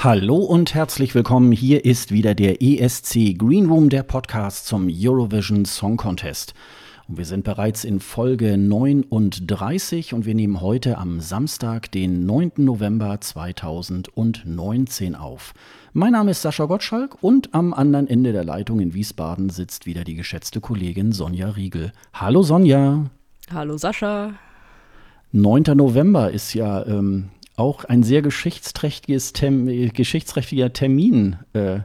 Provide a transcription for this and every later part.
Hallo und herzlich willkommen. Hier ist wieder der ESC Green Room, der Podcast zum Eurovision Song Contest. Und wir sind bereits in Folge 39 und wir nehmen heute am Samstag, den 9. November 2019 auf. Mein Name ist Sascha Gottschalk und am anderen Ende der Leitung in Wiesbaden sitzt wieder die geschätzte Kollegin Sonja Riegel. Hallo Sonja. Hallo Sascha. 9. November ist ja ähm, auch ein sehr geschichtsträchtiges Tem geschichtsträchtiger Termin. Äh,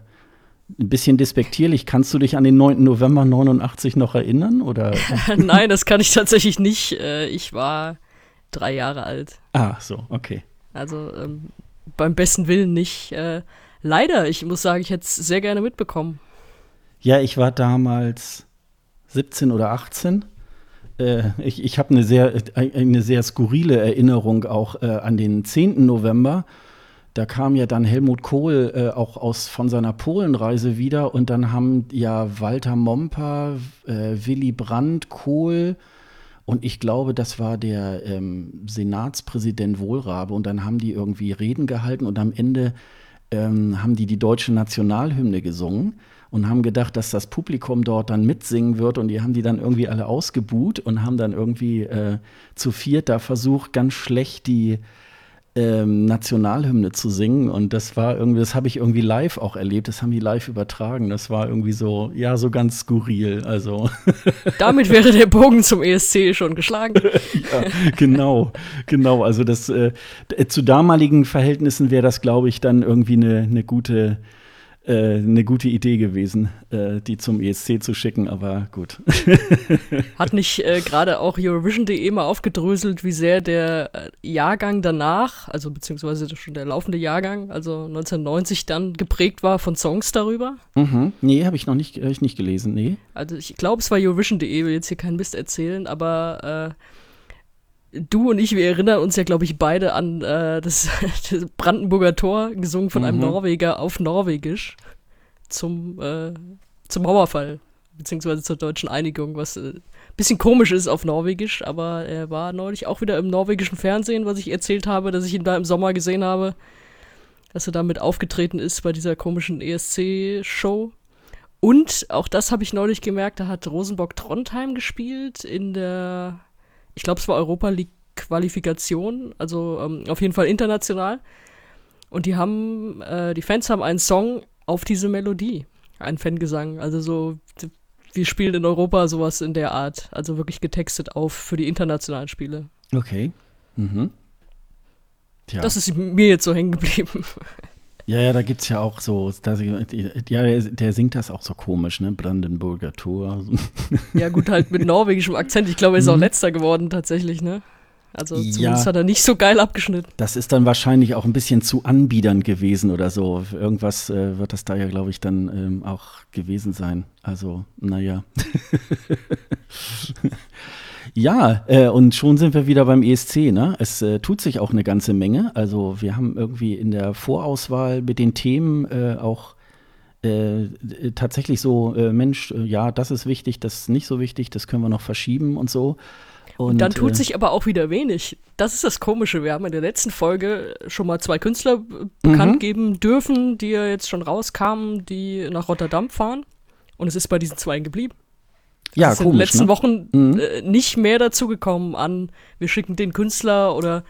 ein bisschen despektierlich. Kannst du dich an den 9. November 89 noch erinnern? Oder? Nein, das kann ich tatsächlich nicht. Äh, ich war drei Jahre alt. Ah, so, okay. Also ähm, beim besten Willen nicht. Äh, leider, ich muss sagen, ich hätte es sehr gerne mitbekommen. Ja, ich war damals 17 oder 18 äh, ich, ich habe eine sehr, eine sehr skurrile Erinnerung auch äh, an den 10. November. Da kam ja dann Helmut Kohl äh, auch aus, von seiner Polenreise wieder und dann haben ja Walter Momper, äh, Willy Brandt, Kohl und ich glaube, das war der ähm, Senatspräsident Wohlrabe und dann haben die irgendwie Reden gehalten und am Ende ähm, haben die die deutsche Nationalhymne gesungen und haben gedacht, dass das Publikum dort dann mitsingen wird. Und die haben die dann irgendwie alle ausgebuht und haben dann irgendwie äh, zu viert da versucht, ganz schlecht die ähm, Nationalhymne zu singen. Und das war irgendwie, das habe ich irgendwie live auch erlebt, das haben die live übertragen, das war irgendwie so, ja, so ganz skurril, also. Damit wäre der Bogen zum ESC schon geschlagen. ja, genau, genau, also das, äh, zu damaligen Verhältnissen wäre das, glaube ich, dann irgendwie eine, eine gute äh, eine gute Idee gewesen, äh, die zum ESC zu schicken, aber gut. Hat nicht äh, gerade auch Eurovision.de mal aufgedröselt, wie sehr der äh, Jahrgang danach, also beziehungsweise schon der laufende Jahrgang, also 1990 dann geprägt war von Songs darüber? Mhm. Nee, habe ich noch nicht, ich nicht gelesen, nee. Also ich glaube, es war Eurovision.de, will jetzt hier keinen Mist erzählen, aber äh, du und ich, wir erinnern uns ja, glaube ich, beide an äh, das, das, Brandenburger Tor, gesungen von mhm. einem Norweger auf Norwegisch zum, äh, zum Mauerfall, beziehungsweise zur deutschen Einigung, was ein äh, bisschen komisch ist auf Norwegisch, aber er war neulich auch wieder im norwegischen Fernsehen, was ich erzählt habe, dass ich ihn da im Sommer gesehen habe, dass er damit aufgetreten ist bei dieser komischen ESC-Show. Und auch das habe ich neulich gemerkt, da hat Rosenborg Trondheim gespielt in der ich glaube, es war Europa League Qualifikation, also ähm, auf jeden Fall international. Und die haben, äh, die Fans haben einen Song auf diese Melodie, einen Fangesang. Also so, wir spielen in Europa sowas in der Art, also wirklich getextet auf für die internationalen Spiele. Okay. Mhm. Tja. Das ist mir jetzt so hängen geblieben. Ja, ja, da gibt es ja auch so, das, ja, der, der, singt das auch so komisch, ne? Brandenburger Tor. Ja, gut, halt mit norwegischem Akzent. Ich glaube, er ist auch mhm. letzter geworden tatsächlich, ne? Also zumindest ja, hat er nicht so geil abgeschnitten. Das ist dann wahrscheinlich auch ein bisschen zu anbiedernd gewesen oder so. Irgendwas äh, wird das da ja, glaube ich, dann ähm, auch gewesen sein. Also, naja. Ja, äh, und schon sind wir wieder beim ESC. Ne? Es äh, tut sich auch eine ganze Menge. Also wir haben irgendwie in der Vorauswahl mit den Themen äh, auch äh, tatsächlich so, äh, Mensch, äh, ja, das ist wichtig, das ist nicht so wichtig, das können wir noch verschieben und so. Und, und dann tut sich aber auch wieder wenig. Das ist das Komische. Wir haben in der letzten Folge schon mal zwei Künstler bekannt mhm. geben dürfen, die ja jetzt schon rauskamen, die nach Rotterdam fahren. Und es ist bei diesen zwei geblieben. Ja, es ist komisch, in den letzten ne? Wochen mhm. äh, nicht mehr dazu gekommen an, wir schicken den Künstler oder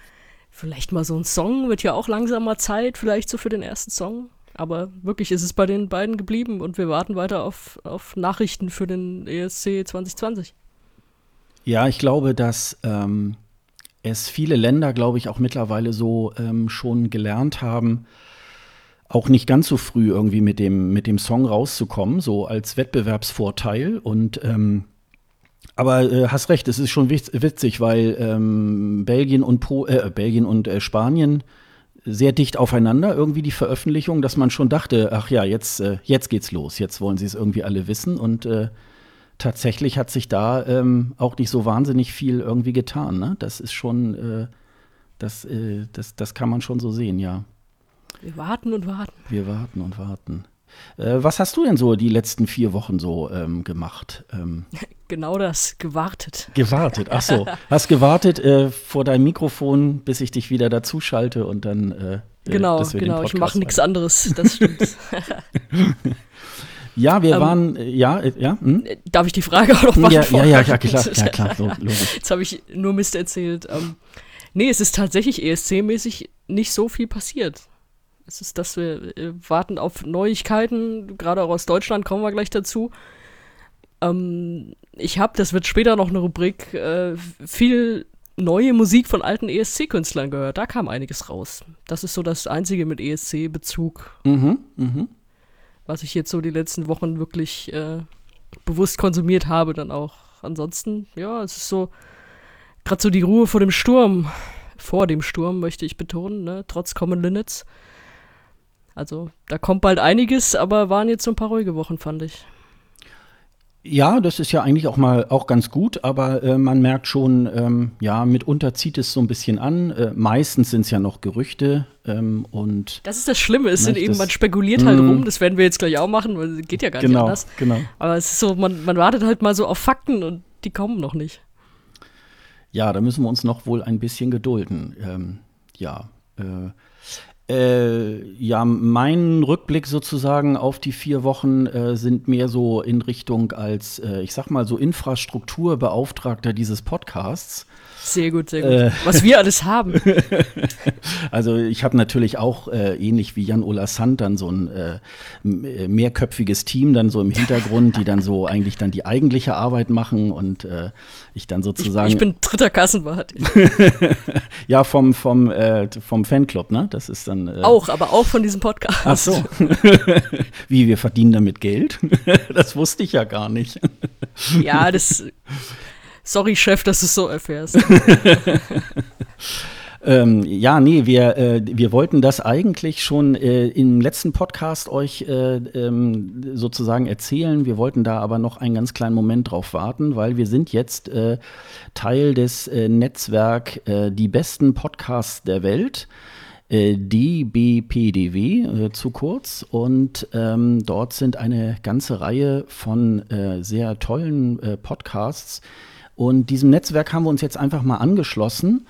vielleicht mal so ein Song, wird ja auch langsam mal Zeit, vielleicht so für den ersten Song. Aber wirklich ist es bei den beiden geblieben und wir warten weiter auf, auf Nachrichten für den ESC 2020. Ja, ich glaube, dass ähm, es viele Länder, glaube ich, auch mittlerweile so ähm, schon gelernt haben, auch nicht ganz so früh irgendwie mit dem, mit dem Song rauszukommen, so als Wettbewerbsvorteil. Und ähm, Aber äh, hast recht, es ist schon witzig, weil ähm, Belgien und po äh, Belgien und äh, Spanien sehr dicht aufeinander irgendwie die Veröffentlichung, dass man schon dachte, ach ja, jetzt äh, jetzt geht's los, jetzt wollen sie es irgendwie alle wissen und äh, tatsächlich hat sich da ähm, auch nicht so wahnsinnig viel irgendwie getan. Ne? Das ist schon, äh, das, das, das kann man schon so sehen, ja. Wir warten und warten. Wir warten und warten. Äh, was hast du denn so die letzten vier Wochen so ähm, gemacht? Ähm, genau das, gewartet. Gewartet, ach so. Hast gewartet äh, vor deinem Mikrofon, bis ich dich wieder dazuschalte und dann. Äh, äh genau, genau, ich mache nichts anderes, das stimmt. Ja, wir ähm, waren, ja, äh, ja. Hm? Darf ich die Frage auch noch beantworten? Ja, ja, ja, klar, ja, klar, so, logisch. Jetzt habe ich nur Mist erzählt. Ähm, nee, es ist tatsächlich ESC-mäßig nicht so viel passiert. Es ist, dass wir äh, warten auf Neuigkeiten, gerade auch aus Deutschland kommen wir gleich dazu. Ähm, ich habe, das wird später noch eine Rubrik, äh, viel neue Musik von alten ESC-Künstlern gehört. Da kam einiges raus. Das ist so das Einzige mit ESC-Bezug. Mhm, mhm was ich jetzt so die letzten Wochen wirklich äh, bewusst konsumiert habe, dann auch. Ansonsten, ja, es ist so, gerade so die Ruhe vor dem Sturm, vor dem Sturm möchte ich betonen, ne, trotz Common Linnets. Also, da kommt bald einiges, aber waren jetzt so ein paar ruhige Wochen, fand ich. Ja, das ist ja eigentlich auch mal auch ganz gut, aber äh, man merkt schon, ähm, ja, mitunter zieht es so ein bisschen an. Äh, meistens sind es ja noch Gerüchte ähm, und. Das ist das Schlimme, es sind eben, man spekuliert halt rum, das werden wir jetzt gleich auch machen, weil es geht ja gar genau, nicht anders. Genau. Aber es ist so, man, man wartet halt mal so auf Fakten und die kommen noch nicht. Ja, da müssen wir uns noch wohl ein bisschen gedulden. Ähm, ja. Äh, äh, ja, mein Rückblick sozusagen auf die vier Wochen äh, sind mehr so in Richtung als, äh, ich sag mal, so Infrastrukturbeauftragter dieses Podcasts. Sehr gut, sehr gut. Äh, Was wir alles haben. also ich habe natürlich auch äh, ähnlich wie Jan-Ola Sand dann so ein äh, mehrköpfiges Team dann so im Hintergrund, die dann so eigentlich dann die eigentliche Arbeit machen und äh, ich dann sozusagen. Ich, ich bin dritter Kassenwart. ja, vom, vom, äh, vom Fanclub, ne? Das ist dann. Äh, auch, aber auch von diesem Podcast. Ach so. wie, wir verdienen damit Geld? das wusste ich ja gar nicht. ja, das Sorry, Chef, dass du es so erfährst. Ähm, ja, nee, wir, äh, wir wollten das eigentlich schon äh, im letzten Podcast euch äh, ähm, sozusagen erzählen. Wir wollten da aber noch einen ganz kleinen Moment drauf warten, weil wir sind jetzt äh, Teil des äh, Netzwerk äh, Die besten Podcasts der Welt. DBPDW zu kurz und ähm, dort sind eine ganze Reihe von sehr tollen Podcasts, und diesem Netzwerk haben wir uns jetzt einfach mal angeschlossen,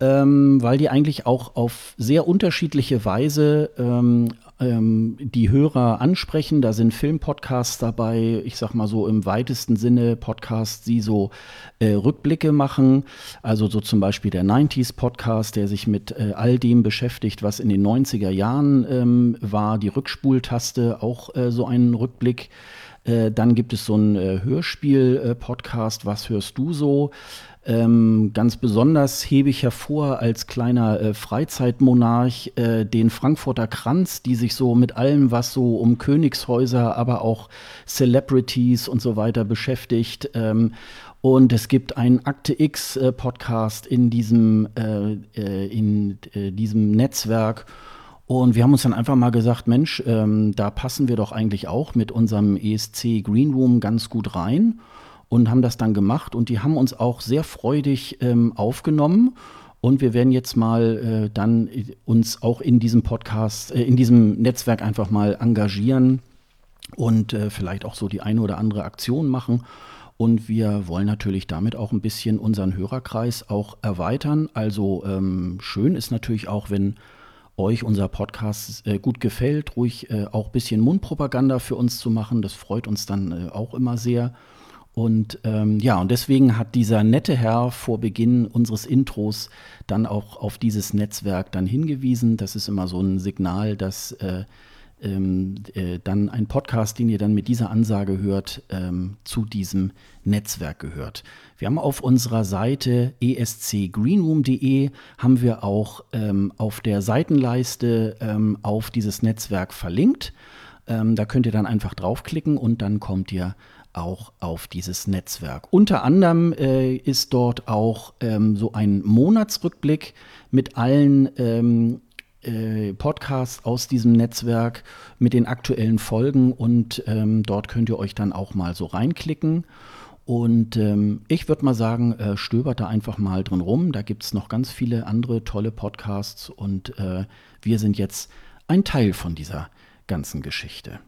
ähm, weil die eigentlich auch auf sehr unterschiedliche Weise ähm, ähm, die Hörer ansprechen. Da sind Filmpodcasts dabei, ich sag mal so im weitesten Sinne Podcasts, die so äh, Rückblicke machen. Also so zum Beispiel der 90s Podcast, der sich mit äh, all dem beschäftigt, was in den 90er Jahren ähm, war. Die Rückspultaste, auch äh, so einen Rückblick. Äh, dann gibt es so einen äh, Hörspiel-Podcast, Was hörst du so? Ähm, ganz besonders hebe ich hervor als kleiner äh, Freizeitmonarch äh, den Frankfurter Kranz, die sich so mit allem, was so um Königshäuser, aber auch Celebrities und so weiter beschäftigt. Ähm, und es gibt einen Akte X äh, Podcast in diesem, äh, äh, in äh, diesem Netzwerk. Und wir haben uns dann einfach mal gesagt, Mensch, ähm, da passen wir doch eigentlich auch mit unserem ESC Green Room ganz gut rein und haben das dann gemacht und die haben uns auch sehr freudig ähm, aufgenommen. Und wir werden jetzt mal äh, dann uns auch in diesem Podcast, äh, in diesem Netzwerk einfach mal engagieren und äh, vielleicht auch so die eine oder andere Aktion machen. Und wir wollen natürlich damit auch ein bisschen unseren Hörerkreis auch erweitern. Also ähm, schön ist natürlich auch, wenn euch unser Podcast äh, gut gefällt, ruhig äh, auch ein bisschen Mundpropaganda für uns zu machen. Das freut uns dann äh, auch immer sehr. Und ähm, ja, und deswegen hat dieser nette Herr vor Beginn unseres Intros dann auch auf dieses Netzwerk dann hingewiesen. Das ist immer so ein Signal, dass äh, ähm, äh, dann ein Podcast, den ihr dann mit dieser Ansage hört, ähm, zu diesem Netzwerk gehört. Wir haben auf unserer Seite escgreenroom.de haben wir auch ähm, auf der Seitenleiste ähm, auf dieses Netzwerk verlinkt. Ähm, da könnt ihr dann einfach draufklicken und dann kommt ihr auch auf dieses Netzwerk. Unter anderem äh, ist dort auch ähm, so ein Monatsrückblick mit allen ähm, äh, Podcasts aus diesem Netzwerk mit den aktuellen Folgen und ähm, dort könnt ihr euch dann auch mal so reinklicken. Und ähm, ich würde mal sagen, äh, stöbert da einfach mal drin rum. Da gibt es noch ganz viele andere tolle Podcasts und äh, wir sind jetzt ein Teil von dieser ganzen Geschichte.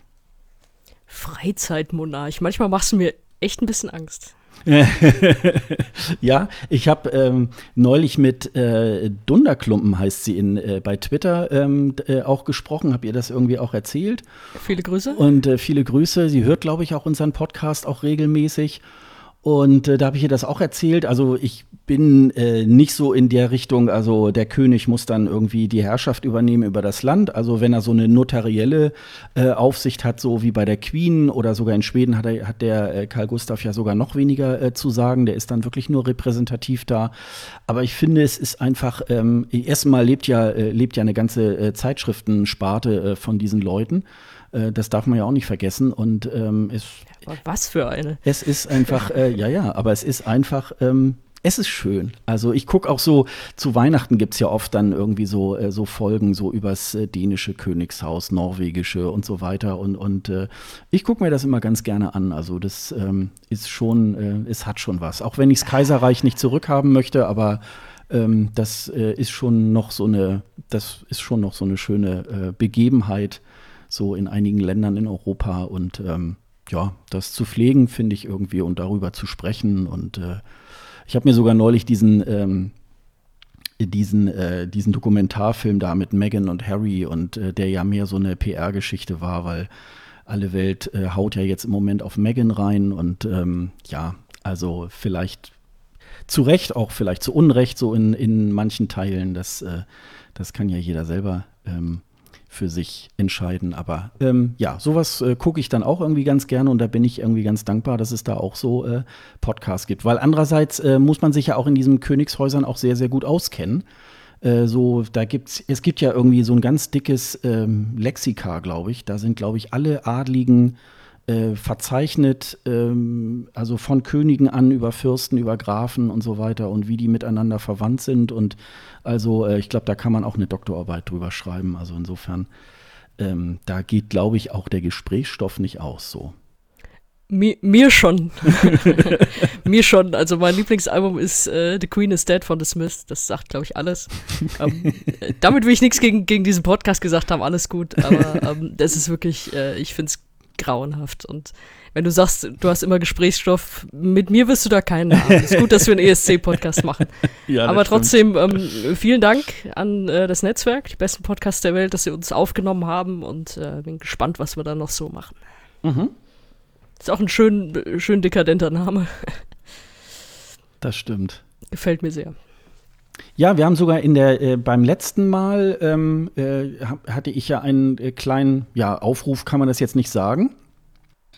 Freizeitmonarch. Manchmal machst du mir echt ein bisschen Angst. ja, ich habe ähm, neulich mit äh, Dunderklumpen, heißt sie in, äh, bei Twitter, ähm, äh, auch gesprochen. Habt ihr das irgendwie auch erzählt? Viele Grüße. Und äh, viele Grüße. Sie hört, glaube ich, auch unseren Podcast auch regelmäßig. Und äh, da habe ich ihr das auch erzählt. Also ich bin äh, nicht so in der Richtung, also der König muss dann irgendwie die Herrschaft übernehmen über das Land. Also wenn er so eine notarielle äh, Aufsicht hat, so wie bei der Queen oder sogar in Schweden hat, er, hat der äh, Karl Gustav ja sogar noch weniger äh, zu sagen. Der ist dann wirklich nur repräsentativ da. Aber ich finde, es ist einfach, ähm, erstmal lebt ja, äh, lebt ja eine ganze äh, Zeitschriftensparte äh, von diesen Leuten. Äh, das darf man ja auch nicht vergessen. Und ähm, es, was für eine? Es ist einfach, äh, ja, ja, aber es ist einfach. Ähm, es ist schön. Also ich gucke auch so, zu Weihnachten gibt es ja oft dann irgendwie so, äh, so Folgen so übers äh, dänische Königshaus, norwegische und so weiter. Und, und äh, ich gucke mir das immer ganz gerne an. Also das ähm, ist schon, äh, es hat schon was. Auch wenn ich das Kaiserreich nicht zurückhaben möchte, aber ähm, das äh, ist schon noch so eine, das ist schon noch so eine schöne Begebenheit, so in einigen Ländern in Europa. Und ähm, ja, das zu pflegen, finde ich irgendwie und darüber zu sprechen. Und äh, ich habe mir sogar neulich diesen, ähm, diesen, äh, diesen Dokumentarfilm da mit Meghan und Harry und äh, der ja mehr so eine PR-Geschichte war, weil alle Welt äh, haut ja jetzt im Moment auf Meghan rein und ähm, ja, also vielleicht zu Recht, auch vielleicht zu Unrecht, so in, in manchen Teilen, das, äh, das kann ja jeder selber ähm, für sich entscheiden. Aber ähm, ja, sowas äh, gucke ich dann auch irgendwie ganz gerne und da bin ich irgendwie ganz dankbar, dass es da auch so äh, Podcasts gibt. Weil andererseits äh, muss man sich ja auch in diesen Königshäusern auch sehr, sehr gut auskennen. Äh, so, da gibt's, es gibt ja irgendwie so ein ganz dickes ähm, Lexika, glaube ich. Da sind, glaube ich, alle adligen äh, verzeichnet, ähm, also von Königen an über Fürsten, über Grafen und so weiter und wie die miteinander verwandt sind. Und also äh, ich glaube, da kann man auch eine Doktorarbeit drüber schreiben. Also insofern, ähm, da geht, glaube ich, auch der Gesprächsstoff nicht aus so. Mir, mir schon. mir schon. Also mein Lieblingsalbum ist äh, The Queen is Dead von The Smiths. Das sagt, glaube ich, alles. ähm, äh, damit will ich nichts gegen, gegen diesen Podcast gesagt haben, alles gut. Aber ähm, das ist wirklich, äh, ich finde es grauenhaft. Und wenn du sagst, du hast immer Gesprächsstoff, mit mir wirst du da keinen haben. Es ist gut, dass wir einen ESC-Podcast machen. Ja, Aber trotzdem, ähm, vielen Dank an äh, das Netzwerk, die besten Podcasts der Welt, dass sie uns aufgenommen haben und äh, bin gespannt, was wir da noch so machen. Mhm. Ist auch ein schön, schön dekadenter Name. Das stimmt. Gefällt mir sehr. Ja, wir haben sogar in der äh, beim letzten Mal ähm, äh, hatte ich ja einen äh, kleinen ja, Aufruf, kann man das jetzt nicht sagen,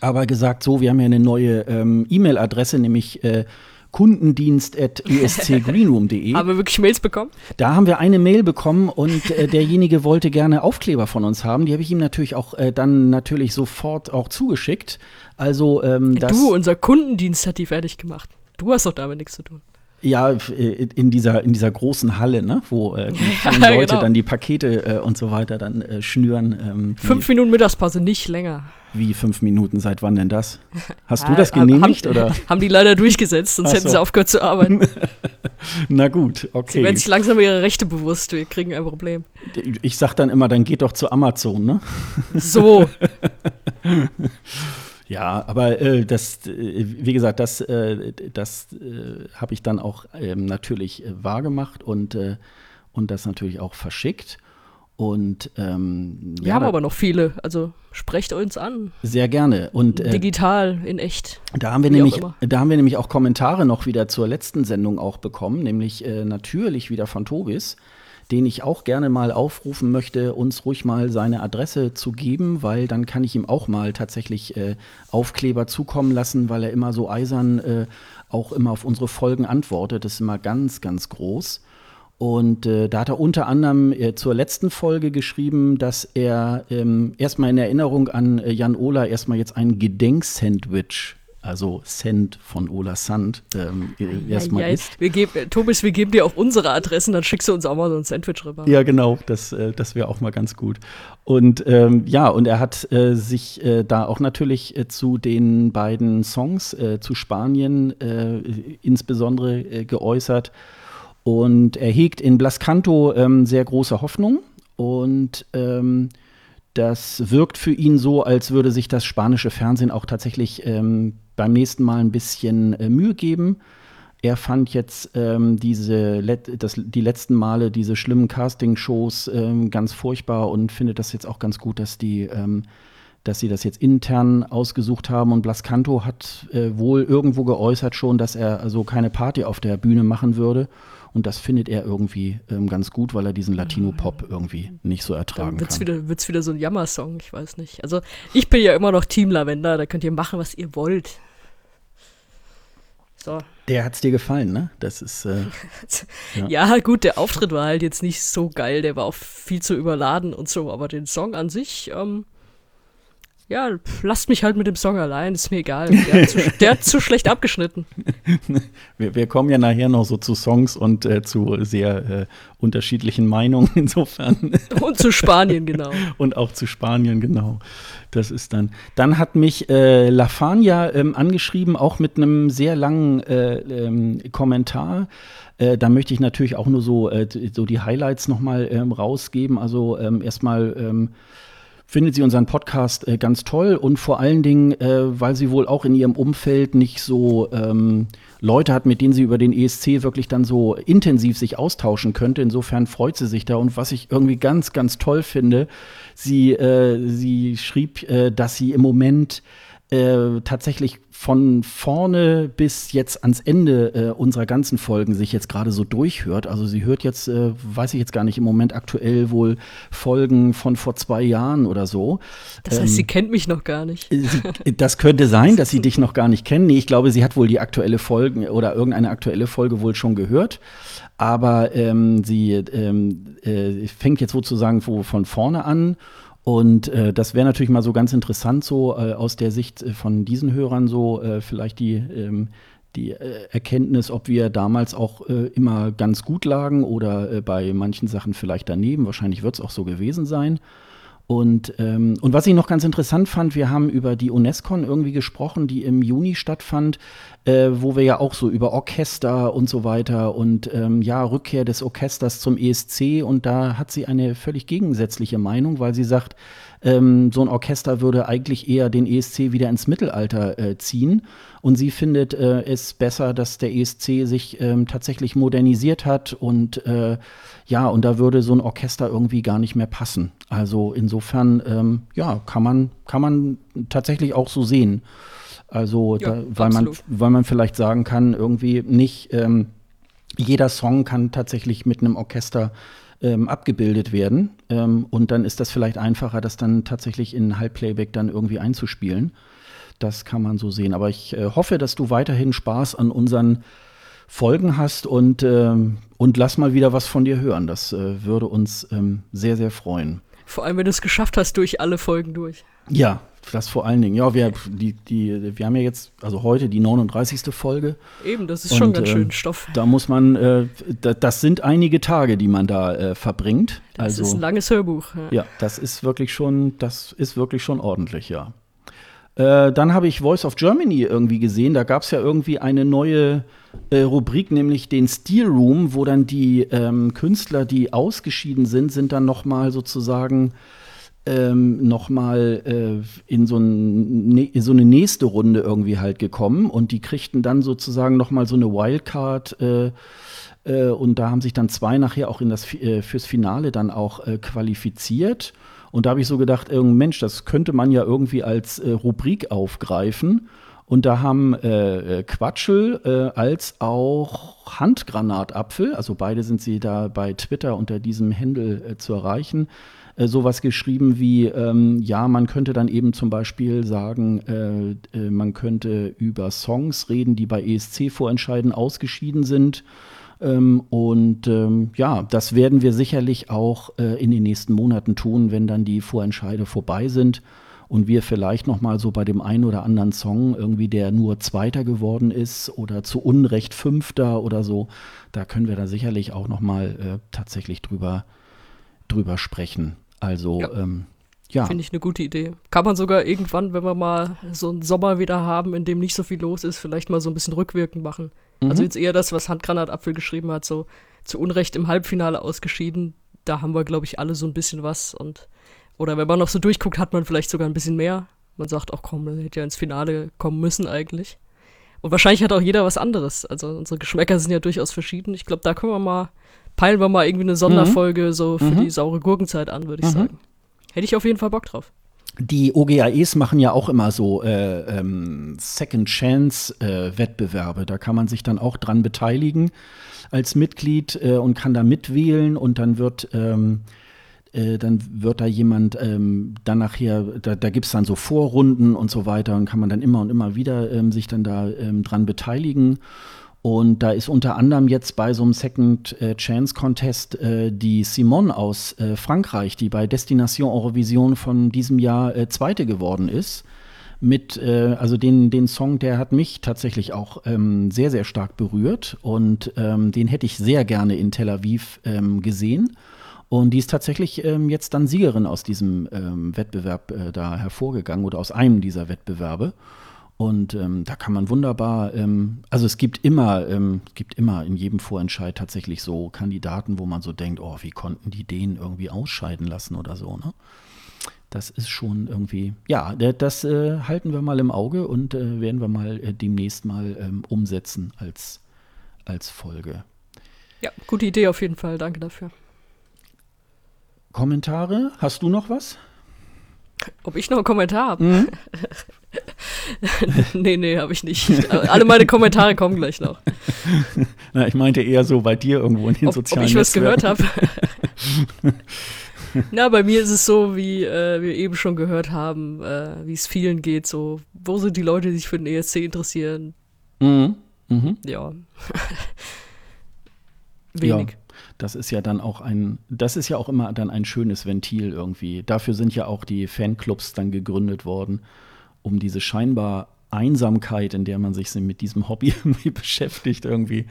aber gesagt, so, wir haben ja eine neue ähm, E-Mail-Adresse, nämlich äh, kundendienst.escgreenroom.de. haben wir wirklich Mails bekommen? Da haben wir eine Mail bekommen und äh, derjenige wollte gerne Aufkleber von uns haben. Die habe ich ihm natürlich auch äh, dann natürlich sofort auch zugeschickt. Also ähm, Du, unser Kundendienst hat die fertig gemacht. Du hast doch damit nichts zu tun. Ja, äh, in dieser, in dieser großen Halle, ne, wo äh, die Leute genau. dann die Pakete äh, und so weiter dann äh, schnüren. Ähm, fünf Minuten Mittagspause, nicht länger. Wie fünf Minuten? Seit wann denn das? Hast du das genehmigt? Haben, oder? haben die leider durchgesetzt, sonst so. hätten sie aufgehört zu arbeiten. Na gut, okay. Sie werden sich langsam ihre Rechte bewusst, wir kriegen ein Problem. Ich sag dann immer, dann geht doch zu Amazon, ne? So. Ja, aber äh, das, äh, wie gesagt, das, äh, das äh, habe ich dann auch ähm, natürlich äh, wahrgemacht und, äh, und das natürlich auch verschickt. Und ähm, wir ja, haben aber noch viele, also sprecht uns an. Sehr gerne. Und digital, in echt. Da haben wir nämlich, da haben wir nämlich auch Kommentare noch wieder zur letzten Sendung auch bekommen, nämlich natürlich wieder von Tobis den ich auch gerne mal aufrufen möchte, uns ruhig mal seine Adresse zu geben, weil dann kann ich ihm auch mal tatsächlich äh, Aufkleber zukommen lassen, weil er immer so eisern äh, auch immer auf unsere Folgen antwortet. Das ist immer ganz, ganz groß. Und äh, da hat er unter anderem äh, zur letzten Folge geschrieben, dass er ähm, erstmal in Erinnerung an äh, Jan Ola erstmal jetzt ein Gedenksandwich also Send von Ola Sand, ähm, erstmal ja, ja. ist. Wir geben, Thomas, wir geben dir auch unsere Adressen, dann schickst du uns auch mal so ein Sandwich rüber. Ja, genau, das, äh, das wäre auch mal ganz gut. Und ähm, ja, und er hat äh, sich äh, da auch natürlich äh, zu den beiden Songs äh, zu Spanien äh, insbesondere geäußert. Und er hegt in Blascanto ähm, sehr große Hoffnung. Und ähm, das wirkt für ihn so, als würde sich das spanische Fernsehen auch tatsächlich ähm, beim nächsten Mal ein bisschen äh, Mühe geben. Er fand jetzt ähm, diese das, die letzten Male diese schlimmen Casting-Shows ähm, ganz furchtbar und findet das jetzt auch ganz gut, dass die ähm, dass sie das jetzt intern ausgesucht haben. Und Blascanto hat äh, wohl irgendwo geäußert schon, dass er also keine Party auf der Bühne machen würde. Und das findet er irgendwie ähm, ganz gut, weil er diesen Latino-Pop irgendwie nicht so ertragen Dann wird's kann. Wieder, wird's wieder so ein Jammer-Song, ich weiß nicht. Also ich bin ja immer noch Team Lavender, da könnt ihr machen, was ihr wollt. So. Der hat's dir gefallen, ne? Das ist. Äh, ja. ja. gut, der Auftritt war halt jetzt nicht so geil, der war auch viel zu überladen und so, aber den Song an sich, ähm, ja, lasst mich halt mit dem Song allein, ist mir egal. Der hat zu, der hat zu schlecht abgeschnitten. wir, wir, kommen ja nachher noch so zu Songs und äh, zu sehr äh, unterschiedlichen Meinungen insofern. Und zu Spanien, genau. und auch zu Spanien, genau. Das ist dann. Dann hat mich äh, Lafania ähm, angeschrieben, auch mit einem sehr langen äh, ähm, Kommentar. Äh, da möchte ich natürlich auch nur so, äh, so die Highlights nochmal ähm, rausgeben. Also ähm, erstmal ähm, findet sie unseren Podcast äh, ganz toll und vor allen Dingen, äh, weil sie wohl auch in ihrem Umfeld nicht so ähm, Leute hat, mit denen sie über den ESC wirklich dann so intensiv sich austauschen könnte. Insofern freut sie sich da und was ich irgendwie ganz, ganz toll finde, sie, äh, sie schrieb, äh, dass sie im Moment äh, tatsächlich von vorne bis jetzt ans Ende äh, unserer ganzen Folgen sich jetzt gerade so durchhört. Also sie hört jetzt, äh, weiß ich jetzt gar nicht, im Moment aktuell wohl Folgen von vor zwei Jahren oder so. Das heißt, ähm, sie kennt mich noch gar nicht. Sie, das könnte sein, dass sie dich noch gar nicht kennen. Nee, ich glaube, sie hat wohl die aktuelle Folge oder irgendeine aktuelle Folge wohl schon gehört. Aber ähm, sie ähm, äh, fängt jetzt sozusagen von vorne an und äh, das wäre natürlich mal so ganz interessant, so äh, aus der Sicht äh, von diesen Hörern, so äh, vielleicht die, ähm, die äh, Erkenntnis, ob wir damals auch äh, immer ganz gut lagen oder bei manchen Sachen vielleicht daneben. Wahrscheinlich wird es auch so gewesen sein. Und, ähm, und was ich noch ganz interessant fand, wir haben über die UNESCO irgendwie gesprochen, die im Juni stattfand, äh, wo wir ja auch so über Orchester und so weiter und ähm, ja, Rückkehr des Orchesters zum ESC und da hat sie eine völlig gegensätzliche Meinung, weil sie sagt, ähm, so ein Orchester würde eigentlich eher den ESC wieder ins Mittelalter äh, ziehen. Und sie findet äh, es besser, dass der ESC sich ähm, tatsächlich modernisiert hat und äh, ja, und da würde so ein Orchester irgendwie gar nicht mehr passen. Also insofern, ähm, ja, kann man, kann man tatsächlich auch so sehen. Also, ja, da, weil, man, weil man vielleicht sagen kann, irgendwie nicht ähm, jeder Song kann tatsächlich mit einem Orchester ähm, abgebildet werden. Ähm, und dann ist das vielleicht einfacher, das dann tatsächlich in Halbplayback dann irgendwie einzuspielen. Das kann man so sehen. Aber ich äh, hoffe, dass du weiterhin Spaß an unseren Folgen hast und, ähm, und lass mal wieder was von dir hören. Das äh, würde uns ähm, sehr, sehr freuen. Vor allem, wenn du es geschafft hast, durch alle Folgen durch. Ja, das vor allen Dingen. Ja, wir, die, die, wir haben ja jetzt, also heute die 39. Folge. Eben, das ist und, schon ganz schön äh, Stoff. Da muss man, äh, da, das sind einige Tage, die man da äh, verbringt. Das also, ist ein langes Hörbuch. Ja. ja, das ist wirklich schon, das ist wirklich schon ordentlich, ja. Äh, dann habe ich Voice of Germany irgendwie gesehen. Da gab es ja irgendwie eine neue äh, Rubrik, nämlich den Steel Room, wo dann die ähm, Künstler, die ausgeschieden sind, sind dann noch mal sozusagen ähm, noch mal äh, in, so ne, in so eine nächste Runde irgendwie halt gekommen und die kriegten dann sozusagen noch mal so eine Wildcard äh, äh, und da haben sich dann zwei nachher auch in das, äh, fürs Finale dann auch äh, qualifiziert. Und da habe ich so gedacht, äh, Mensch, das könnte man ja irgendwie als Rubrik aufgreifen. Und da haben äh, Quatschel äh, als auch Handgranatapfel, also beide sind sie da bei Twitter unter diesem Händel äh, zu erreichen, äh, sowas geschrieben wie, ähm, ja, man könnte dann eben zum Beispiel sagen, äh, äh, man könnte über Songs reden, die bei ESC-Vorentscheiden ausgeschieden sind ähm, und ähm, ja, das werden wir sicherlich auch äh, in den nächsten Monaten tun, wenn dann die Vorentscheide vorbei sind. und wir vielleicht noch mal so bei dem einen oder anderen Song irgendwie, der nur Zweiter geworden ist oder zu Unrecht Fünfter oder so, da können wir da sicherlich auch noch mal äh, tatsächlich drüber, drüber sprechen. Also ja. Ähm, ja. Finde ich eine gute Idee. Kann man sogar irgendwann, wenn wir mal so einen Sommer wieder haben, in dem nicht so viel los ist, vielleicht mal so ein bisschen rückwirkend machen. Mhm. Also jetzt eher das, was Handgranatapfel geschrieben hat, so zu Unrecht im Halbfinale ausgeschieden. Da haben wir, glaube ich, alle so ein bisschen was und oder wenn man noch so durchguckt, hat man vielleicht sogar ein bisschen mehr. Man sagt auch, komm, man hätte ja ins Finale kommen müssen eigentlich. Und wahrscheinlich hat auch jeder was anderes. Also unsere Geschmäcker sind ja durchaus verschieden. Ich glaube, da können wir mal, peilen wir mal irgendwie eine Sonderfolge mhm. so für mhm. die saure Gurkenzeit an, würde ich mhm. sagen. Hätte ich auf jeden Fall Bock drauf. Die OGAEs machen ja auch immer so äh, ähm, Second Chance äh, Wettbewerbe. Da kann man sich dann auch dran beteiligen als Mitglied äh, und kann da mitwählen und dann wird ähm, äh, dann wird da jemand ähm, dann nachher, da, da gibt es dann so Vorrunden und so weiter und kann man dann immer und immer wieder ähm, sich dann da ähm, dran beteiligen. Und da ist unter anderem jetzt bei so einem Second äh, Chance Contest äh, die Simone aus äh, Frankreich, die bei Destination Eurovision von diesem Jahr äh, Zweite geworden ist. Mit, äh, also den, den Song, der hat mich tatsächlich auch ähm, sehr, sehr stark berührt und ähm, den hätte ich sehr gerne in Tel Aviv ähm, gesehen. Und die ist tatsächlich ähm, jetzt dann Siegerin aus diesem ähm, Wettbewerb äh, da hervorgegangen oder aus einem dieser Wettbewerbe. Und ähm, da kann man wunderbar, ähm, also es gibt immer, ähm, es gibt immer in jedem Vorentscheid tatsächlich so Kandidaten, wo man so denkt, oh, wie konnten die den irgendwie ausscheiden lassen oder so, ne? Das ist schon irgendwie, ja, das äh, halten wir mal im Auge und äh, werden wir mal äh, demnächst mal ähm, umsetzen als, als Folge. Ja, gute Idee auf jeden Fall. Danke dafür. Kommentare? Hast du noch was? Ob ich noch einen Kommentar habe? Mhm. nee, nee, habe ich nicht. Alle meine Kommentare kommen gleich noch. Na, ich meinte eher so bei dir irgendwo in den ob, sozialen Ob ich was gehört habe. Na, bei mir ist es so, wie äh, wir eben schon gehört haben, äh, wie es vielen geht. So, wo sind die Leute, die sich für den ESC interessieren? Mhm. Mhm. Ja. Wenig. Ja. Das ist ja dann auch ein, das ist ja auch immer dann ein schönes Ventil irgendwie. Dafür sind ja auch die Fanclubs dann gegründet worden, um diese scheinbar Einsamkeit, in der man sich mit diesem Hobby irgendwie beschäftigt, irgendwie.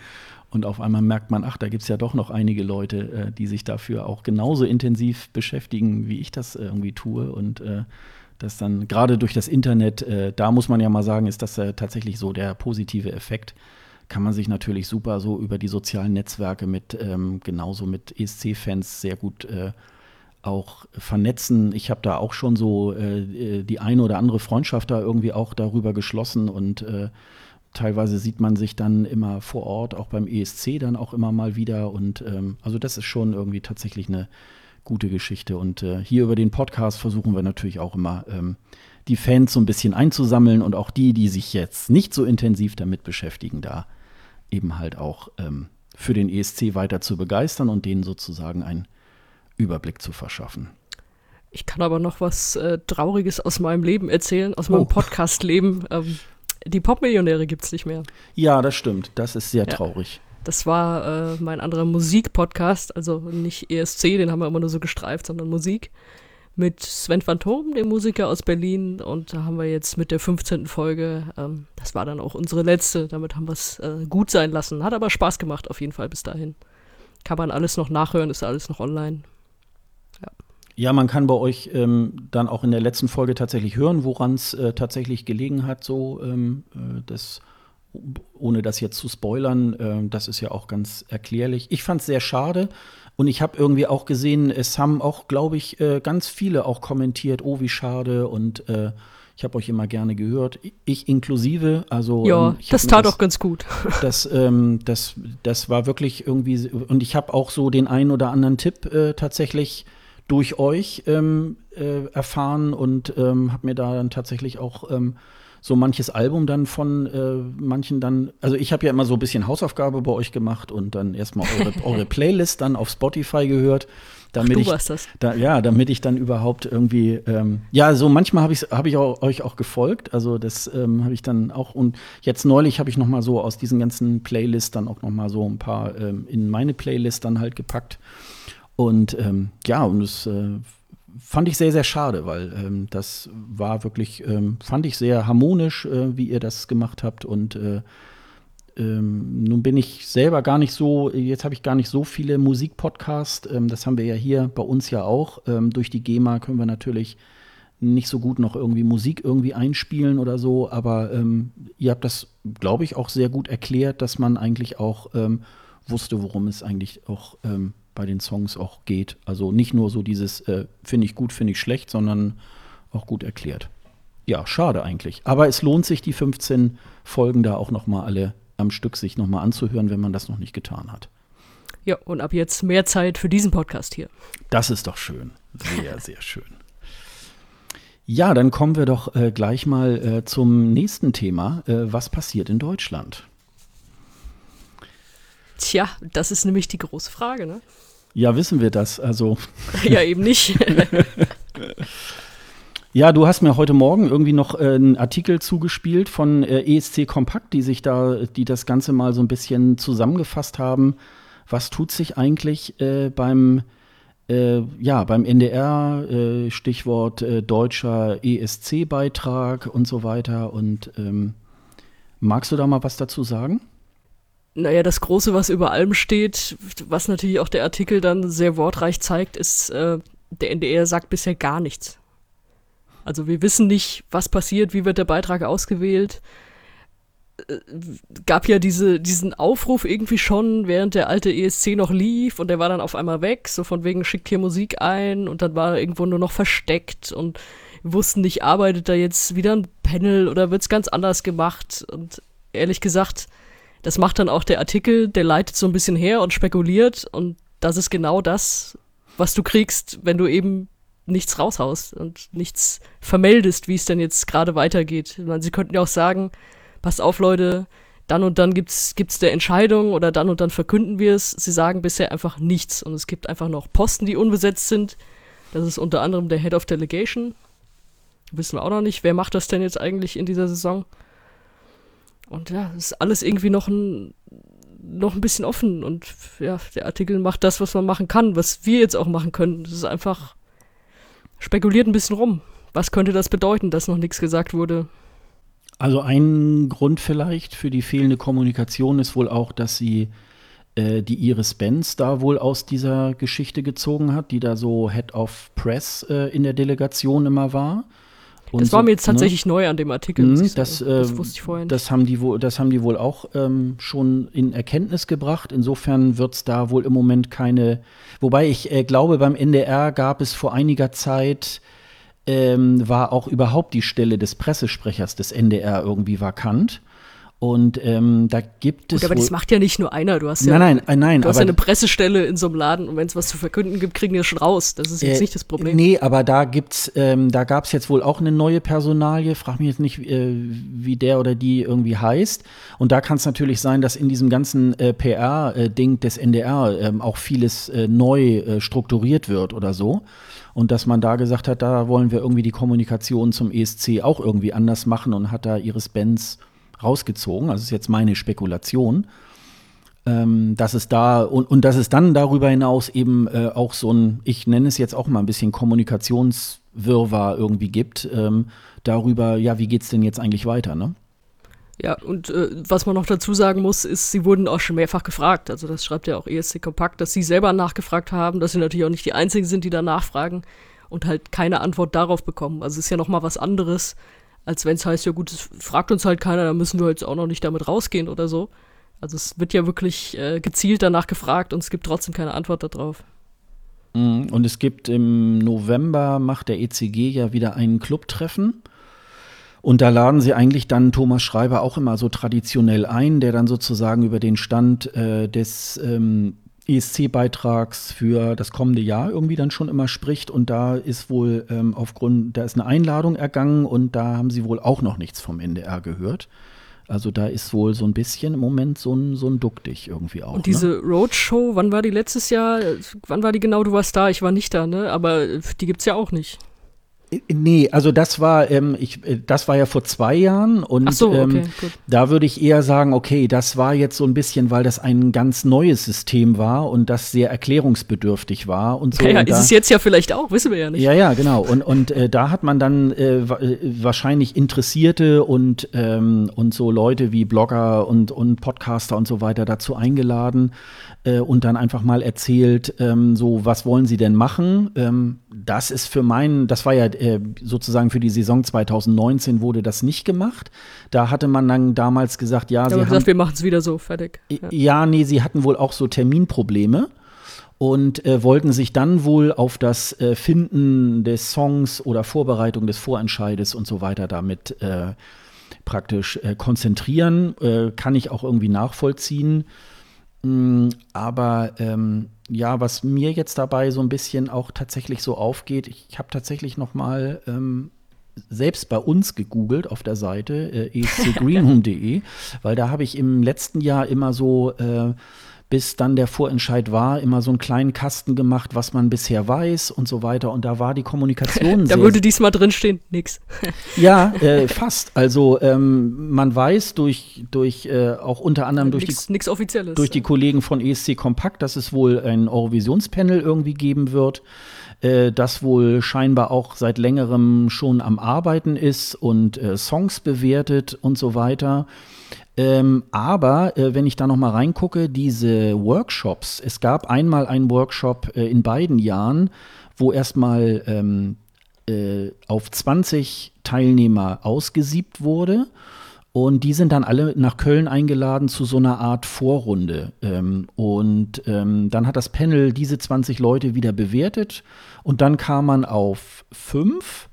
Und auf einmal merkt man, ach, da gibt es ja doch noch einige Leute, äh, die sich dafür auch genauso intensiv beschäftigen, wie ich das irgendwie tue. Und äh, das dann gerade durch das Internet, äh, da muss man ja mal sagen, ist das äh, tatsächlich so der positive Effekt kann man sich natürlich super so über die sozialen Netzwerke mit ähm, genauso mit ESC-Fans sehr gut äh, auch vernetzen. Ich habe da auch schon so äh, die eine oder andere Freundschaft da irgendwie auch darüber geschlossen und äh, teilweise sieht man sich dann immer vor Ort, auch beim ESC dann auch immer mal wieder und ähm, also das ist schon irgendwie tatsächlich eine gute Geschichte und äh, hier über den Podcast versuchen wir natürlich auch immer ähm, die Fans so ein bisschen einzusammeln und auch die, die sich jetzt nicht so intensiv damit beschäftigen, da eben halt auch ähm, für den ESC weiter zu begeistern und denen sozusagen einen Überblick zu verschaffen. Ich kann aber noch was äh, Trauriges aus meinem Leben erzählen, aus meinem oh. Podcast-Leben. Ähm, die Popmillionäre gibt es nicht mehr. Ja, das stimmt. Das ist sehr ja. traurig. Das war äh, mein anderer Musik-Podcast, also nicht ESC, den haben wir immer nur so gestreift, sondern Musik mit Sven Phantom, dem Musiker aus Berlin. Und da haben wir jetzt mit der 15. Folge, ähm, das war dann auch unsere letzte, damit haben wir es äh, gut sein lassen. Hat aber Spaß gemacht auf jeden Fall bis dahin. Kann man alles noch nachhören, ist alles noch online. Ja. Man kann bei euch ähm, dann auch in der letzten Folge tatsächlich hören, woran es äh, tatsächlich gelegen hat, so ähm, äh, das ohne das jetzt zu spoilern, äh, das ist ja auch ganz erklärlich. Ich fand es sehr schade, und ich habe irgendwie auch gesehen, es haben auch, glaube ich, äh, ganz viele auch kommentiert, oh, wie schade. Und äh, ich habe euch immer gerne gehört, ich inklusive. Also ja, ähm, das tat das, auch ganz gut. Das, ähm, das, das war wirklich irgendwie. Und ich habe auch so den einen oder anderen Tipp äh, tatsächlich durch euch ähm, äh, erfahren und ähm, habe mir da dann tatsächlich auch ähm, so manches Album dann von äh, manchen dann, also ich habe ja immer so ein bisschen Hausaufgabe bei euch gemacht und dann erstmal eure, eure Playlist dann auf Spotify gehört. Damit Ach, du ich, warst das. Da, ja, damit ich dann überhaupt irgendwie, ähm, ja, so manchmal habe ich, hab ich auch, euch auch gefolgt. Also das ähm, habe ich dann auch und jetzt neulich habe ich noch mal so aus diesen ganzen Playlists dann auch noch mal so ein paar ähm, in meine Playlist dann halt gepackt. Und ähm, ja, und es äh, fand ich sehr, sehr schade, weil ähm, das war wirklich, ähm, fand ich sehr harmonisch, äh, wie ihr das gemacht habt. Und äh, ähm, nun bin ich selber gar nicht so, jetzt habe ich gar nicht so viele Musikpodcasts. Ähm, das haben wir ja hier bei uns ja auch. Ähm, durch die GEMA können wir natürlich nicht so gut noch irgendwie Musik irgendwie einspielen oder so, aber ihr habt das, glaube ich, auch sehr gut erklärt, dass man eigentlich auch wusste, worum es eigentlich auch ähm, bei den Songs auch geht. Also nicht nur so dieses äh, finde ich gut, finde ich schlecht, sondern auch gut erklärt. Ja, schade eigentlich. Aber es lohnt sich, die 15 Folgen da auch noch mal alle am Stück sich noch mal anzuhören, wenn man das noch nicht getan hat. Ja, und ab jetzt mehr Zeit für diesen Podcast hier. Das ist doch schön. Sehr, sehr schön. Ja, dann kommen wir doch äh, gleich mal äh, zum nächsten Thema. Äh, was passiert in Deutschland? Tja, das ist nämlich die große Frage, ne? Ja, wissen wir das. Also. ja, eben nicht. ja, du hast mir heute Morgen irgendwie noch äh, einen Artikel zugespielt von äh, ESC Kompakt, die sich da, die das Ganze mal so ein bisschen zusammengefasst haben. Was tut sich eigentlich äh, beim äh, ja, beim NDR, äh, Stichwort äh, deutscher ESC-Beitrag und so weiter. Und ähm, magst du da mal was dazu sagen? Naja, das Große, was über allem steht, was natürlich auch der Artikel dann sehr wortreich zeigt, ist, äh, der NDR sagt bisher gar nichts. Also wir wissen nicht, was passiert, wie wird der Beitrag ausgewählt gab ja diese, diesen Aufruf irgendwie schon, während der alte ESC noch lief und der war dann auf einmal weg, so von wegen schickt hier Musik ein und dann war er irgendwo nur noch versteckt und wussten nicht, arbeitet da jetzt wieder ein Panel oder wird's ganz anders gemacht und ehrlich gesagt, das macht dann auch der Artikel, der leitet so ein bisschen her und spekuliert und das ist genau das, was du kriegst, wenn du eben nichts raushaust und nichts vermeldest, wie es denn jetzt gerade weitergeht. Meine, sie könnten ja auch sagen, passt auf, Leute, dann und dann gibt's, gibt's der Entscheidung oder dann und dann verkünden wir es. Sie sagen bisher einfach nichts und es gibt einfach noch Posten, die unbesetzt sind. Das ist unter anderem der Head of Delegation. Wissen wir auch noch nicht, wer macht das denn jetzt eigentlich in dieser Saison? Und ja, ist alles irgendwie noch ein, noch ein bisschen offen und ja, der Artikel macht das, was man machen kann, was wir jetzt auch machen können. Das ist einfach spekuliert ein bisschen rum. Was könnte das bedeuten, dass noch nichts gesagt wurde? Also ein Grund vielleicht für die fehlende Kommunikation ist wohl auch, dass sie äh, die Iris Benz da wohl aus dieser Geschichte gezogen hat, die da so Head of Press äh, in der Delegation immer war. Und das war mir jetzt ne? tatsächlich ne? neu an dem Artikel. Mhm, das, äh, das, wusste ich vorher nicht. Das haben die wohl, das haben die wohl auch ähm, schon in Erkenntnis gebracht. Insofern wird es da wohl im Moment keine. Wobei ich äh, glaube, beim NDR gab es vor einiger Zeit ähm, war auch überhaupt die Stelle des Pressesprechers des NDR irgendwie vakant. Und ähm, da gibt es. Gut, aber das macht ja nicht nur einer. Du hast ja, nein, nein, nein, du hast ja eine Pressestelle in so einem Laden und wenn es was zu verkünden gibt, kriegen die das schon raus. Das ist jetzt äh, nicht das Problem. Nee, aber da gibt's, ähm, da gab es jetzt wohl auch eine neue Personalie. Frag mich jetzt nicht, äh, wie der oder die irgendwie heißt. Und da kann es natürlich sein, dass in diesem ganzen äh, PR-Ding äh, des NDR ähm, auch vieles äh, neu äh, strukturiert wird oder so. Und dass man da gesagt hat, da wollen wir irgendwie die Kommunikation zum ESC auch irgendwie anders machen und hat da Iris Benz rausgezogen. Also ist jetzt meine Spekulation. Ähm, dass es da und, und dass es dann darüber hinaus eben äh, auch so ein, ich nenne es jetzt auch mal ein bisschen Kommunikationswirrwarr irgendwie gibt, ähm, darüber, ja, wie geht es denn jetzt eigentlich weiter, ne? Ja, und äh, was man noch dazu sagen muss, ist, sie wurden auch schon mehrfach gefragt. Also das schreibt ja auch ESC Kompakt, dass sie selber nachgefragt haben, dass sie natürlich auch nicht die Einzigen sind, die da nachfragen und halt keine Antwort darauf bekommen. Also es ist ja noch mal was anderes, als wenn es heißt, ja gut, es fragt uns halt keiner, dann müssen wir jetzt auch noch nicht damit rausgehen oder so. Also es wird ja wirklich äh, gezielt danach gefragt und es gibt trotzdem keine Antwort darauf. Mhm, und es gibt im November, macht der ECG ja wieder ein Clubtreffen. Und da laden sie eigentlich dann Thomas Schreiber auch immer so traditionell ein, der dann sozusagen über den Stand äh, des ähm, ESC-Beitrags für das kommende Jahr irgendwie dann schon immer spricht. Und da ist wohl ähm, aufgrund, da ist eine Einladung ergangen und da haben sie wohl auch noch nichts vom NDR gehört. Also da ist wohl so ein bisschen im Moment so ein, so ein Duckdich irgendwie auch. Und diese ne? Roadshow, wann war die letztes Jahr? Wann war die genau? Du warst da, ich war nicht da, ne? Aber die gibt's ja auch nicht. Nee, also das war, ähm, ich, äh, das war ja vor zwei Jahren und so, okay, ähm, da würde ich eher sagen, okay, das war jetzt so ein bisschen, weil das ein ganz neues System war und das sehr erklärungsbedürftig war und so. Ja, ja und ist da, es jetzt ja vielleicht auch, wissen wir ja nicht. Ja, ja, genau. Und, und äh, da hat man dann äh, äh wahrscheinlich Interessierte und, ähm, und so Leute wie Blogger und, und Podcaster und so weiter dazu eingeladen äh, und dann einfach mal erzählt, ähm, so, was wollen sie denn machen? Ähm, das ist für meinen, das war ja äh, sozusagen für die Saison 2019 wurde das nicht gemacht. Da hatte man dann damals gesagt, ja, sie haben gesagt, wir machen es wieder so, fertig. Ja. ja, nee, sie hatten wohl auch so Terminprobleme und äh, wollten sich dann wohl auf das äh, Finden des Songs oder Vorbereitung des Vorentscheides und so weiter damit äh, praktisch äh, konzentrieren. Äh, kann ich auch irgendwie nachvollziehen. Mm, aber ähm, ja, was mir jetzt dabei so ein bisschen auch tatsächlich so aufgeht, ich habe tatsächlich noch mal ähm, selbst bei uns gegoogelt auf der Seite äh, escgreenroom.de, weil da habe ich im letzten Jahr immer so äh, bis dann der Vorentscheid war, immer so einen kleinen Kasten gemacht, was man bisher weiß und so weiter. Und da war die Kommunikation Da würde diesmal drinstehen, nix. ja, äh, fast. Also ähm, man weiß durch, durch äh, auch unter anderem durch, nix, die, nix Offizielles. durch die Kollegen von ESC Kompakt, dass es wohl ein Eurovisionspanel irgendwie geben wird äh, das wohl scheinbar auch seit längerem schon am Arbeiten ist und äh, Songs bewertet und so weiter. Ähm, aber äh, wenn ich da noch mal reingucke, diese Workshops, es gab einmal einen Workshop äh, in beiden Jahren, wo erstmal ähm, äh, auf 20 Teilnehmer ausgesiebt wurde. Und die sind dann alle nach Köln eingeladen zu so einer Art Vorrunde. Ähm, und ähm, dann hat das Panel diese 20 Leute wieder bewertet. Und dann kam man auf fünf.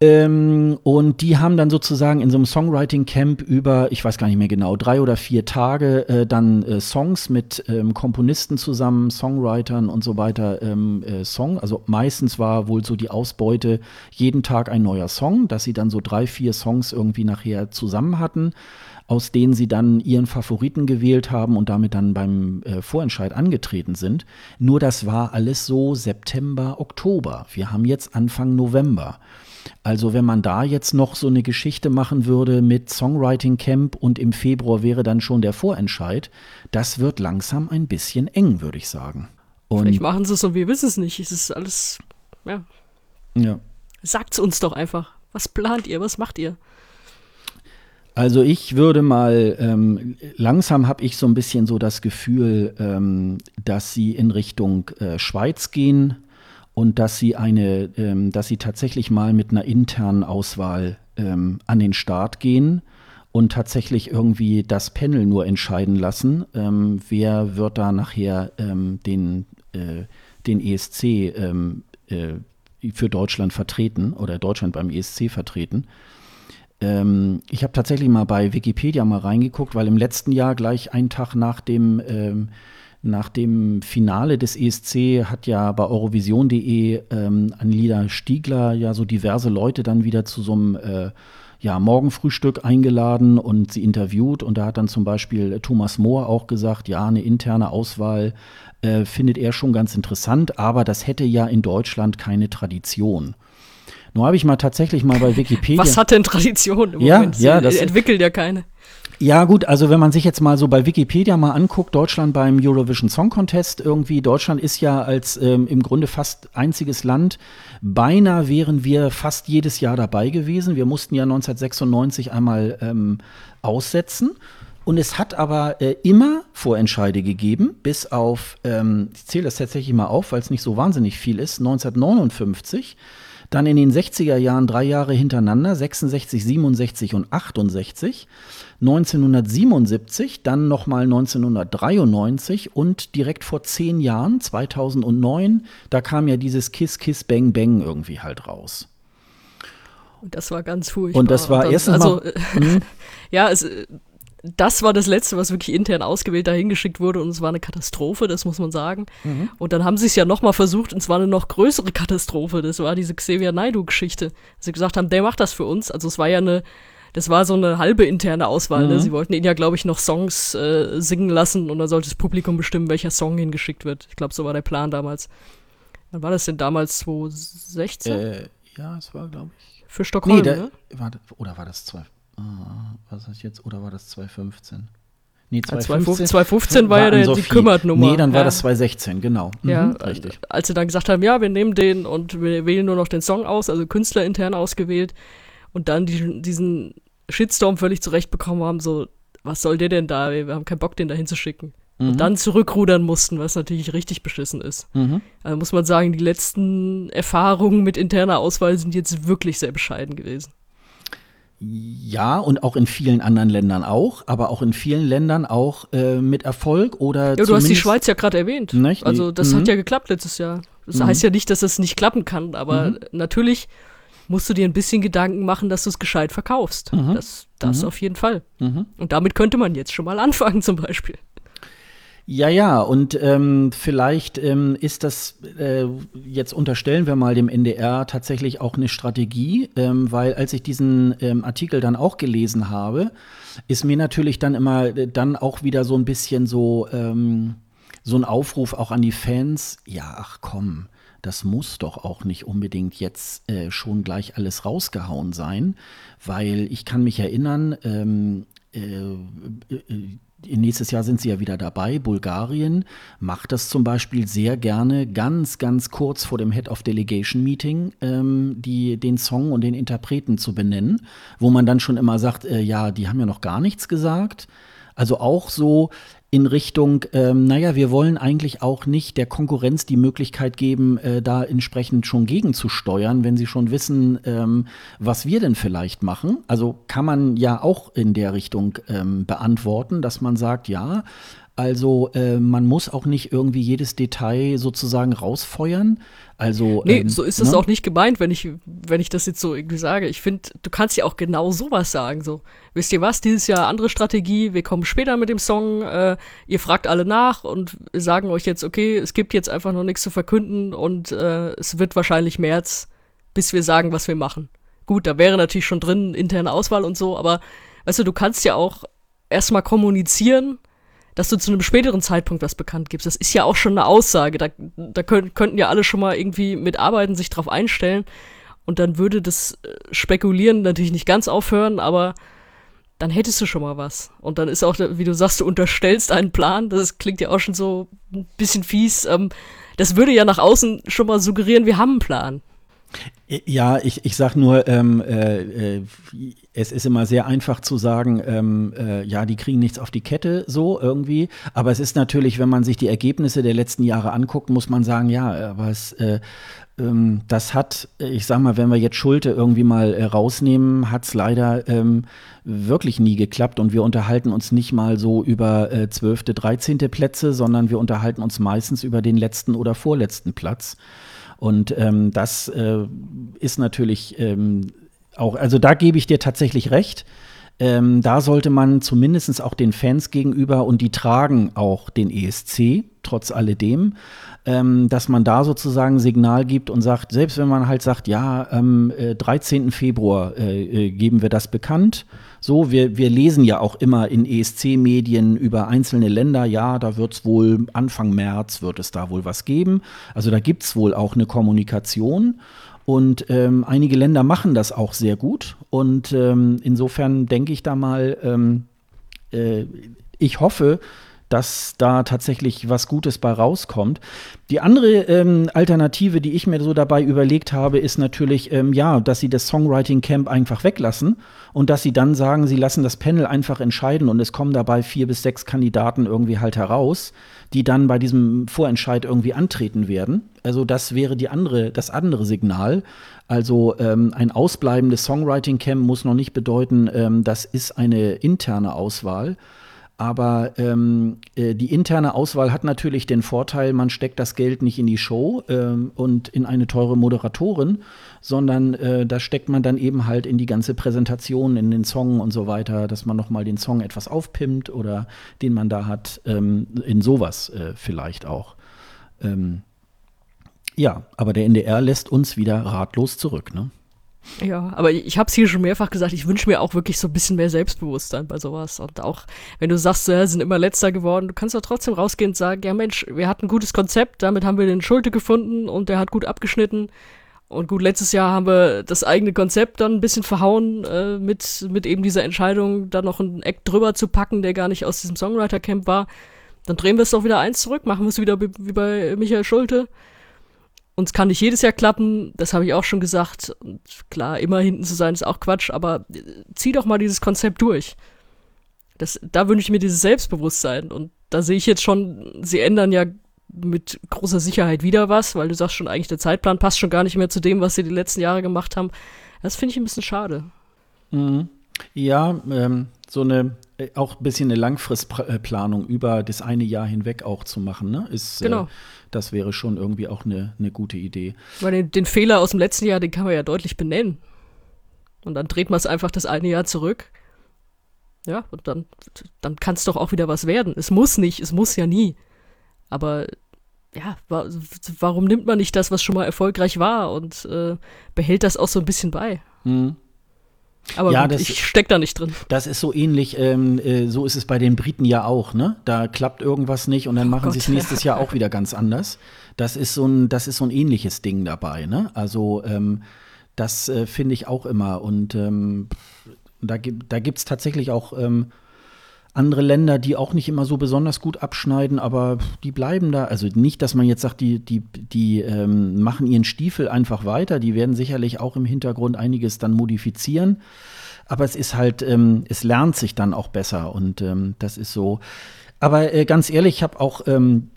Ähm, und die haben dann sozusagen in so einem Songwriting-Camp über, ich weiß gar nicht mehr genau, drei oder vier Tage äh, dann äh, Songs mit ähm, Komponisten zusammen, Songwritern und so weiter, ähm, äh, Song. Also meistens war wohl so die Ausbeute jeden Tag ein neuer Song, dass sie dann so drei, vier Songs irgendwie nachher zusammen hatten aus denen sie dann ihren Favoriten gewählt haben und damit dann beim äh, Vorentscheid angetreten sind. Nur das war alles so September, Oktober. Wir haben jetzt Anfang November. Also wenn man da jetzt noch so eine Geschichte machen würde mit Songwriting Camp und im Februar wäre dann schon der Vorentscheid, das wird langsam ein bisschen eng, würde ich sagen. Und Vielleicht machen sie es und wir wissen es nicht. Es ist alles, ja. Ja. Sagt's uns doch einfach. Was plant ihr? Was macht ihr? Also ich würde mal, ähm, langsam habe ich so ein bisschen so das Gefühl, ähm, dass sie in Richtung äh, Schweiz gehen und dass sie eine, ähm, dass sie tatsächlich mal mit einer internen Auswahl ähm, an den Start gehen und tatsächlich irgendwie das Panel nur entscheiden lassen, ähm, wer wird da nachher ähm, den, äh, den ESC ähm, äh, für Deutschland vertreten oder Deutschland beim ESC vertreten. Ähm, ich habe tatsächlich mal bei Wikipedia mal reingeguckt, weil im letzten Jahr gleich einen Tag nach dem nach dem Finale des ESC hat ja bei Eurovision.de ähm, Anlida Stiegler ja so diverse Leute dann wieder zu so einem äh, ja, Morgenfrühstück eingeladen und sie interviewt. Und da hat dann zum Beispiel Thomas Mohr auch gesagt, ja, eine interne Auswahl äh, findet er schon ganz interessant, aber das hätte ja in Deutschland keine Tradition. Nur habe ich mal tatsächlich mal bei Wikipedia. Was hat denn Tradition im ja, Moment? Ja, das entwickelt ja keine. Ja, gut, also wenn man sich jetzt mal so bei Wikipedia mal anguckt, Deutschland beim Eurovision Song Contest irgendwie, Deutschland ist ja als ähm, im Grunde fast einziges Land, beinahe wären wir fast jedes Jahr dabei gewesen. Wir mussten ja 1996 einmal ähm, aussetzen. Und es hat aber äh, immer Vorentscheide gegeben, bis auf, ähm, ich zähle das tatsächlich mal auf, weil es nicht so wahnsinnig viel ist, 1959 dann in den 60er Jahren drei Jahre hintereinander, 66, 67 und 68. 1977, dann nochmal 1993 und direkt vor zehn Jahren, 2009, da kam ja dieses Kiss, Kiss, Bang, Bang irgendwie halt raus. Und das war ganz furchtbar. Und das war erstens also, mal, äh, ja, es, das war das letzte, was wirklich intern ausgewählt dahin geschickt wurde und es war eine Katastrophe, das muss man sagen. Mhm. Und dann haben sie es ja nochmal versucht und es war eine noch größere Katastrophe. Das war diese Xavier Naidu-Geschichte. Sie gesagt haben, der macht das für uns. Also es war ja eine, das war so eine halbe interne Auswahl. Ne? Mhm. Ne? Sie wollten ihn ja, glaube ich, noch Songs äh, singen lassen und dann sollte das Publikum bestimmen, welcher Song hingeschickt wird. Ich glaube, so war der Plan damals. Wann war das denn damals? 2016? Äh, Ja, es war, glaube ich. Für Stockholm, Nee, da, ne? war, das- oder war das 2. Ah, was ist jetzt? Oder war das 2015? Nee, Ja, 2015 2015 war ja an der- die. Kümmertnummer, Nee, dann war ja. das 2016, genau. Mhm, Ja, richtig. als sie dann gesagt haben, ja, wir nehmen den und wir wählen nur noch den Song aus, also Künstler intern ausgewählt und dann die, diesen Shitstorm völlig zurecht bekommen haben, so, was soll der denn da? Wir haben keinen Bock, den da hinzuschicken. Mhm. Und dann zurückrudern mussten, was natürlich richtig beschissen ist. Mhm. Also muss man sagen, die letzten Erfahrungen mit interner Auswahl sind jetzt wirklich sehr bescheiden gewesen. Ja, und auch in vielen anderen Ländern auch, aber auch in vielen Ländern auch äh, mit Erfolg oder Ja, du hast die Schweiz ja gerade erwähnt. Nicht? Also das Mhm. hat ja geklappt letztes Jahr. Das Mhm. heißt ja nicht, dass das nicht klappen kann, aber Mhm. natürlich musst du dir ein bisschen Gedanken machen, dass du es gescheit verkaufst. Mhm. Das, das Mhm. auf jeden Fall. Mhm. Und damit könnte man jetzt schon mal anfangen zum Beispiel. Ja, ja, und ähm, vielleicht ähm, ist das, äh, jetzt unterstellen wir mal dem NDR tatsächlich auch eine Strategie, ähm, weil als ich diesen ähm, Artikel dann auch gelesen habe, ist mir natürlich dann immer äh, dann auch wieder so ein bisschen so, ähm, so ein Aufruf auch an die Fans, ja, ach komm, das muss doch auch nicht unbedingt jetzt äh, schon gleich alles rausgehauen sein, weil ich kann mich erinnern, ähm, äh, äh, Nächstes Jahr sind sie ja wieder dabei. Bulgarien macht das zum Beispiel sehr gerne ganz, ganz kurz vor dem Head of Delegation Meeting, ähm, die, den Song und den Interpreten zu benennen, wo man dann schon immer sagt, äh, ja, die haben ja noch gar nichts gesagt. Also auch so in Richtung, ähm, naja, wir wollen eigentlich auch nicht der Konkurrenz die Möglichkeit geben, äh, da entsprechend schon gegenzusteuern, wenn sie schon wissen, ähm, was wir denn vielleicht machen. Also kann man ja auch in der Richtung ähm, beantworten, dass man sagt, ja, also äh, man muss auch nicht irgendwie jedes Detail sozusagen rausfeuern. Also Nee, ähm, so ist es ne? auch nicht gemeint, wenn ich, wenn ich das jetzt so irgendwie sage. Ich finde, du kannst ja auch genau sowas sagen. So, wisst ihr was, dieses Jahr andere Strategie, wir kommen später mit dem Song, äh, ihr fragt alle nach und sagen euch jetzt, okay, es gibt jetzt einfach noch nichts zu verkünden und äh, es wird wahrscheinlich März, bis wir sagen, was wir machen. Gut, da wäre natürlich schon drin interne Auswahl und so, aber weißt du, du kannst ja auch erstmal kommunizieren, dass du zu einem späteren Zeitpunkt was bekannt gibst. Das ist ja auch schon eine Aussage. Da, da könnt, könnten ja alle schon mal irgendwie mitarbeiten, sich drauf einstellen. Und dann würde das äh, Spekulieren natürlich nicht ganz aufhören, aber dann hättest du schon mal was. Und dann ist auch, wie du sagst, du unterstellst einen Plan. Das klingt ja auch schon so ein bisschen fies. Ähm, das würde ja nach außen schon mal suggerieren, wir haben einen Plan. Ja, ich, ich sag nur, ähm, äh, äh, es ist immer sehr einfach zu sagen, ähm, äh, ja, die kriegen nichts auf die Kette, so irgendwie. Aber es ist natürlich, wenn man sich die Ergebnisse der letzten Jahre anguckt, muss man sagen, ja, aber es, äh, ähm, das hat, ich sag mal, wenn wir jetzt Schulte irgendwie mal äh, rausnehmen, hat es leider ähm, wirklich nie geklappt und wir unterhalten uns nicht mal so über äh, 12., 13. Plätze, sondern wir unterhalten uns meistens über den letzten oder vorletzten Platz. Und ähm, das äh, ist natürlich ähm, auch, also da gebe ich dir tatsächlich recht. Ähm, da sollte man zumindest auch den Fans gegenüber und die tragen auch den ESC, trotz alledem, ähm, dass man da sozusagen Signal gibt und sagt, selbst wenn man halt sagt, ja, am äh, 13. Februar äh, äh, geben wir das bekannt. So, wir, wir lesen ja auch immer in ESC-Medien über einzelne Länder, ja, da wird es wohl Anfang März, wird es da wohl was geben. Also da gibt es wohl auch eine Kommunikation. Und ähm, einige Länder machen das auch sehr gut. Und ähm, insofern denke ich da mal, ähm, äh, ich hoffe, dass da tatsächlich was Gutes bei rauskommt. Die andere ähm, Alternative, die ich mir so dabei überlegt habe, ist natürlich, ähm, ja, dass sie das Songwriting Camp einfach weglassen und dass sie dann sagen, sie lassen das Panel einfach entscheiden und es kommen dabei vier bis sechs Kandidaten irgendwie halt heraus, die dann bei diesem Vorentscheid irgendwie antreten werden. Also das wäre die andere, das andere Signal. Also ähm, ein ausbleibendes Songwriting Camp muss noch nicht bedeuten, ähm, das ist eine interne Auswahl. Aber ähm, äh, die interne Auswahl hat natürlich den Vorteil, man steckt das Geld nicht in die Show ähm, und in eine teure Moderatorin, sondern äh, da steckt man dann eben halt in die ganze Präsentation, in den Song und so weiter, dass man nochmal den Song etwas aufpimmt oder den man da hat, ähm, in sowas äh, vielleicht auch. Ähm, ja, aber der NDR lässt uns wieder ratlos zurück, ne? Ja, aber ich habe es hier schon mehrfach gesagt, ich wünsche mir auch wirklich so ein bisschen mehr Selbstbewusstsein bei sowas. Und auch, wenn du sagst, wir sind immer letzter geworden, du kannst doch trotzdem rausgehen und sagen, ja Mensch, wir hatten ein gutes Konzept, damit haben wir den Schulte gefunden und der hat gut abgeschnitten. Und gut, letztes Jahr haben wir das eigene Konzept dann ein bisschen verhauen äh, mit, mit eben dieser Entscheidung, da noch einen Act drüber zu packen, der gar nicht aus diesem Songwriter-Camp war. Dann drehen wir es doch wieder eins zurück, machen wir es wieder wie bei Michael Schulte. Und es kann nicht jedes Jahr klappen, das habe ich auch schon gesagt. Und klar, immer hinten zu sein ist auch Quatsch, aber äh, zieh doch mal dieses Konzept durch. Das, da wünsche ich mir dieses Selbstbewusstsein. Und da sehe ich jetzt schon, sie ändern ja mit großer Sicherheit wieder was, weil du sagst schon, eigentlich der Zeitplan passt schon gar nicht mehr zu dem, was sie die letzten Jahre gemacht haben. Das finde ich ein bisschen schade. Mhm. Ja, ähm, so eine auch ein bisschen eine Langfristplanung über das eine Jahr hinweg auch zu machen, ne? Ist, genau. Äh, das wäre schon irgendwie auch eine, eine gute Idee. Weil den, den Fehler aus dem letzten Jahr, den kann man ja deutlich benennen. Und dann dreht man es einfach das eine Jahr zurück. Ja, und dann, dann kann es doch auch wieder was werden. Es muss nicht, es muss ja nie. Aber ja, wa warum nimmt man nicht das, was schon mal erfolgreich war und äh, behält das auch so ein bisschen bei? Mhm. Aber Ja, gut, das- ich steck da nicht drin. Das ist so ähnlich, ähm, äh, so ist es bei den Briten ja auch, ne? Da klappt irgendwas nicht und dann machen Gott. sie es nächstes Jahr auch wieder ganz anders. Das ist so ein, das ist so ein ähnliches Ding dabei, ne? Also ähm, das äh, finde ich auch immer. Und ähm, da gibt da gibt's tatsächlich auch ähm, andere Länder, die auch nicht immer so besonders gut abschneiden, aber die bleiben da. Also nicht, dass man jetzt sagt, die, die, die ähm, machen ihren Stiefel einfach weiter. Die werden sicherlich auch im Hintergrund einiges dann modifizieren. Aber es ist halt, ähm, es lernt sich dann auch besser und ähm, das ist so. Aber äh, ganz ehrlich, ich habe auch, ähm,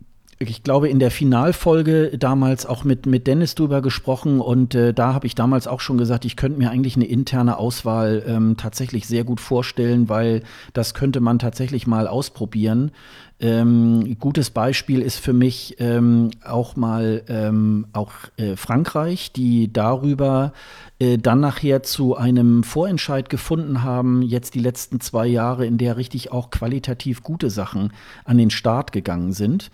ich glaube, in der Finalfolge damals auch mit, mit Dennis drüber gesprochen und äh, da habe ich damals auch schon gesagt, ich könnte mir eigentlich eine interne Auswahl ähm, tatsächlich sehr gut vorstellen, weil das könnte man tatsächlich mal ausprobieren. Ähm, gutes Beispiel ist für mich ähm, auch mal ähm, auch äh, Frankreich, die darüber äh, dann nachher zu einem Vorentscheid gefunden haben, jetzt die letzten zwei Jahre, in der richtig auch qualitativ gute Sachen an den Start gegangen sind.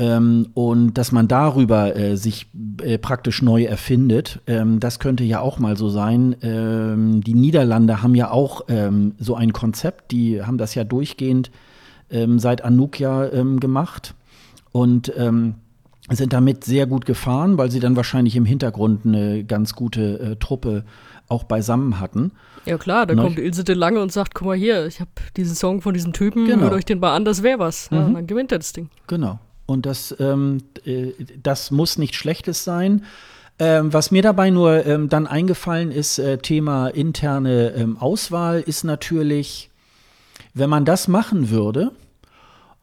Ähm, und dass man darüber äh, sich äh, praktisch neu erfindet, ähm, das könnte ja auch mal so sein. Ähm, die Niederlande haben ja auch ähm, so ein Konzept, die haben das ja durchgehend ähm, seit Anouk ja ähm, gemacht und sind damit sehr gut gefahren, weil sie dann wahrscheinlich im Hintergrund eine ganz gute äh, Truppe auch beisammen hatten. Ja klar, da Ne? kommt Ilse de Lange und sagt, guck mal hier, ich habe diesen Song von diesem Typen, Genau. hört euch den mal an, das wäre was. Ja, Mhm. und dann gewinnt er das Ding. Genau. Und das, ähm, äh, das muss nicht Schlechtes sein. Ähm, was mir dabei nur ähm, dann eingefallen ist, äh, Thema interne ähm, Auswahl, ist natürlich, wenn man das machen würde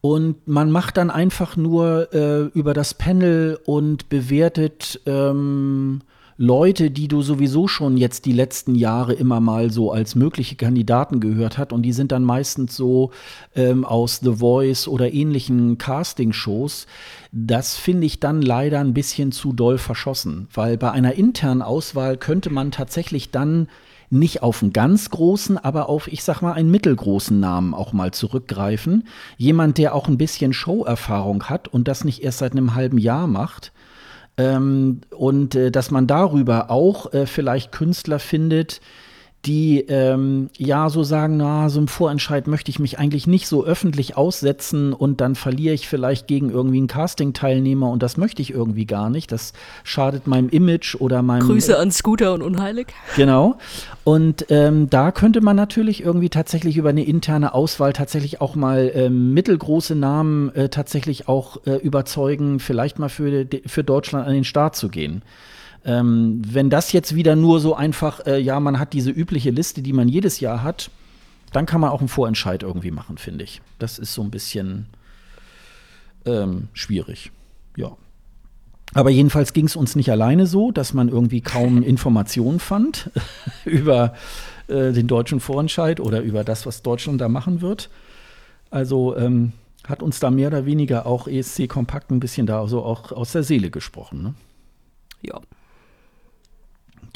und man macht dann einfach nur äh, über das Panel und bewertet ähm, Leute, die du sowieso schon jetzt die letzten Jahre immer mal so als mögliche Kandidaten gehört hat und die sind dann meistens so ähm, aus The Voice oder ähnlichen Casting-Shows. Das finde ich dann leider ein bisschen zu doll verschossen, weil bei einer internen Auswahl könnte man tatsächlich dann nicht auf einen ganz großen, aber auf, ich sag mal, einen mittelgroßen Namen auch mal zurückgreifen. Jemand, der auch ein bisschen Show-Erfahrung hat und das nicht erst seit einem halben Jahr macht. Ähm, und äh, dass man darüber auch äh, vielleicht Künstler findet, die ähm, ja so sagen, na, so im Vorentscheid möchte ich mich eigentlich nicht so öffentlich aussetzen und dann verliere ich vielleicht gegen irgendwie einen Casting-Teilnehmer und das möchte ich irgendwie gar nicht. Das schadet meinem Image oder meinem Grüße an Scooter und Unheilig. Genau. Und ähm, da könnte man natürlich irgendwie tatsächlich über eine interne Auswahl tatsächlich auch mal ähm, mittelgroße Namen äh, tatsächlich auch äh, überzeugen, vielleicht mal für, für Deutschland an den Start zu gehen. Ähm, wenn das jetzt wieder nur so einfach, äh, ja, man hat diese übliche Liste, die man jedes Jahr hat, dann kann man auch einen Vorentscheid irgendwie machen, finde ich. Das ist so ein bisschen ähm, schwierig. Ja. Aber jedenfalls ging es uns nicht alleine so, dass man irgendwie kaum Informationen fand über äh, den deutschen Vorentscheid oder über das, was Deutschland da machen wird. Also ähm, hat uns da mehr oder weniger auch ESC Kompakt ein bisschen da so auch aus der Seele gesprochen. Ne? Ja,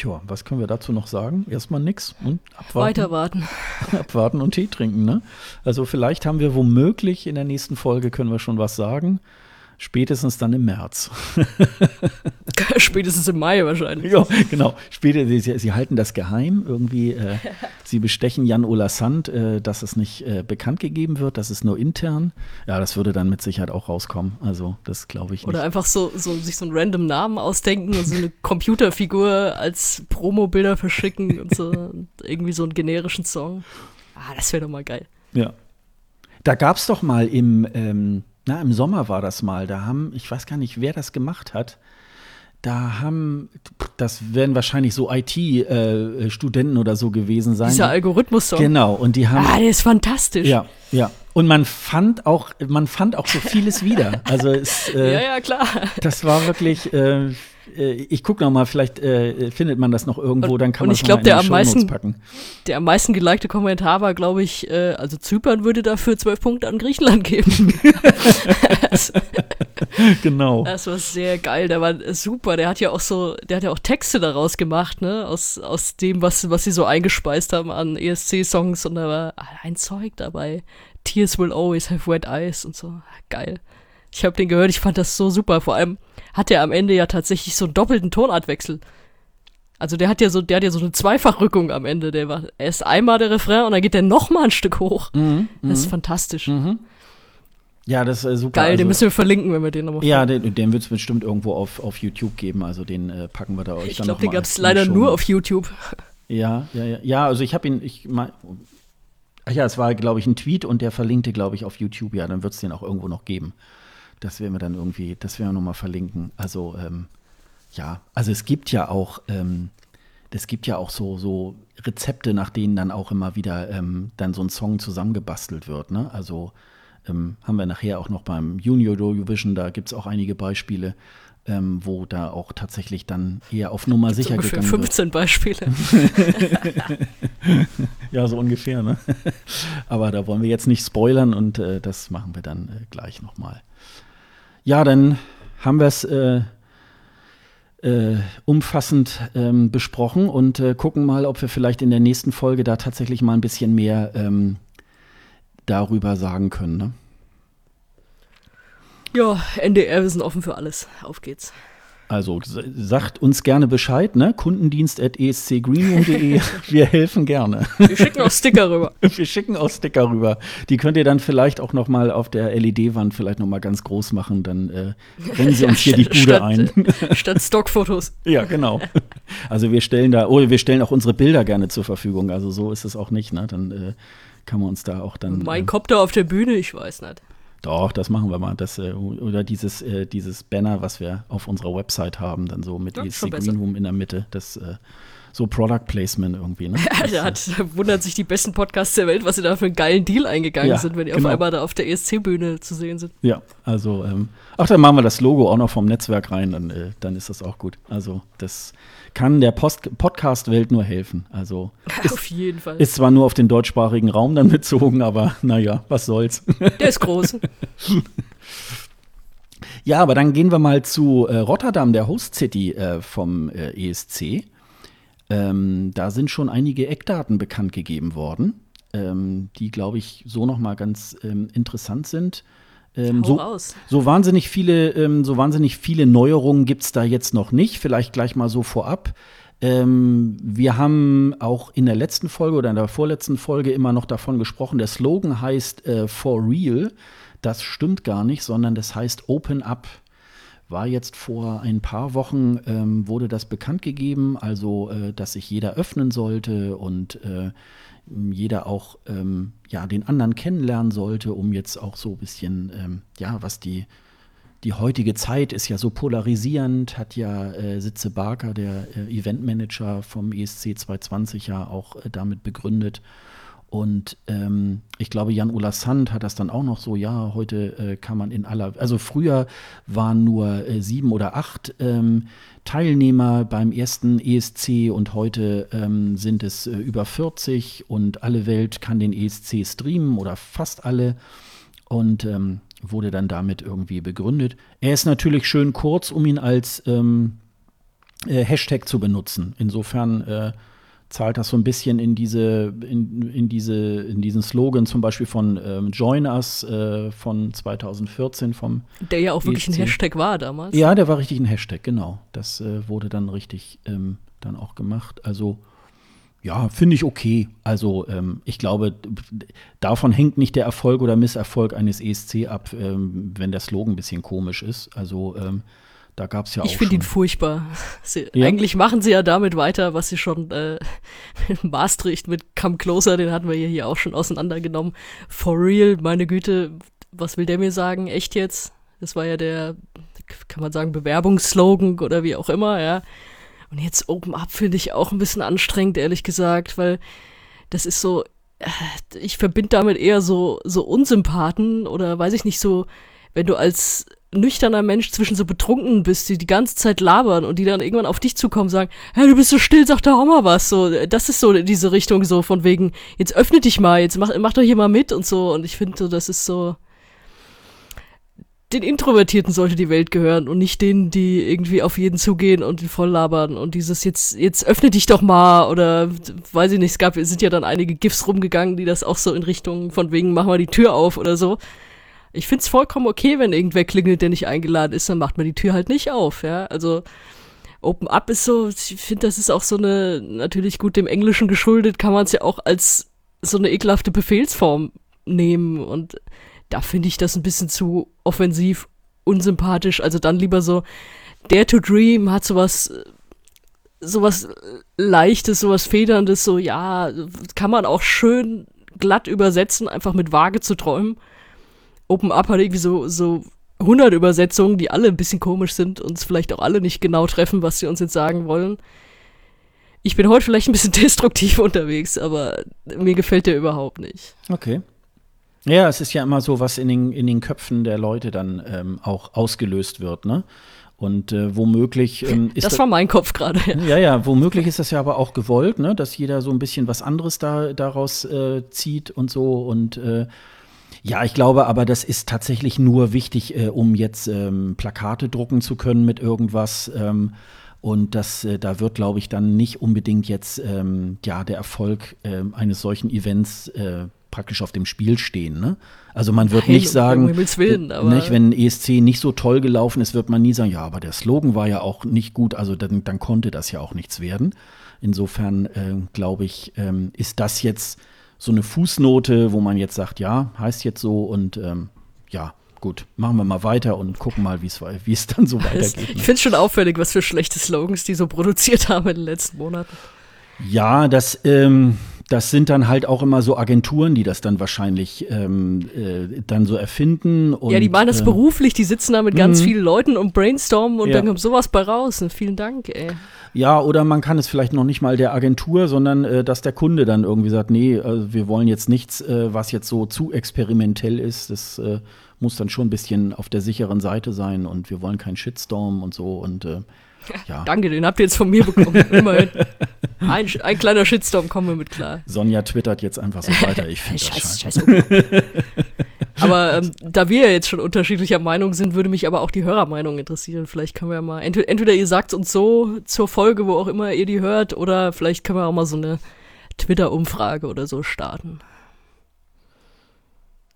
Tja, was können wir dazu noch sagen? Erstmal nix. Und abwarten, weiter warten. abwarten und Tee trinken. Ne? Also vielleicht haben wir womöglich in der nächsten Folge können wir schon was sagen. Spätestens dann im März. Spätestens im Mai wahrscheinlich. Ja, genau. Später, sie, sie halten das geheim. Irgendwie, äh, sie bestechen Jan Ola Sand, äh, dass es nicht äh, bekannt gegeben wird, das ist nur intern. Ja, das würde dann mit Sicherheit auch rauskommen. Also, das glaube ich nicht. Oder einfach so, so sich so einen random Namen ausdenken und so eine Computerfigur als Promo-Bilder verschicken und so und irgendwie so einen generischen Song. Ah, das wäre doch mal geil. Ja. Da gab es doch mal im, ähm, na, im Sommer war das mal, da haben, ich weiß gar nicht, wer das gemacht hat, da haben, das werden wahrscheinlich so IT-Studenten äh, oder so gewesen sein. Dieser Algorithmus-Song. Genau, und die haben. Ah, der ist fantastisch. Ja, ja. Und man fand auch, man fand auch so vieles wieder. Also es, äh, ja, ja, klar. Das war wirklich, äh, äh ich gucke noch mal, vielleicht äh, findet man das noch irgendwo, dann kann man es mal in der meisten, packen. Der am meisten gelikte Kommentar war, glaube ich, äh, also Zypern würde dafür zwölf Punkte an Griechenland geben. genau. Das war sehr geil, der war super. Der hat ja auch so, der hat ja auch Texte daraus gemacht, ne, aus, aus dem, was, was sie so eingespeist haben an ESC-Songs und da war ein Zeug dabei. Tears will always have wet eyes und so. Geil. Ich habe den gehört, ich fand das so super. Vor allem hat er am Ende ja tatsächlich so einen doppelten Tonartwechsel. Also der hat ja so, der hat ja so eine Zweifachrückung am Ende. Der war erst einmal der Refrain und dann geht der noch mal ein Stück hoch. Mhm, das ist mhm. fantastisch. Mhm. Ja, das ist äh, super. Geil, also, den müssen wir verlinken, wenn wir den nochmal Ja, den, den wird es bestimmt irgendwo auf, auf YouTube geben. Also den äh, packen wir da euch ich dann glaub, noch Ich glaube, den gab es leider nur auf YouTube. Ja, ja, ja. Ja, also ich habe ihn, ich mein, Ach ja, es war, glaube ich, ein Tweet und der verlinkte, glaube ich, auf YouTube. Ja, dann wird es den auch irgendwo noch geben. Das werden wir dann irgendwie, das werden wir nochmal verlinken. Also, ähm, ja, also es gibt ja auch, ähm, es gibt ja auch so, so Rezepte, nach denen dann auch immer wieder ähm, dann so ein Song zusammengebastelt wird. Ne? Also ähm, haben wir nachher auch noch beim Junior Eurovision, da gibt es auch einige Beispiele, ähm, wo da auch tatsächlich dann eher auf Nummer sicher ungefähr gegangen 15 wird. Beispiele. ja, so ungefähr. Ne? Aber da wollen wir jetzt nicht spoilern und äh, das machen wir dann äh, gleich nochmal. Ja, dann haben wir es äh, äh, umfassend ähm, besprochen und äh, gucken mal, ob wir vielleicht in der nächsten Folge da tatsächlich mal ein bisschen mehr ähm, darüber sagen können. Ne? Ja, NDR, wir sind offen für alles. Auf geht's. Also sagt uns gerne Bescheid, ne? Kundendienst.escgreenroom.de. Wir helfen gerne. Wir schicken auch Sticker rüber. Wir schicken auch Sticker rüber. Die könnt ihr dann vielleicht auch noch mal auf der LED-Wand vielleicht noch mal ganz groß machen. Dann äh, rennen sie uns hier die Bude statt, ein. Statt Stockfotos. Ja, genau. Also wir stellen da, oder wir stellen auch unsere Bilder gerne zur Verfügung. Also so ist es auch nicht, ne? Dann äh, kann man uns da auch dann. Mein äh, Kopter auf der Bühne, ich weiß nicht. Doch, das machen wir mal. Das, äh, oder dieses, äh, dieses Banner, was wir auf unserer Website haben, dann so mit ESC Green Room in der Mitte. Das äh, so Product Placement irgendwie. Ne? Ja, da hat, wundert sich die besten Podcasts der Welt, was sie da für einen geilen Deal eingegangen ja, sind, wenn die genau. auf einmal da auf der ESC-Bühne zu sehen sind. Ja, also, ähm, ach, dann machen wir das Logo auch noch vom Netzwerk rein, dann, äh, dann ist das auch gut. Also, das kann der Podcast-Welt nur helfen. Also, ist, auf jeden Fall. Ist zwar nur auf den deutschsprachigen Raum dann bezogen, aber naja, was soll's. Der ist groß. ja, aber dann gehen wir mal zu äh, Rotterdam, der Host City äh, vom äh, ESC. Ähm, da sind schon einige Eckdaten bekannt gegeben worden, ähm, die, glaube ich, so nochmal ganz ähm, interessant sind. Ähm, so, so, wahnsinnig viele, ähm, so wahnsinnig viele Neuerungen gibt es da jetzt noch nicht. Vielleicht gleich mal so vorab. Ähm, wir haben auch in der letzten Folge oder in der vorletzten Folge immer noch davon gesprochen, der Slogan heißt äh, For Real. Das stimmt gar nicht, sondern das heißt Open Up war jetzt vor ein paar Wochen, ähm, wurde das bekannt gegeben, also äh, dass sich jeder öffnen sollte und äh, jeder auch ähm, ja, den anderen kennenlernen sollte, um jetzt auch so ein bisschen, ähm, ja, was die, die heutige Zeit ist ja so polarisierend, hat ja äh, Sitze Barker, der äh, Eventmanager vom ESC 220 ja auch äh, damit begründet. Und ähm, ich glaube, Jan-Ola Sand hat das dann auch noch so, ja, heute äh, kann man in aller, also früher waren nur äh, sieben oder acht ähm, Teilnehmer beim ersten ESC und heute ähm, sind es äh, über 40 und alle Welt kann den ESC streamen oder fast alle und ähm, wurde dann damit irgendwie begründet. Er ist natürlich schön kurz, um ihn als ähm, äh, Hashtag zu benutzen. Insofern äh, zahlt das so ein bisschen in diese, in, in diese, in diesen Slogan zum Beispiel von ähm, Join Us äh, von 2014 vom Der ja auch wirklich ein Hashtag war damals. Ja, der war richtig ein Hashtag, genau. Das äh, wurde dann richtig ähm, dann auch gemacht. Also ja, finde ich okay. Also ähm, ich glaube, davon hängt nicht der Erfolg oder Misserfolg eines ESC ab, ähm, wenn der Slogan ein bisschen komisch ist. Also ähm, da gab es ja ich auch. Ich finde ihn furchtbar. Sie, ja? Eigentlich machen sie ja damit weiter, was sie schon äh, mit Maastricht mit Come Closer, den hatten wir ja hier auch schon auseinandergenommen. For real, meine Güte, was will der mir sagen? Echt jetzt? Das war ja der, kann man sagen, Bewerbungsslogan oder wie auch immer, ja. Und jetzt Open Up finde ich auch ein bisschen anstrengend, ehrlich gesagt, weil das ist so, äh, ich verbinde damit eher so, so Unsympathen oder weiß ich nicht, so, wenn du als nüchterner Mensch zwischen so Betrunkenen bist, die die ganze Zeit labern und die dann irgendwann auf dich zukommen und sagen, hey, du bist so still, sag doch auch mal was. So, das ist so diese Richtung so von wegen, jetzt öffne dich mal, jetzt mach, mach doch hier mal mit und so. Und ich finde so, das ist so, den Introvertierten sollte die Welt gehören und nicht denen, die irgendwie auf jeden zugehen und voll labern und dieses jetzt, jetzt öffne dich doch mal oder weiß ich nicht, es gab, es sind ja dann einige GIFs rumgegangen, die das auch so in Richtung von wegen, mach mal die Tür auf oder so. Ich find's vollkommen okay, wenn irgendwer klingelt, der nicht eingeladen ist, dann macht man die Tür halt nicht auf, ja. Also Open Up ist so, ich finde, das ist auch so eine, natürlich gut dem Englischen geschuldet, kann man es ja auch als so eine ekelhafte Befehlsform nehmen und da finde ich das ein bisschen zu offensiv, unsympathisch. Also dann lieber so, Dare to Dream hat sowas, sowas Leichtes, sowas Federndes, so, ja, kann man auch schön glatt übersetzen, einfach mit vage zu träumen. Open Up hat irgendwie so, so 100 Übersetzungen, die alle ein bisschen komisch sind und es vielleicht auch alle nicht genau treffen, was sie uns jetzt sagen wollen. Ich bin heute vielleicht ein bisschen destruktiv unterwegs, aber mir gefällt der überhaupt nicht. Okay. Ja, es ist ja immer so, was in den, in den Köpfen der Leute dann ähm, auch ausgelöst wird, ne? Und äh, womöglich ähm, ist das war mein Kopf gerade. Ja. ja, ja, womöglich ist das ja aber auch gewollt, ne, dass jeder so ein bisschen was anderes da daraus äh, zieht und so und äh, ja, ich glaube aber, das ist tatsächlich nur wichtig, äh, um jetzt ähm, Plakate drucken zu können mit irgendwas. Ähm, und das, äh, da wird, glaube ich, dann nicht unbedingt jetzt ähm, ja der Erfolg äh, eines solchen Events äh, praktisch auf dem Spiel stehen. Ne? Also man wird Nein, nicht sagen, Willen, nicht, wenn ESC nicht so toll gelaufen ist, wird man nie sagen, ja, aber der Slogan war ja auch nicht gut, also dann, dann konnte das ja auch nichts werden. Insofern äh, glaube ich, ähm, ist das jetzt so eine Fußnote, wo man jetzt sagt, ja, heißt jetzt so und ähm, ja, gut, machen wir mal weiter und gucken mal, wie es dann so weitergeht. Ich finde es schon auffällig, was für schlechte Slogans die so produziert haben in den letzten Monaten. Ja, das, ähm, das sind dann halt auch immer so Agenturen, die das dann wahrscheinlich ähm, äh, dann so erfinden. Und, ja, die machen das äh, beruflich, die sitzen da mit ganz mhm. vielen Leuten und brainstormen und ja. dann kommt sowas bei raus. Und vielen Dank, ey. Ja, oder man kann es vielleicht noch nicht mal der Agentur, sondern äh, dass der Kunde dann irgendwie sagt, nee, äh, wir wollen jetzt nichts, äh, was jetzt so zu experimentell ist. Das äh, muss dann schon ein bisschen auf der sicheren Seite sein und wir wollen keinen Shitstorm und so und ja. Danke, den habt ihr jetzt von mir bekommen. Immerhin. Ein, ein, kleiner Shitstorm, kommen wir mit klar. Sonja twittert jetzt einfach so weiter. Ich finde das scheiße. scheiße. aber ähm, da wir ja jetzt schon unterschiedlicher Meinung sind, würde mich aber auch die Hörermeinung interessieren. Vielleicht können wir ja mal, entweder, entweder ihr sagt uns so zur Folge, wo auch immer ihr die hört, oder vielleicht können wir auch mal so eine Twitter-Umfrage oder so starten.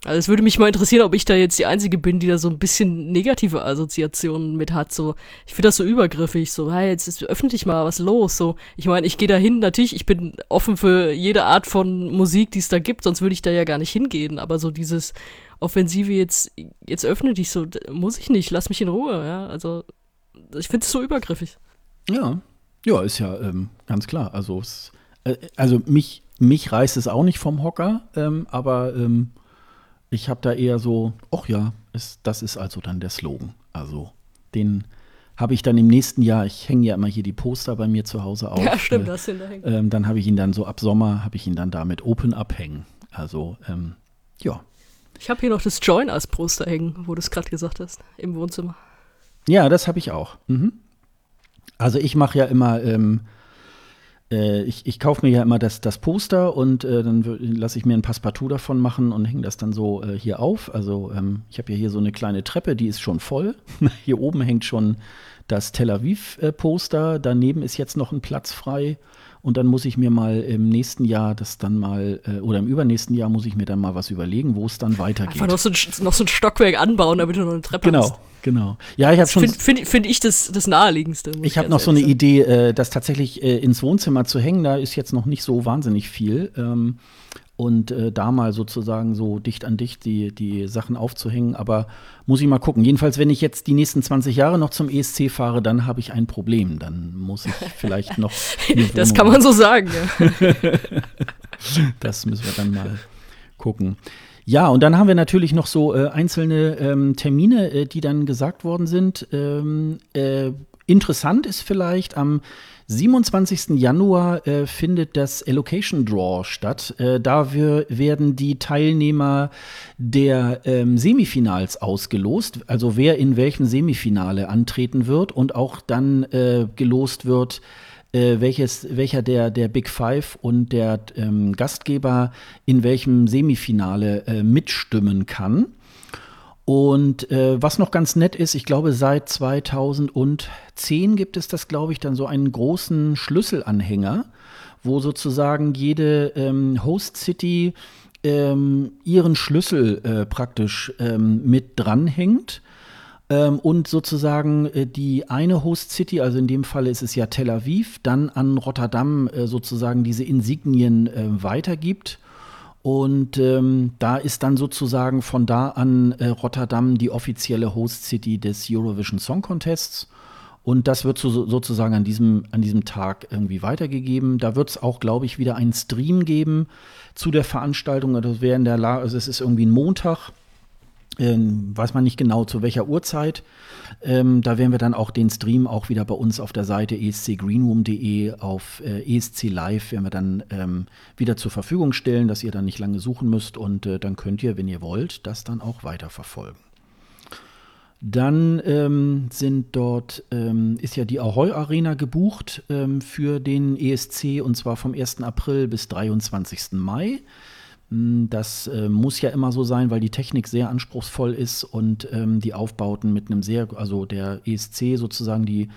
Also es würde mich mal interessieren, ob ich da jetzt die Einzige bin, die da so ein bisschen negative Assoziationen mit hat. So, ich finde das so übergriffig. So, hey, jetzt ist öffentlich mal was los. So, ich meine, ich gehe da hin. Natürlich, ich bin offen für jede Art von Musik, die es da gibt. Sonst würde ich da ja gar nicht hingehen. Aber so dieses Offensive jetzt, jetzt öffne dich so, muss ich nicht. Lass mich in Ruhe. Ja, also ich finde es so übergriffig. Ja, ja, ist ja ähm, ganz klar. Also, es, äh, also mich, mich reißt es auch nicht vom Hocker. Ähm, aber ähm, ich habe da eher so, ach ja, ist, das ist also dann der Slogan. Also den habe ich dann im nächsten Jahr, ich hänge ja immer hier die Poster bei mir zu Hause auf. Ja, stimmt, äh, das sind da hängen. Ähm, dann habe ich ihn dann so ab Sommer, habe ich ihn dann da mit Open abhängen. Also, ähm, ja. Ich habe hier noch das Join als Poster hängen, wo du es gerade gesagt hast, im Wohnzimmer. Ja, das habe ich auch. Mhm. Also ich mache ja immer ähm, äh, ich, ich kaufe mir ja immer das, das Poster und äh, dann lasse ich mir ein Passepartout davon machen und hänge das dann so äh, hier auf. Also ähm, ich habe ja hier so eine kleine Treppe, die ist schon voll. hier oben hängt schon das Tel Aviv-Poster. Daneben ist jetzt noch ein Platz frei. Und dann muss ich mir mal im nächsten Jahr das dann mal, äh, oder im übernächsten Jahr muss ich mir dann mal was überlegen, wo es dann weitergeht. Einfach noch so, ein, noch so ein Stockwerk anbauen, damit du noch eine Treppe genau, hast. Genau, genau. Ja, ich habe schon. Finde find, find ich das, das Naheliegendste. Ich habe noch so eine sagen. Idee, äh, das tatsächlich äh, ins Wohnzimmer zu hängen. Da ist jetzt noch nicht so wahnsinnig viel. Ähm, und äh, da mal sozusagen so dicht an dicht die, die Sachen aufzuhängen. Aber muss ich mal gucken. Jedenfalls, wenn ich jetzt die nächsten 20 Jahre noch zum ESC fahre, dann habe ich ein Problem. Dann muss ich vielleicht noch. das kann man so sagen, ja. das müssen wir dann mal gucken. Ja, und dann haben wir natürlich noch so äh, einzelne ähm, Termine, äh, die dann gesagt worden sind. Ähm, äh, interessant ist vielleicht am 27. Januar äh, findet das Allocation Draw statt. Äh, da wir, werden die Teilnehmer der ähm, Semifinals ausgelost, also wer in welchem Semifinale antreten wird und auch dann äh, gelost wird, äh, welches, welcher der, der Big Five und der ähm, Gastgeber in welchem Semifinale äh, mitstimmen kann. Und äh, was noch ganz nett ist, ich glaube, seit 2010 gibt es das, glaube ich, dann so einen großen Schlüsselanhänger, wo sozusagen jede ähm, Host City ähm, ihren Schlüssel äh, praktisch ähm, mit dranhängt. Ähm, und sozusagen äh, die eine Host City, also in dem Fall ist es ja Tel Aviv, dann an Rotterdam äh, sozusagen diese Insignien äh, weitergibt. Und ähm, da ist dann sozusagen von da an äh, Rotterdam die offizielle Host City des Eurovision Song Contests. Und das wird so, sozusagen an diesem, an diesem Tag irgendwie weitergegeben. Da wird es auch, glaube ich, wieder einen Stream geben zu der Veranstaltung. Das also wäre in der La also es ist irgendwie ein Montag ähm, weiß man nicht genau zu welcher Uhrzeit. Ähm, da werden wir dann auch den Stream auch wieder bei uns auf der Seite escgreenroom.de auf äh, ESC Live werden wir dann ähm, wieder zur Verfügung stellen, dass ihr dann nicht lange suchen müsst und äh, dann könnt ihr, wenn ihr wollt, das dann auch weiterverfolgen. Dann ähm, sind dort, ähm, ist ja die Ahoy Arena gebucht ähm, für den ESC und zwar vom 1. April bis 23. Mai. Hm, das äh, muss ja immer so sein, weil die Technik sehr anspruchsvoll ist und ähm, die Aufbauten mit einem sehr, also der ESC sozusagen, die,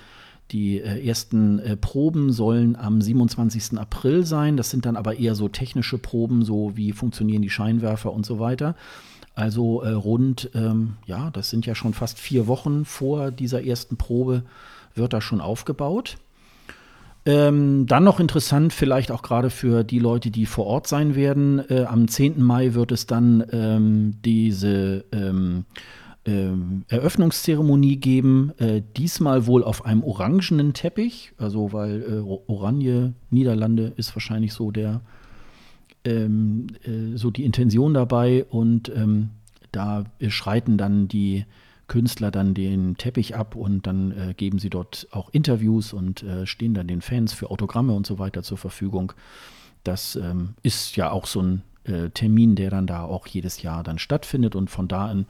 die äh, ersten äh, Proben sollen am 27. April sein. Das sind dann aber eher so technische Proben, so wie funktionieren die Scheinwerfer und so weiter. Also äh, rund, ähm, ja, das sind ja schon fast vier Wochen vor dieser ersten Probe, wird da schon aufgebaut. Ähm, dann noch interessant, vielleicht auch gerade für die Leute, die vor Ort sein werden. Äh, am 10. Mai wird es dann ähm, diese ähm, äh, Eröffnungszeremonie geben. Äh, diesmal wohl auf einem orangenen Teppich. Also, weil äh, Oranje, Niederlande ist wahrscheinlich so der, ähm, äh, so die Intention dabei. Und ähm, da schreiten dann die Künstler dann den Teppich ab und dann äh, geben sie dort auch Interviews und äh, stehen dann den Fans für Autogramme und so weiter zur Verfügung. Das ähm, ist ja auch so ein äh, Termin, der dann da auch jedes Jahr dann stattfindet und von da an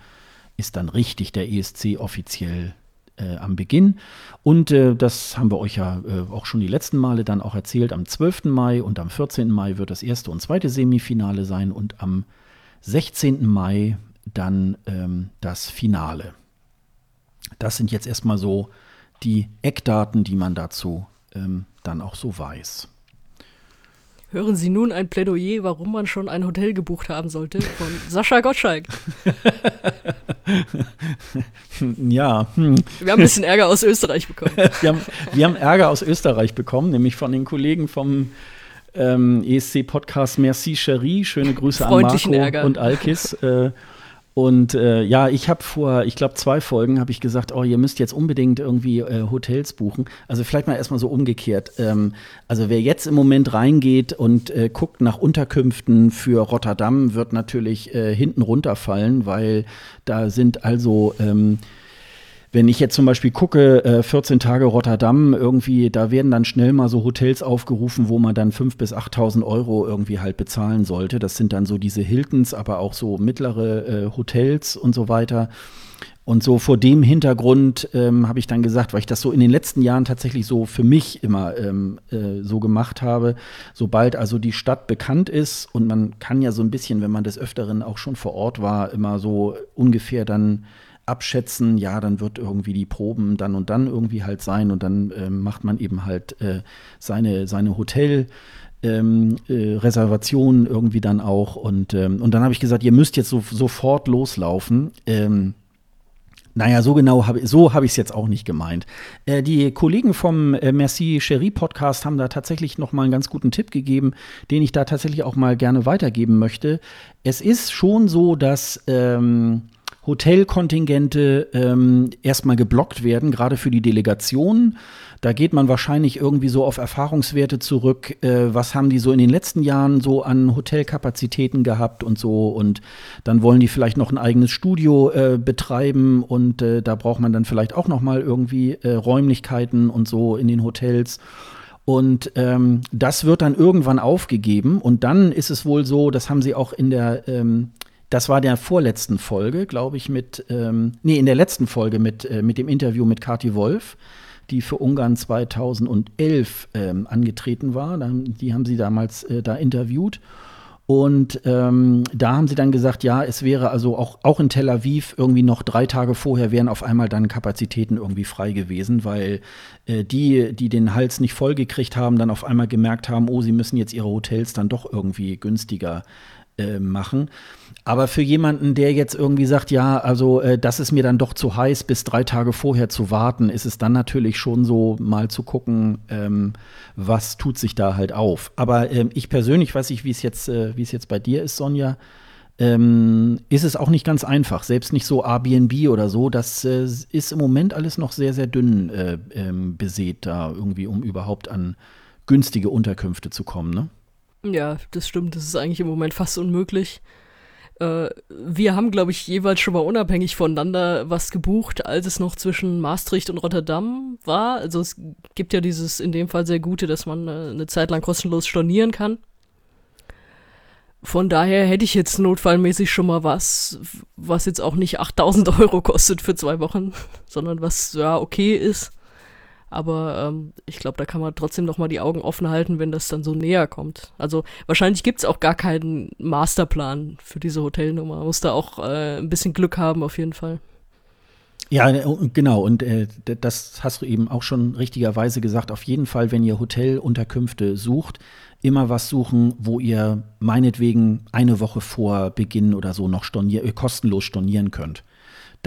ist dann richtig der ESC offiziell äh, am Beginn. Und äh, das haben wir euch ja äh, auch schon die letzten Male dann auch erzählt. Am 12. Mai und am 14. Mai wird das erste und zweite Semifinale sein und am 16. Mai dann ähm, das Finale. Das sind jetzt erstmal so die Eckdaten, die man dazu ähm, dann auch so weiß. Hören Sie nun ein Plädoyer, warum man schon ein Hotel gebucht haben sollte, von Sascha Gottschalk. ja. Hm. Wir haben ein bisschen Ärger aus Österreich bekommen. wir, haben, wir haben Ärger aus Österreich bekommen, nämlich von den Kollegen vom ähm, ESC-Podcast Merci Cherie. Schöne Grüße an Marco Ärger. und Alkis. Äh, und äh, ja, ich habe vor, ich glaube, zwei Folgen habe ich gesagt, oh, ihr müsst jetzt unbedingt irgendwie äh, Hotels buchen. Also vielleicht mal erstmal so umgekehrt. Ähm, also wer jetzt im Moment reingeht und äh, guckt nach Unterkünften für Rotterdam, wird natürlich äh, hinten runterfallen, weil da sind also ähm, wenn ich jetzt zum Beispiel gucke, äh, 14 Tage Rotterdam, irgendwie, da werden dann schnell mal so Hotels aufgerufen, wo man dann 5.000 bis 8.000 Euro irgendwie halt bezahlen sollte. Das sind dann so diese Hiltons, aber auch so mittlere äh, Hotels und so weiter. Und so vor dem Hintergrund ähm, habe ich dann gesagt, weil ich das so in den letzten Jahren tatsächlich so für mich immer ähm, äh, so gemacht habe, sobald also die Stadt bekannt ist und man kann ja so ein bisschen, wenn man des Öfteren auch schon vor Ort war, immer so ungefähr dann abschätzen, ja, dann wird irgendwie die Proben dann und dann irgendwie halt sein und dann ähm, macht man eben halt äh, seine, seine Hotel. Ähm, äh, Reservationen irgendwie dann auch und, ähm, und dann habe ich gesagt, ihr müsst jetzt so, sofort loslaufen. Ähm, naja, so genau habe so hab ich es jetzt auch nicht gemeint. Äh, die Kollegen vom äh, Merci Cherie Podcast haben da tatsächlich noch mal einen ganz guten Tipp gegeben, den ich da tatsächlich auch mal gerne weitergeben möchte. Es ist schon so, dass ähm, Hotelkontingente ähm, erstmal geblockt werden, gerade für die Delegationen. Da geht man wahrscheinlich irgendwie so auf Erfahrungswerte zurück. Äh, was haben die so in den letzten Jahren so an Hotelkapazitäten gehabt und so? Und dann wollen die vielleicht noch ein eigenes Studio äh, betreiben und äh, da braucht man dann vielleicht auch noch mal irgendwie äh, Räumlichkeiten und so in den Hotels. Und ähm, das wird dann irgendwann aufgegeben. Und dann ist es wohl so, das haben sie auch in der, ähm, das war der vorletzten Folge, glaube ich, mit, ähm, nee, in der letzten Folge mit, äh, mit dem Interview mit Kati Wolf die für Ungarn 2011 ähm, angetreten war. Die haben sie damals äh, da interviewt. Und ähm, da haben sie dann gesagt, ja, es wäre also auch, auch in Tel Aviv irgendwie noch drei Tage vorher wären auf einmal dann Kapazitäten irgendwie frei gewesen, weil äh, die, die den Hals nicht vollgekriegt haben, dann auf einmal gemerkt haben, oh, sie müssen jetzt ihre Hotels dann doch irgendwie günstiger äh, machen. Aber für jemanden, der jetzt irgendwie sagt, ja, also äh, das ist mir dann doch zu heiß, bis drei Tage vorher zu warten, ist es dann natürlich schon so, mal zu gucken, ähm, was tut sich da halt auf. Aber ähm, ich persönlich weiß nicht, wie es jetzt, äh, wie es jetzt bei dir ist, Sonja. Ähm, ist es auch nicht ganz einfach. Selbst nicht so Airbnb oder so. Das äh, ist im Moment alles noch sehr, sehr dünn äh, ähm, besät, da irgendwie, um überhaupt an günstige Unterkünfte zu kommen, ne? Ja, das stimmt. Das ist eigentlich im Moment fast unmöglich. Äh, wir haben, glaube ich, jeweils schon mal unabhängig voneinander was gebucht, als es noch zwischen Maastricht und Rotterdam war. Also es gibt ja dieses in dem Fall sehr gute, dass man äh, eine Zeit lang kostenlos stornieren kann. Von daher hätte ich jetzt notfallmäßig schon mal was, was jetzt auch nicht 8000 Euro kostet für zwei Wochen, sondern was ja okay ist. Aber ähm, ich glaube, da kann man trotzdem noch mal die Augen offen halten, wenn das dann so näher kommt. Also wahrscheinlich gibt es auch gar keinen Masterplan für diese Hotelnummer. Man muss da auch äh, ein bisschen Glück haben, auf jeden Fall. Ja, äh, genau. Und äh, das hast du eben auch schon richtigerweise gesagt. Auf jeden Fall, wenn ihr Hotelunterkünfte sucht, immer was suchen, wo ihr meinetwegen eine Woche vor Beginn oder so noch stornier äh, kostenlos stornieren könnt.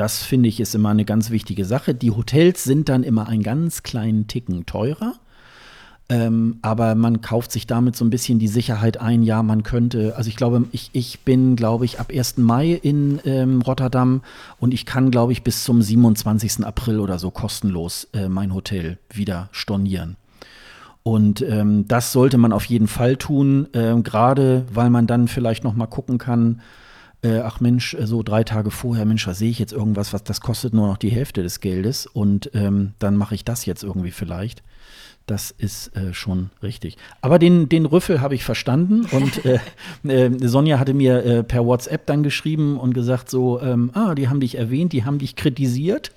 Das finde ich ist immer eine ganz wichtige Sache. Die Hotels sind dann immer einen ganz kleinen Ticken teurer. Ähm, aber man kauft sich damit so ein bisschen die Sicherheit ein, ja, man könnte, also ich glaube, ich, ich bin, glaube ich, ab 1. Mai in ähm, Rotterdam und ich kann, glaube ich, bis zum 27. April oder so kostenlos äh, mein Hotel wieder stornieren. Und ähm, das sollte man auf jeden Fall tun, äh, gerade weil man dann vielleicht noch mal gucken kann, äh, ach Mensch, äh, so drei Tage vorher, Mensch, was sehe ich jetzt irgendwas, was das kostet nur noch die Hälfte des Geldes und ähm, dann mache ich das jetzt irgendwie vielleicht. Das ist äh, schon richtig. Aber den, den Rüffel habe ich verstanden und äh, äh, Sonja hatte mir äh, per WhatsApp dann geschrieben und gesagt so, ähm, ah, die haben dich erwähnt, die haben dich kritisiert.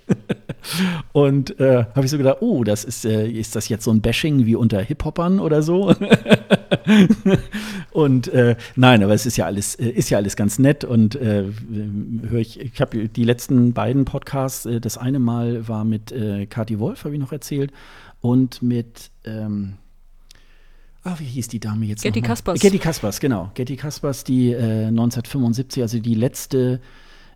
und äh, habe ich so gedacht, oh, das ist, äh, ist das jetzt so ein Bashing wie unter Hip-Hopern oder so? und nein, aber es ist ja alles, ist ja alles ganz nett und höre ich, ich habe die letzten beiden Podcasts, das eine Mal war mit äh, Kati Wolf, habe ich noch erzählt und mit, ähm, ah, wie hieß die Dame jetzt? Getty Kaspers. Getty Kaspers, genau. Getty Kaspers, die äh, 1975, also die letzte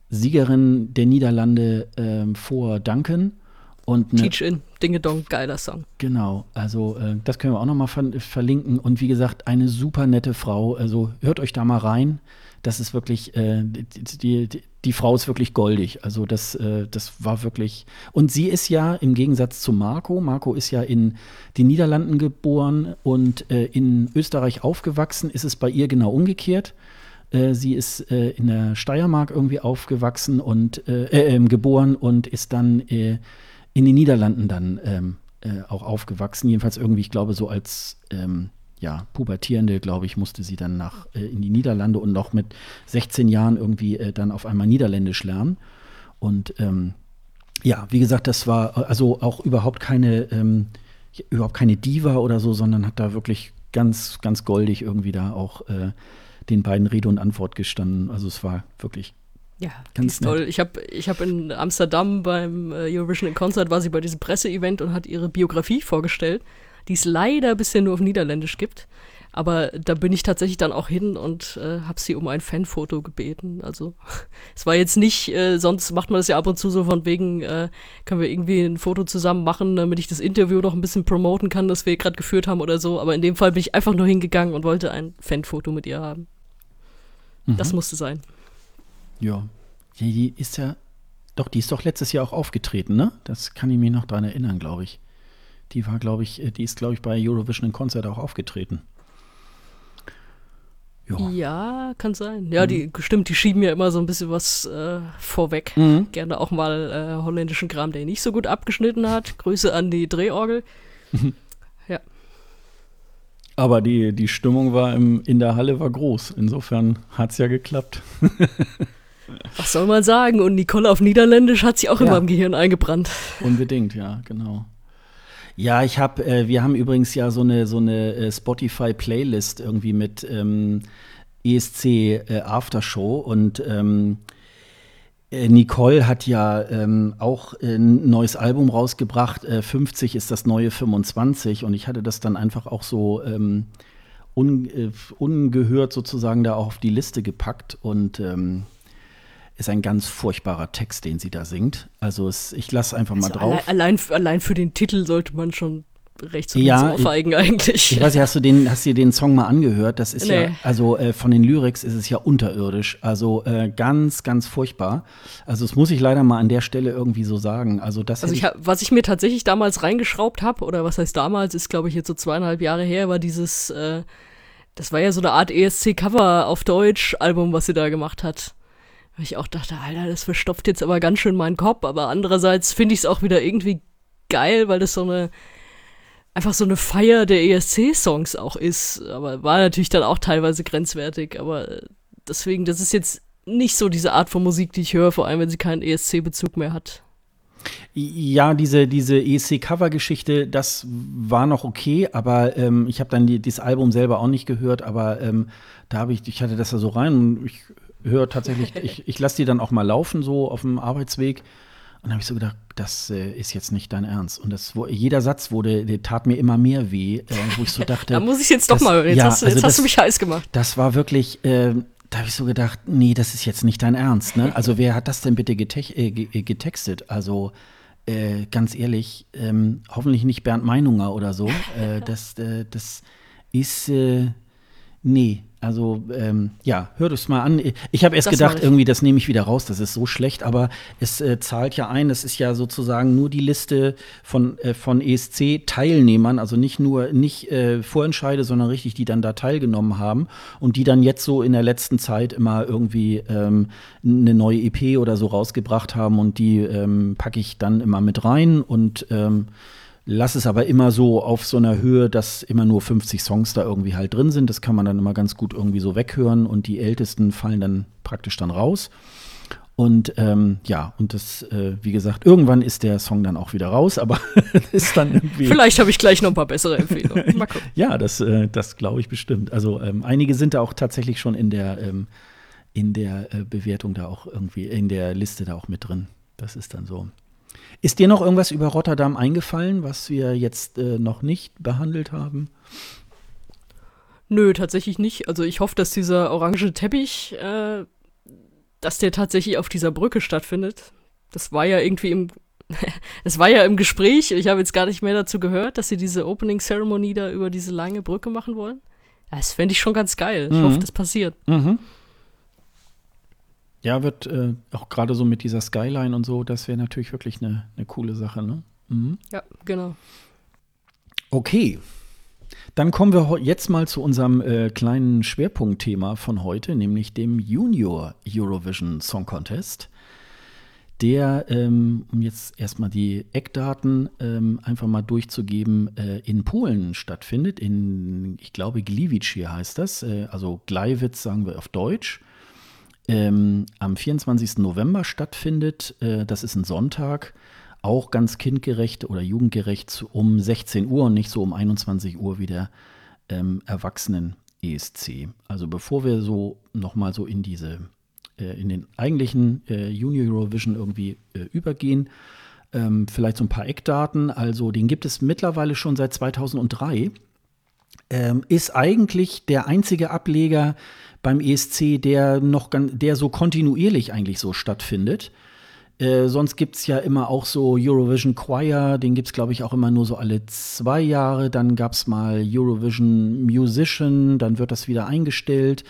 Siegerin der Niederlande ähm, vor Duncan. Und ne, Teach in, Dinge Dong, geiler Song. Genau, also äh, das können wir auch nochmal ver verlinken. Und wie gesagt, eine super nette Frau. Also hört euch da mal rein das ist wirklich, äh, die, die, die, Frau ist wirklich goldig. Also das, äh, das war wirklich. Und sie ist ja im Gegensatz zu Marco, Marco ist ja in den Niederlanden geboren und äh, in Österreich aufgewachsen, ist es bei ihr genau umgekehrt. Äh, sie ist äh, in der Steiermark irgendwie aufgewachsen und äh, äh ähm, geboren und ist dann in den Niederlanden dann ähm, äh, auch aufgewachsen. Jedenfalls irgendwie, ich glaube, so als ähm, ja, Pubertierende, glaube ich, musste sie dann nach in die Niederlande und noch mit 16 Jahren irgendwie dann auf einmal Niederländisch lernen. Und ähm, ja, wie gesagt, das war also auch überhaupt keine, ähm, überhaupt keine Diva oder so, sondern hat da wirklich ganz, ganz goldig irgendwie da auch äh, den beiden Rede und Antwort gestanden. Also es war wirklich ja, ganz toll. Ich habe ich hab in Amsterdam beim äh, Eurovision in Concert war sie bei diesem Presseevent und hat ihre Biografie vorgestellt, die es leider bisher nur auf Niederländisch gibt. Aber da bin ich tatsächlich dann auch hin und äh, habe sie um ein Fanfoto gebeten. Also es war jetzt nicht, äh, sonst macht man das ja ab und zu so von wegen, äh, können wir irgendwie ein Foto zusammen machen, damit ich das Interview noch ein bisschen promoten kann, das wir gerade geführt haben oder so. Aber in dem Fall bin ich einfach nur hingegangen und wollte ein Fanfoto mit ihr haben. Mhm. Das musste sein. Ja. Die ist ja, doch, die ist doch letztes Jahr auch aufgetreten, ne? Das kann ich mir noch dran erinnern, glaube ich. Die war, glaube ich, äh, die ist, glaube ich, bei Eurovision in Konzert auch aufgetreten. Ja. ja, kann sein. Ja, mhm. die stimmt, die schieben ja immer so ein bisschen was äh, vorweg. Mhm. Gerne auch mal äh, holländischen Kram, der nicht so gut abgeschnitten hat. Grüße an die Drehorgel. ja. Aber die, die Stimmung war im, in der Halle war groß. Insofern hat es ja geklappt. was soll man sagen? Und Nicole auf Niederländisch hat sie auch ja. immer im Gehirn eingebrannt. Unbedingt, ja, genau. Ja, ich habe, äh, wir haben übrigens ja so eine, so eine äh, Spotify-Playlist irgendwie mit ähm, ESC äh, Aftershow und ähm, äh, Nicole hat ja ähm, auch äh, ein neues Album rausgebracht. Äh, 50 ist das neue 25 und ich hatte das dann einfach auch so ähm, un, äh, ungehört sozusagen da auch auf die Liste gepackt und ähm, ist ein ganz furchtbarer Text, den sie da singt. Also es, ich lasse einfach mal also drauf. Allein, allein, für den Titel sollte man schon recht so ja, aufeigen eigentlich. Ich weiß nicht, hast du den, hast dir den Song mal angehört? Das ist nee. ja, also äh, von den Lyrics ist es ja unterirdisch. Also äh, ganz, ganz furchtbar. Also das muss ich leider mal an der Stelle irgendwie so sagen. Also das. Also ich, hab, was ich mir tatsächlich damals reingeschraubt habe, oder was heißt damals, ist glaube ich jetzt so zweieinhalb Jahre her, war dieses, äh, das war ja so eine Art ESC-Cover auf Deutsch Album, was sie da gemacht hat. Weil ich auch dachte, Alter, das verstopft jetzt aber ganz schön meinen Kopf. Aber andererseits finde ich es auch wieder irgendwie geil, weil das so eine, einfach so eine Feier der ESC-Songs auch ist. Aber war natürlich dann auch teilweise grenzwertig. Aber deswegen, das ist jetzt nicht so diese Art von Musik, die ich höre, vor allem wenn sie keinen ESC-Bezug mehr hat. Ja, diese, diese ESC-Cover-Geschichte, das war noch okay, aber ähm, ich habe dann die, dieses Album selber auch nicht gehört, aber ähm, da habe ich, ich hatte das da so rein und ich höre tatsächlich, ich, ich lasse die dann auch mal laufen, so auf dem Arbeitsweg. Und habe ich so gedacht, das äh, ist jetzt nicht dein Ernst. Und das, wo, jeder Satz wurde, der tat mir immer mehr weh, äh, wo ich so dachte. da muss ich jetzt doch mal hören. Jetzt, ja, hast, du, jetzt also hast du mich heiß gemacht. Das war wirklich, äh, da habe ich so gedacht, nee, das ist jetzt nicht dein Ernst. Ne? Also wer hat das denn bitte gete äh, äh, getextet? Also äh, ganz ehrlich, ähm, hoffentlich nicht Bernd Meinunger oder so. das, das ist, nee, also ähm, ja, hör das mal an. Ich habe erst das gedacht, irgendwie, das nehme ich wieder raus, das ist so schlecht, aber es äh, zahlt ja ein. Es ist ja sozusagen nur die Liste von, äh, von ESC-Teilnehmern, also nicht nur nicht äh, Vorentscheide, sondern richtig, die dann da teilgenommen haben und die dann jetzt so in der letzten Zeit immer irgendwie ähm, eine neue EP oder so rausgebracht haben und die ähm, packe ich dann immer mit rein und ähm, Lass es aber immer so auf so einer Höhe, dass immer nur 50 Songs da irgendwie halt drin sind. Das kann man dann immer ganz gut irgendwie so weghören und die ältesten fallen dann praktisch dann raus. Und ähm, ja, und das, äh, wie gesagt, irgendwann ist der Song dann auch wieder raus, aber ist dann irgendwie. Vielleicht habe ich gleich noch ein paar bessere Empfehlungen. Mal gucken. ja, das, äh, das glaube ich bestimmt. Also ähm, einige sind da auch tatsächlich schon in der, ähm, in der äh, Bewertung da auch irgendwie, in der Liste da auch mit drin. Das ist dann so. Ist dir noch irgendwas über Rotterdam eingefallen, was wir jetzt äh, noch nicht behandelt haben? Nö, tatsächlich nicht. Also ich hoffe, dass dieser orange Teppich, äh, dass der tatsächlich auf dieser Brücke stattfindet. Das war ja irgendwie im, es war ja im Gespräch. Ich habe jetzt gar nicht mehr dazu gehört, dass sie diese Opening Ceremony da über diese lange Brücke machen wollen. Das fände ich schon ganz geil. Ich mhm. hoffe, das passiert. Mhm. Ja, wird äh, auch gerade so mit dieser Skyline und so, das wäre natürlich wirklich eine, eine coole Sache, ne? Mhm. Ja, genau. Okay. Dann kommen wir jetzt mal zu unserem äh, kleinen Schwerpunktthema von heute, nämlich dem Junior Eurovision Song Contest, der, ähm, um jetzt erstmal die Eckdaten ähm, einfach mal durchzugeben, äh, in Polen stattfindet. In, ich glaube, Gliwice heißt das, äh, also Gleiwitz sagen wir auf Deutsch. Ähm, am 24. November stattfindet. Äh, das ist ein Sonntag auch ganz kindgerecht oder jugendgerecht um 16 Uhr und nicht so um 21 Uhr wie der ähm, Erwachsenen-ESC. Also bevor wir so nochmal so in diese, äh, in den eigentlichen äh, Junior Eurovision irgendwie äh, übergehen, ähm, vielleicht so ein paar Eckdaten. Also den gibt es mittlerweile schon seit 2003. Ähm, ist eigentlich der einzige Ableger beim ESC, der noch der so kontinuierlich eigentlich so stattfindet. Äh, sonst gibt es ja immer auch so Eurovision Choir, den gibt es, glaube ich, auch immer nur so alle zwei Jahre. Dann gab es mal Eurovision Musician, dann wird das wieder eingestellt.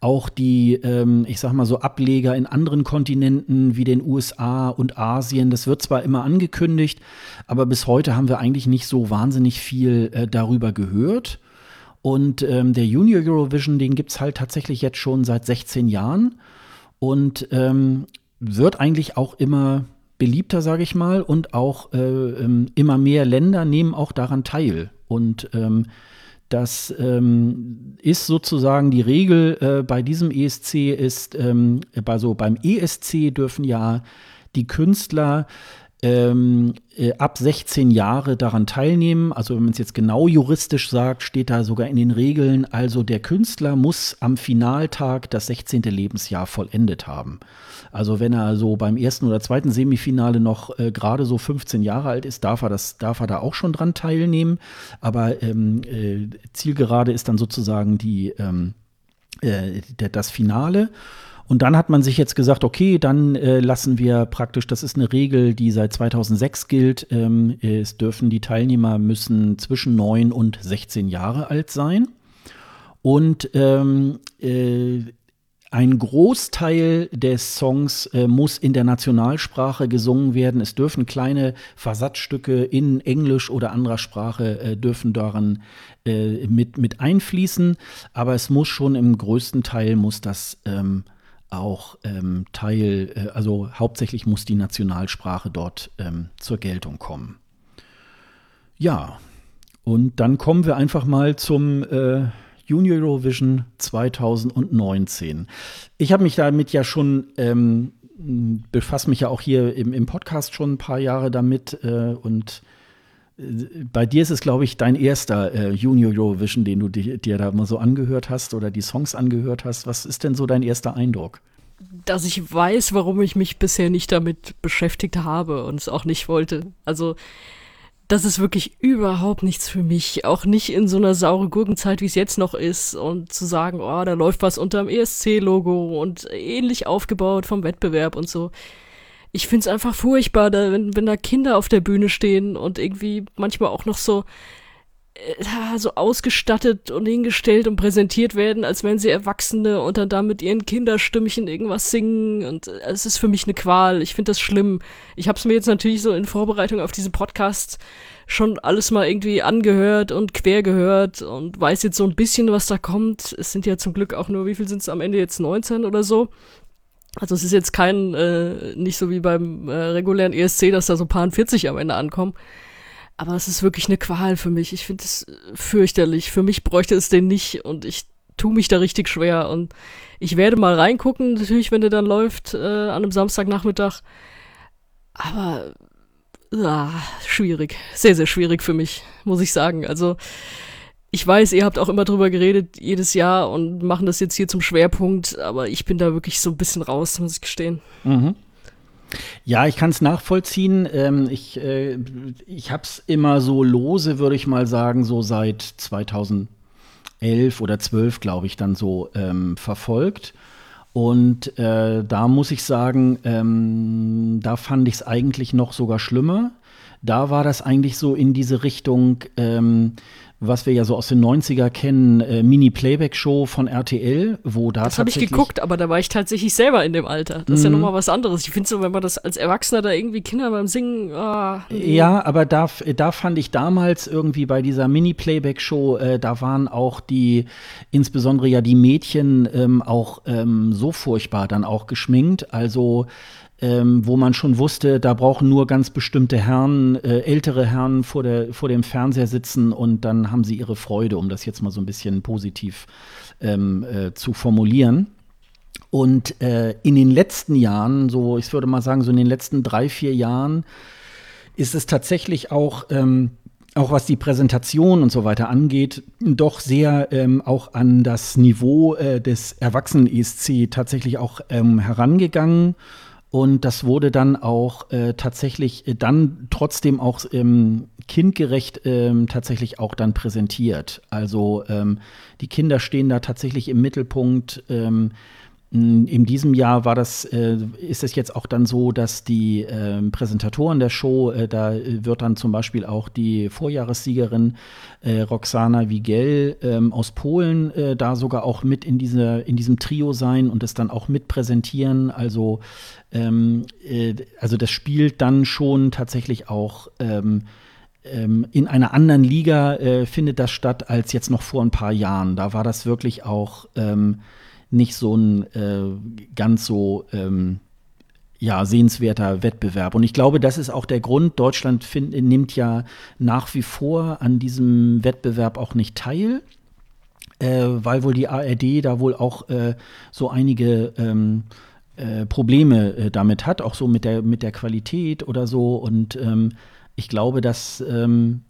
Auch die, ähm, ich sag mal so, Ableger in anderen Kontinenten wie den USA und Asien, das wird zwar immer angekündigt, aber bis heute haben wir eigentlich nicht so wahnsinnig viel äh, darüber gehört. Und ähm, der Junior Eurovision, den gibt es halt tatsächlich jetzt schon seit 16 Jahren. Und ähm, wird eigentlich auch immer beliebter, sage ich mal, und auch äh, ähm, immer mehr Länder nehmen auch daran teil. Und ähm, das ähm, ist sozusagen die Regel äh, bei diesem ESC ist, ähm, bei so beim ESC dürfen ja die Künstler ähm, äh, ab 16 Jahre daran teilnehmen. Also wenn man es jetzt genau juristisch sagt, steht da sogar in den Regeln, also der Künstler muss am Finaltag das 16. Lebensjahr vollendet haben. Also wenn er so beim ersten oder zweiten Semifinale noch äh, gerade so 15 Jahre alt ist, darf er das, darf er da auch schon dran teilnehmen. Aber ähm, äh, Zielgerade ist dann sozusagen die, ähm, äh, das Finale. Und dann hat man sich jetzt gesagt, okay, dann äh, lassen wir praktisch, das ist eine Regel, die seit 2006 gilt, ähm, es dürfen die Teilnehmer müssen zwischen 9 und 16 Jahre alt sein. Und ähm, äh, ein Großteil des Songs äh, muss in der Nationalsprache gesungen werden. Es dürfen kleine Versatzstücke in Englisch oder anderer Sprache äh, dürfen daran äh, mit, mit einfließen. Aber es muss schon im größten Teil muss das ähm, auch ähm, Teil, äh, also hauptsächlich muss die Nationalsprache dort ähm, zur Geltung kommen. Ja, und dann kommen wir einfach mal zum äh, Junior Eurovision 2019. Ich habe mich damit ja schon ähm, befasse mich ja auch hier im, im, Podcast schon ein paar Jahre damit äh, und bei dir ist es, glaube ich, dein erster äh, Junior Eurovision, den du dir, dir, da mal so angehört hast oder die Songs angehört hast. Was ist denn so dein erster Eindruck? Dass ich weiß, warum ich mich bisher nicht damit beschäftigt habe und es auch nicht wollte. Also das ist wirklich überhaupt nichts für mich. Auch nicht in so einer saure Gurkenzeit, wie es jetzt noch ist. Und zu sagen, oh, da läuft was unter dem ESC-Logo und ähnlich aufgebaut vom Wettbewerb und so. Ich find's einfach furchtbar, da, wenn, wenn da Kinder auf der Bühne stehen und irgendwie manchmal auch noch so äh, so ausgestattet und hingestellt und präsentiert werden, als wären sie Erwachsene und dann da mit ihren Kinderstimmchen irgendwas singen und äh, es ist für mich eine Qual. Ich finde das schlimm. Ich habe es mir jetzt natürlich so in Vorbereitung auf diese Podcasts schon alles mal irgendwie angehört und quer gehört und weiß jetzt so ein bisschen, was da kommt. Es sind ja zum Glück auch nur, wie viel sind es am Ende jetzt 19 oder so. Also es ist jetzt kein, äh, nicht so wie beim äh, regulären ESC, dass da so paar 40 am Ende ankommen. Aber es ist wirklich eine Qual für mich. Ich finde es fürchterlich. Für mich bräuchte es den nicht und ich tue mich da richtig schwer. Und ich werde mal reingucken, natürlich, wenn der dann läuft, äh, an einem Samstagnachmittag. Aber ah, schwierig. Sehr, sehr schwierig für mich, muss ich sagen. Also ich weiß, ihr habt auch immer drüber geredet, jedes Jahr und machen das jetzt hier zum Schwerpunkt, aber ich bin da wirklich so ein bisschen raus, muss ich gestehen. Mhm. Ja, ich kann es nachvollziehen. Ähm, ich äh, ich habe es immer so lose, würde ich mal sagen, so seit 2011 oder 12, glaube ich, dann so ähm, verfolgt. Und äh, da muss ich sagen, ähm, da fand ich es eigentlich noch sogar schlimmer. da war das eigentlich so in diese Richtung, ähm, was wir ja so aus den 90er kennen, äh, Mini-Playback-Show von RTL, wo da Das habe ich geguckt, aber da war ich tatsächlich selber in dem Alter. Das ist ja Mhm. nochmal was anderes. Ich finde so, wenn man das als Erwachsener da irgendwie Kinder beim Singen, ah, Ja, aber da, da fand ich damals irgendwie bei dieser Mini-Playback-Show, äh, da waren auch die, insbesondere ja die Mädchen ähm, auch ähm, so furchtbar dann auch geschminkt. Also ähm, wo man schon wusste, da brauchen nur ganz bestimmte Herren, äh, ältere Herren vor, der, vor dem Fernseher sitzen und dann haben sie ihre Freude, um das jetzt mal so ein bisschen positiv ähm, äh, zu formulieren. Und äh, in den letzten Jahren, so ich würde mal sagen, so in den letzten drei, vier Jahren, ist es tatsächlich auch, ähm, auch was die Präsentation und so weiter angeht, doch sehr ähm, auch an das Niveau äh, des Erwachsenen-ESC tatsächlich auch ähm, herangegangen. Und das wurde dann auch äh, tatsächlich äh, dann trotzdem auch ähm, kindgerecht ähm, tatsächlich auch dann präsentiert. Also ähm, die Kinder stehen da tatsächlich im Mittelpunkt. Ähm, in diesem Jahr war das, äh, ist es jetzt auch dann so, dass die äh, Präsentatoren der Show, äh, da wird dann zum Beispiel auch die Vorjahressiegerin äh, Roxana Wigel ähm, aus Polen äh, da sogar auch mit in, diese, in diesem Trio sein und es dann auch mit präsentieren. Also, ähm, äh, also das spielt dann schon tatsächlich auch ähm, ähm, in einer anderen Liga äh, findet das statt als jetzt noch vor ein paar Jahren. Da war das wirklich auch ähm, nicht so ein äh, ganz so ähm, ja, sehenswerter Wettbewerb. Und ich glaube, das ist auch der Grund. Deutschland find, nimmt ja nach wie vor an diesem Wettbewerb auch nicht teil, äh, weil wohl die ARD da wohl auch äh, so einige ähm, äh, Probleme äh, damit hat, auch so mit der, mit der Qualität oder so. Und ähm, ich glaube, dass ähm,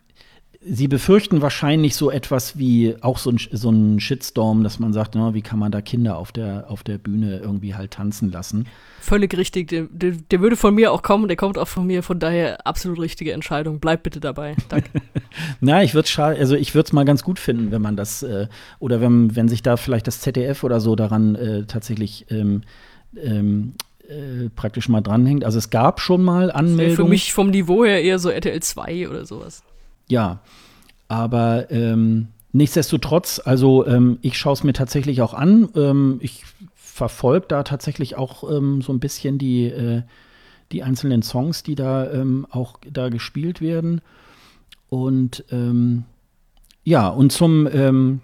Sie befürchten wahrscheinlich so etwas wie auch so ein, so ein Shitstorm, dass man sagt, na, wie kann man da Kinder auf der, auf der Bühne irgendwie halt tanzen lassen. völlig richtig. Der, der, der würde von mir auch kommen, der kommt auch von mir, von daher absolut richtige Entscheidung. Bleib bitte dabei. Danke. Na, ich würde schade, also ich würde es mal ganz gut finden, wenn man das äh, oder wenn, wenn sich da vielleicht das ZDF oder so daran äh, tatsächlich ähm, ähm, äh, praktisch mal dranhängt. Also es gab schon mal Anmeldungen. für mich vom Niveau her eher so RTL 2 oder sowas. Ja, aber ähm, nichtsdestotrotz, also ähm, ich schaue es mir tatsächlich auch an. Ähm, ich verfolge da tatsächlich auch ähm, so ein bisschen die, äh, die einzelnen Songs, die da ähm, auch da gespielt werden. Und ähm, ja, und zum,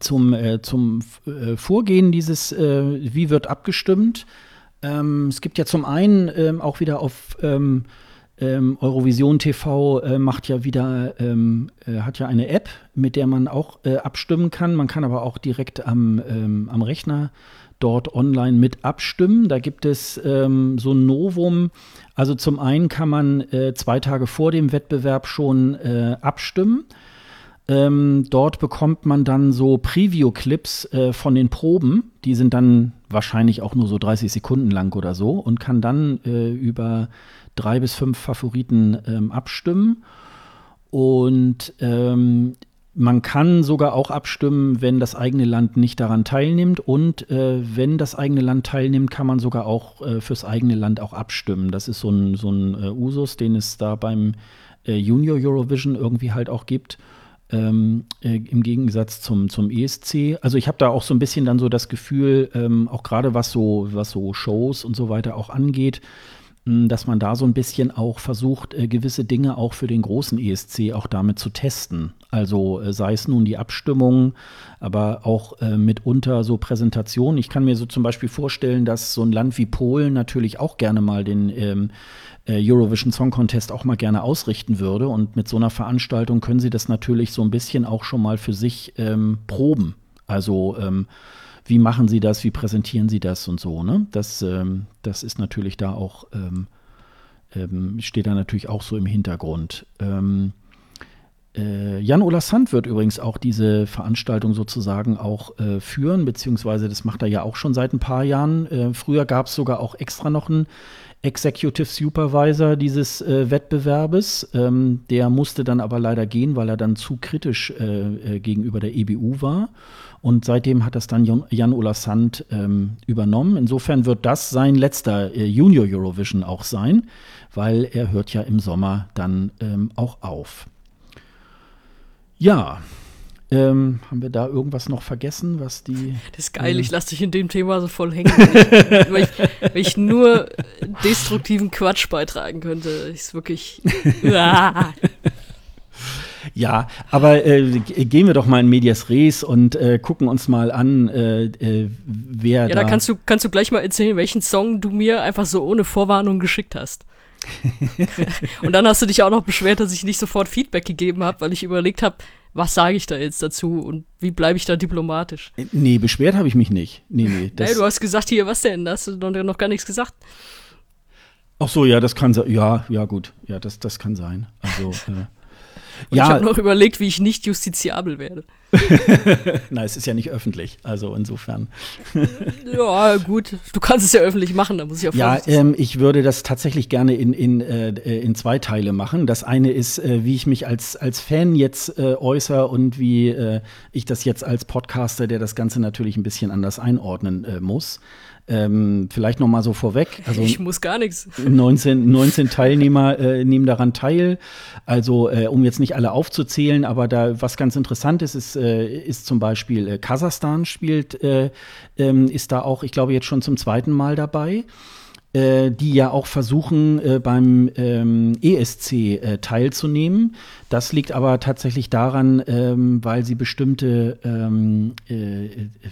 zum, äh, zum äh, Vorgehen dieses, äh, wie wird abgestimmt. Ähm, es gibt ja zum einen ähm, auch wieder auf ähm, ähm, Eurovision TV äh, macht ja wieder, ähm, äh, hat ja eine App, mit der man auch äh, abstimmen kann. Man kann aber auch direkt am, ähm, am Rechner dort online mit abstimmen. Da gibt es ähm, so ein Novum. Also zum einen kann man äh, zwei Tage vor dem Wettbewerb schon äh, abstimmen. Ähm, dort bekommt man dann so Preview-Clips äh, von den Proben. Die sind dann wahrscheinlich auch nur so 30 Sekunden lang oder so und kann dann äh, über drei bis fünf Favoriten ähm, abstimmen. Und ähm, man kann sogar auch abstimmen, wenn das eigene Land nicht daran teilnimmt. Und äh, wenn das eigene Land teilnimmt, kann man sogar auch äh, fürs eigene Land auch abstimmen. Das ist so ein, so ein äh, Usus, den es da beim äh, Junior Eurovision irgendwie halt auch gibt. Ähm, äh, Im Gegensatz zum, zum ESC. Also ich habe da auch so ein bisschen dann so das Gefühl, ähm, auch gerade was so, was so Shows und so weiter auch angeht, dass man da so ein bisschen auch versucht, äh, gewisse Dinge auch für den großen ESC auch damit zu testen. Also äh, sei es nun die Abstimmung, aber auch äh, mitunter so Präsentationen. Ich kann mir so zum Beispiel vorstellen, dass so ein Land wie Polen natürlich auch gerne mal den ähm, äh, Eurovision Song Contest auch mal gerne ausrichten würde. Und mit so einer Veranstaltung können sie das natürlich so ein bisschen auch schon mal für sich ähm, proben. Also ähm, wie machen sie das, wie präsentieren sie das und so. Ne? Das, ähm, das ist natürlich da auch, ähm, ähm, steht da natürlich auch so im Hintergrund. Ähm, äh, Jan-Ola Sand wird übrigens auch diese Veranstaltung sozusagen auch äh, führen, beziehungsweise das macht er ja auch schon seit ein paar Jahren. Äh, früher gab es sogar auch extra noch einen Executive Supervisor dieses äh, Wettbewerbes. Ähm, der musste dann aber leider gehen, weil er dann zu kritisch äh, äh, gegenüber der EBU war. Und seitdem hat das dann Jan-Ola Sand ähm, übernommen. Insofern wird das sein letzter äh, Junior Eurovision auch sein, weil er hört ja im Sommer dann ähm, auch auf. Ja, ähm, haben wir da irgendwas noch vergessen, was die. Das ist geil, äh, ich lasse dich in dem Thema so voll hängen. weil, ich, weil ich nur destruktiven Quatsch beitragen könnte. Ist wirklich. Ja, aber äh, gehen wir doch mal in Medias Res und äh, gucken uns mal an, äh, äh wer. Ja, da, da kannst du, kannst du gleich mal erzählen, welchen Song du mir einfach so ohne Vorwarnung geschickt hast. und dann hast du dich auch noch beschwert, dass ich nicht sofort Feedback gegeben habe, weil ich überlegt habe, was sage ich da jetzt dazu und wie bleibe ich da diplomatisch? Äh, nee, beschwert habe ich mich nicht. Nee, nee. Das hey, du hast gesagt, hier, was denn? Da hast du noch gar nichts gesagt. Ach so, ja, das kann sein. Ja, ja, gut. Ja, das, das kann sein. Also, äh, und ja. ich habe noch überlegt, wie ich nicht justiziabel werde. Na, es ist ja nicht öffentlich, also insofern. ja, gut, du kannst es ja öffentlich machen, da muss ich auch Ja, ähm, ich würde das tatsächlich gerne in, in, äh, in zwei Teile machen. Das eine ist, äh, wie ich mich als, als Fan jetzt äh, äußere und wie äh, ich das jetzt als Podcaster, der das Ganze natürlich ein bisschen anders einordnen äh, muss. Ähm, vielleicht noch mal so vorweg. Also ich muss gar nichts. 19, 19 Teilnehmer äh, nehmen daran teil. Also äh, um jetzt nicht alle aufzuzählen, aber da was ganz interessant ist, ist, äh, ist zum Beispiel äh, Kasachstan spielt, äh, ähm, ist da auch, ich glaube jetzt schon zum zweiten Mal dabei äh, die ja auch versuchen, äh, beim ähm, ESC äh, teilzunehmen. Das liegt aber tatsächlich daran, ähm, weil sie bestimmte ähm, äh,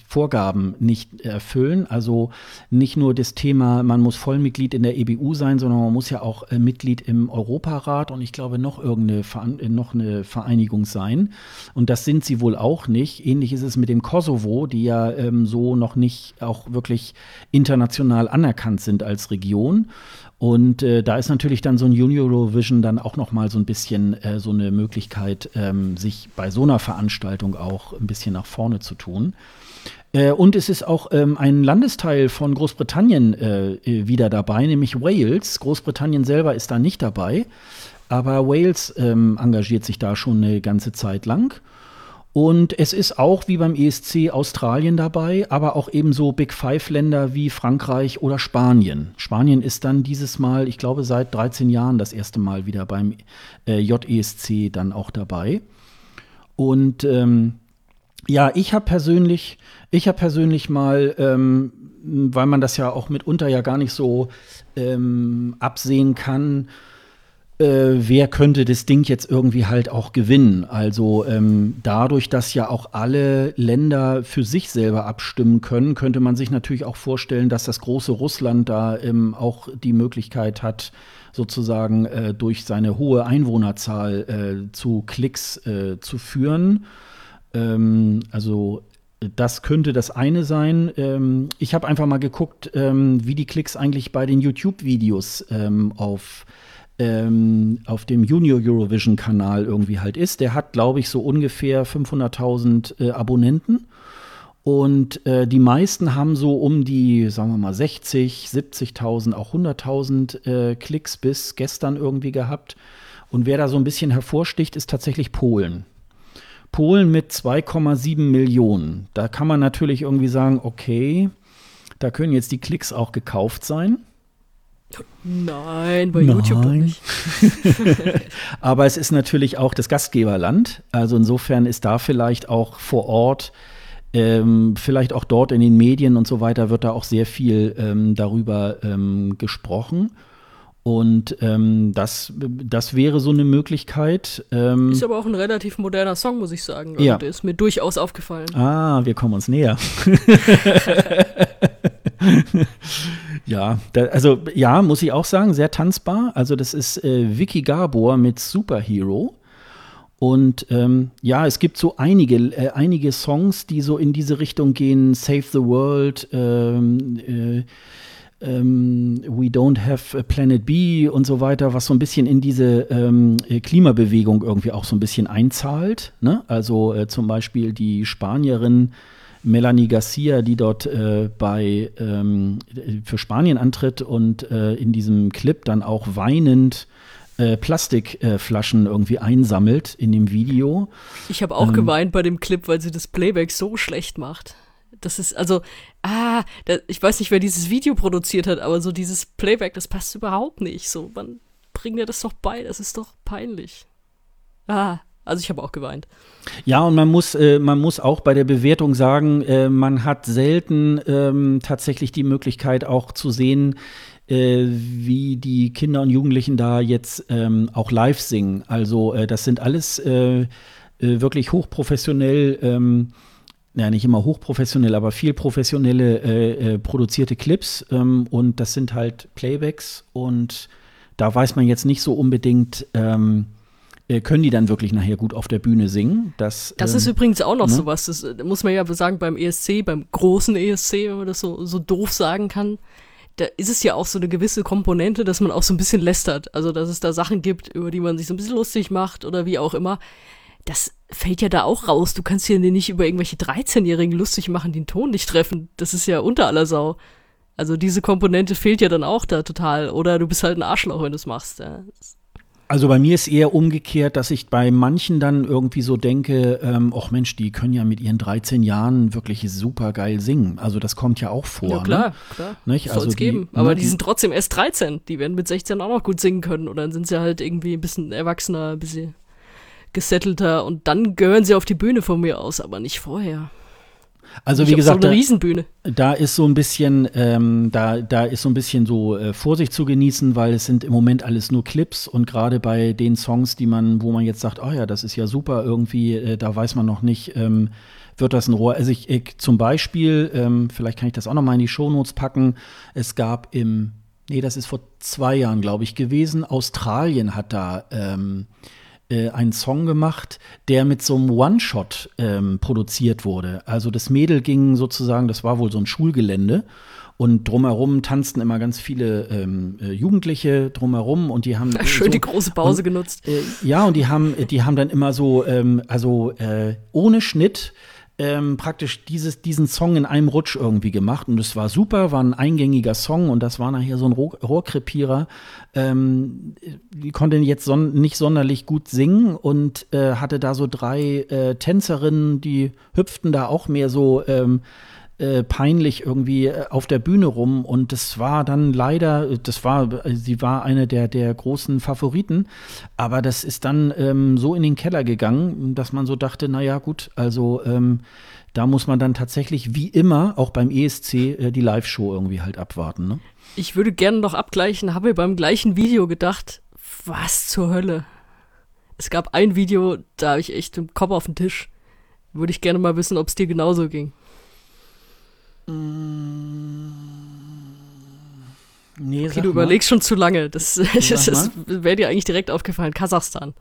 Vorgaben nicht erfüllen. Also nicht nur das Thema, man muss Vollmitglied in der EBU sein, sondern man muss ja auch äh, Mitglied im Europarat und ich glaube noch irgendeine äh, noch eine Vereinigung sein. Und das sind sie wohl auch nicht. Ähnlich ist es mit dem Kosovo, die ja ähm, so noch nicht auch wirklich international anerkannt sind als Region. Und äh, da ist natürlich dann so ein Junior Eurovision dann auch noch mal so ein bisschen äh, so eine Möglichkeit, ähm, sich bei so einer Veranstaltung auch ein bisschen nach vorne zu tun. Äh, und es ist auch ähm, ein Landesteil von Großbritannien äh, äh, wieder dabei, nämlich Wales. Großbritannien selber ist da nicht dabei, aber Wales ähm, engagiert sich da schon eine ganze Zeit lang. Und es ist auch wie beim ESC Australien dabei, aber auch ebenso Big Five-Länder wie Frankreich oder Spanien. Spanien ist dann dieses Mal, ich glaube, seit 13 Jahren das erste Mal wieder beim äh, JESC dann auch dabei. Und ähm, ja, ich habe persönlich, ich habe persönlich mal, ähm, weil man das ja auch mitunter ja gar nicht so ähm, absehen kann, äh, wer könnte das Ding jetzt irgendwie halt auch gewinnen. Also ähm, dadurch, dass ja auch alle Länder für sich selber abstimmen können, könnte man sich natürlich auch vorstellen, dass das große Russland da ähm, auch die Möglichkeit hat, sozusagen äh, durch seine hohe Einwohnerzahl äh, zu Klicks äh, zu führen. Ähm, also das könnte das eine sein. Ähm, ich habe einfach mal geguckt, ähm, wie die Klicks eigentlich bei den YouTube-Videos ähm, auf ähm, auf dem Junior Eurovision Kanal irgendwie halt ist. Der hat, glaube ich, so ungefähr 500.000 äh, Abonnenten. Und äh, die meisten haben so um die, sagen wir mal, 60, 70.000, auch 100.000 äh, Klicks bis gestern irgendwie gehabt. Und wer da so ein bisschen hervorsticht, ist tatsächlich Polen. Polen mit 2,7 Millionen. Da kann man natürlich irgendwie sagen, okay, da können jetzt die Klicks auch gekauft sein. Nein, bei Nein. YouTube nicht. Aber es ist natürlich auch das Gastgeberland. Also insofern ist da vielleicht auch vor Ort, ähm, vielleicht auch dort in den Medien und so weiter, wird da auch sehr viel ähm, darüber ähm, gesprochen. Und ähm, das, das wäre so eine Möglichkeit. Ähm, ist aber auch ein relativ moderner Song, muss ich sagen. Also ja. Der ist mir durchaus aufgefallen. Ah, wir kommen uns näher. Ja, da, also ja, muss ich auch sagen, sehr tanzbar. Also das ist äh, Vicky Gabor mit Superhero. Und ähm, ja, es gibt so einige, äh, einige Songs, die so in diese Richtung gehen. Save the World, ähm, äh, ähm, We Don't Have a Planet B und so weiter, was so ein bisschen in diese ähm, Klimabewegung irgendwie auch so ein bisschen einzahlt. Ne? Also äh, zum Beispiel die Spanierin Melanie Garcia, die dort äh, bei ähm, für Spanien antritt und äh, in diesem Clip dann auch weinend äh, Plastikflaschen irgendwie einsammelt in dem Video. Ich habe auch ähm, geweint bei dem Clip, weil sie das Playback so schlecht macht. Das ist also, ah, da, ich weiß nicht, wer dieses Video produziert hat, aber so dieses Playback, das passt überhaupt nicht. So, man bringt dir das doch bei, das ist doch peinlich. Ah, also ich habe auch geweint. Ja, und man muss, äh, man muss auch bei der Bewertung sagen, äh, man hat selten ähm, tatsächlich die Möglichkeit auch zu sehen, äh, wie die Kinder und Jugendlichen da jetzt ähm, auch live singen. Also äh, das sind alles äh, äh, wirklich hochprofessionell. Ähm, ja, nicht immer hochprofessionell, aber viel professionelle produzierte Clips ähm, und das sind halt Playbacks und da weiß man jetzt nicht so unbedingt, ähm, äh, können die dann wirklich nachher gut auf der Bühne singen. Das, das ist ähm, übrigens auch noch ne? sowas, das äh, muss man ja sagen beim ESC, beim großen ESC, wenn man das so, so doof sagen kann. Da ist es ja auch so eine gewisse Komponente, dass man auch so ein bisschen lästert. Also, dass es da Sachen gibt, über die man sich so ein bisschen lustig macht oder wie auch immer. Das fällt ja da auch raus. Du kannst hier nicht über irgendwelche 13-Jährigen lustig machen, die den Ton nicht treffen. Das ist ja unter aller Sau. Also diese Komponente fehlt ja dann auch da total. Oder du bist halt ein Arschloch, wenn du es machst. Ja. Also bei mir ist eher umgekehrt, dass ich bei manchen dann irgendwie so denke, ähm, ach Mensch, die können ja mit ihren 13 Jahren wirklich super geil singen. Also das kommt ja auch vor. Ja klar, ne? klar. Nicht? Also die, geben. Aber ne, die, die sind trotzdem erst 13. Die werden mit 16 auch noch gut singen können. Oder dann sind sie halt irgendwie ein bisschen erwachsener, ein bisschen gesettelter. Und dann gehören sie auf die Bühne von mir aus, aber nicht vorher. Also wie gesagt, so eine Riesenbühne. Da, da ist so ein bisschen, ähm, da, da ist so ein bisschen so äh, Vorsicht zu genießen, weil es sind im Moment alles nur Clips und gerade bei den Songs, die man, wo man jetzt sagt, oh ja, das ist ja super, irgendwie, äh, da weiß man noch nicht, ähm, wird das ein Rohr. Also ich, ich zum Beispiel, ähm, vielleicht kann ich das auch noch mal in die Shownotes packen. Es gab im, nee, das ist vor zwei Jahren, glaube ich, gewesen. Australien hat da ähm, äh, einen Song gemacht, der mit so einem One-Shot ähm, produziert wurde. Also das Mädel ging sozusagen, das war wohl so ein Schulgelände. Und drumherum tanzten immer ganz viele ähm, äh, Jugendliche drumherum und die haben schön so, die große Pause und, genutzt. Äh, ja, und die haben, die haben dann immer so, ähm, also äh, ohne Schnitt ähm, praktisch dieses, diesen Song in einem Rutsch irgendwie gemacht. Und es war super, war ein eingängiger Song und das war nachher so ein Rohr Rohrkrepierer. Ähm, die konnte jetzt son nicht sonderlich gut singen und äh, hatte da so drei äh, Tänzerinnen, die hüpften da auch mehr so. Ähm, äh, peinlich irgendwie äh, auf der Bühne rum und das war dann leider, das war, sie war eine der, der großen Favoriten, aber das ist dann ähm, so in den Keller gegangen, dass man so dachte, naja gut, also ähm, da muss man dann tatsächlich wie immer auch beim ESC äh, die Live-Show irgendwie halt abwarten. Ne? Ich würde gerne noch abgleichen, habe beim gleichen Video gedacht, was zur Hölle? Es gab ein Video, da habe ich echt den Kopf auf den Tisch. Würde ich gerne mal wissen, ob es dir genauso ging. Nee, okay, du überlegst schon zu lange. Das, das, das wäre dir eigentlich direkt aufgefallen. Kasachstan.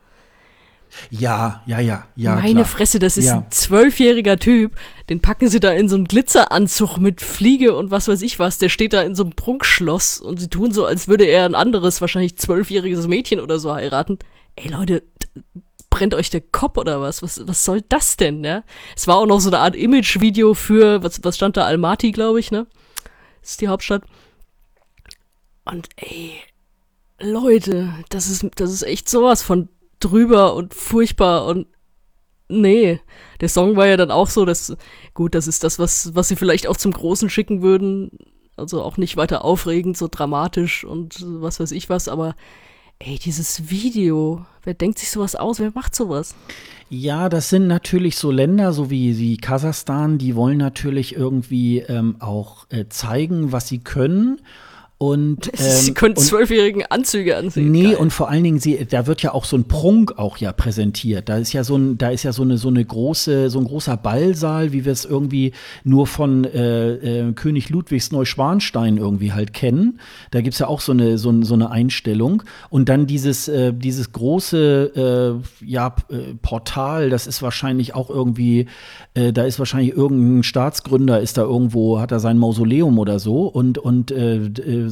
Ja, ja, ja, ja. Meine klar. Fresse, das ist ja. ein zwölfjähriger Typ. Den packen sie da in so einen Glitzeranzug mit Fliege und was weiß ich was. Der steht da in so einem Prunkschloss und sie tun so, als würde er ein anderes, wahrscheinlich zwölfjähriges Mädchen oder so heiraten. Ey Leute, brennt euch der Kopf oder was? Was, was soll das denn, ja? Es war auch noch so eine Art Image-Video für, was, was stand da? Almaty, glaube ich, ne? Das ist die Hauptstadt. Und ey, Leute, das ist, das ist echt sowas von drüber und furchtbar und nee. Der Song war ja dann auch so, dass, gut, das ist das, was, was sie vielleicht auch zum Großen schicken würden. Also auch nicht weiter aufregend, so dramatisch und was weiß ich was, aber ey, dieses Video, wer denkt sich sowas aus? Wer macht sowas? Ja, das sind natürlich so Länder, so wie, wie Kasachstan, die wollen natürlich irgendwie ähm, auch äh, zeigen, was sie können. Und, ähm, Sie können zwölfjährigen Anzüge anziehen. Nee, Geil. und vor allen Dingen, sie, da wird ja auch so ein Prunk auch ja präsentiert. Da ist ja so ein, da ist ja so eine, so eine große, so ein großer Ballsaal, wie wir es irgendwie nur von äh, äh, König Ludwigs Neuschwanstein irgendwie halt kennen. Da gibt's ja auch so eine, so, ein- so eine Einstellung. Und dann dieses, äh, dieses große äh, ja, äh, Portal, das ist wahrscheinlich auch irgendwie, äh, da ist wahrscheinlich irgendein Staatsgründer, ist da irgendwo, hat er sein Mausoleum oder so und, und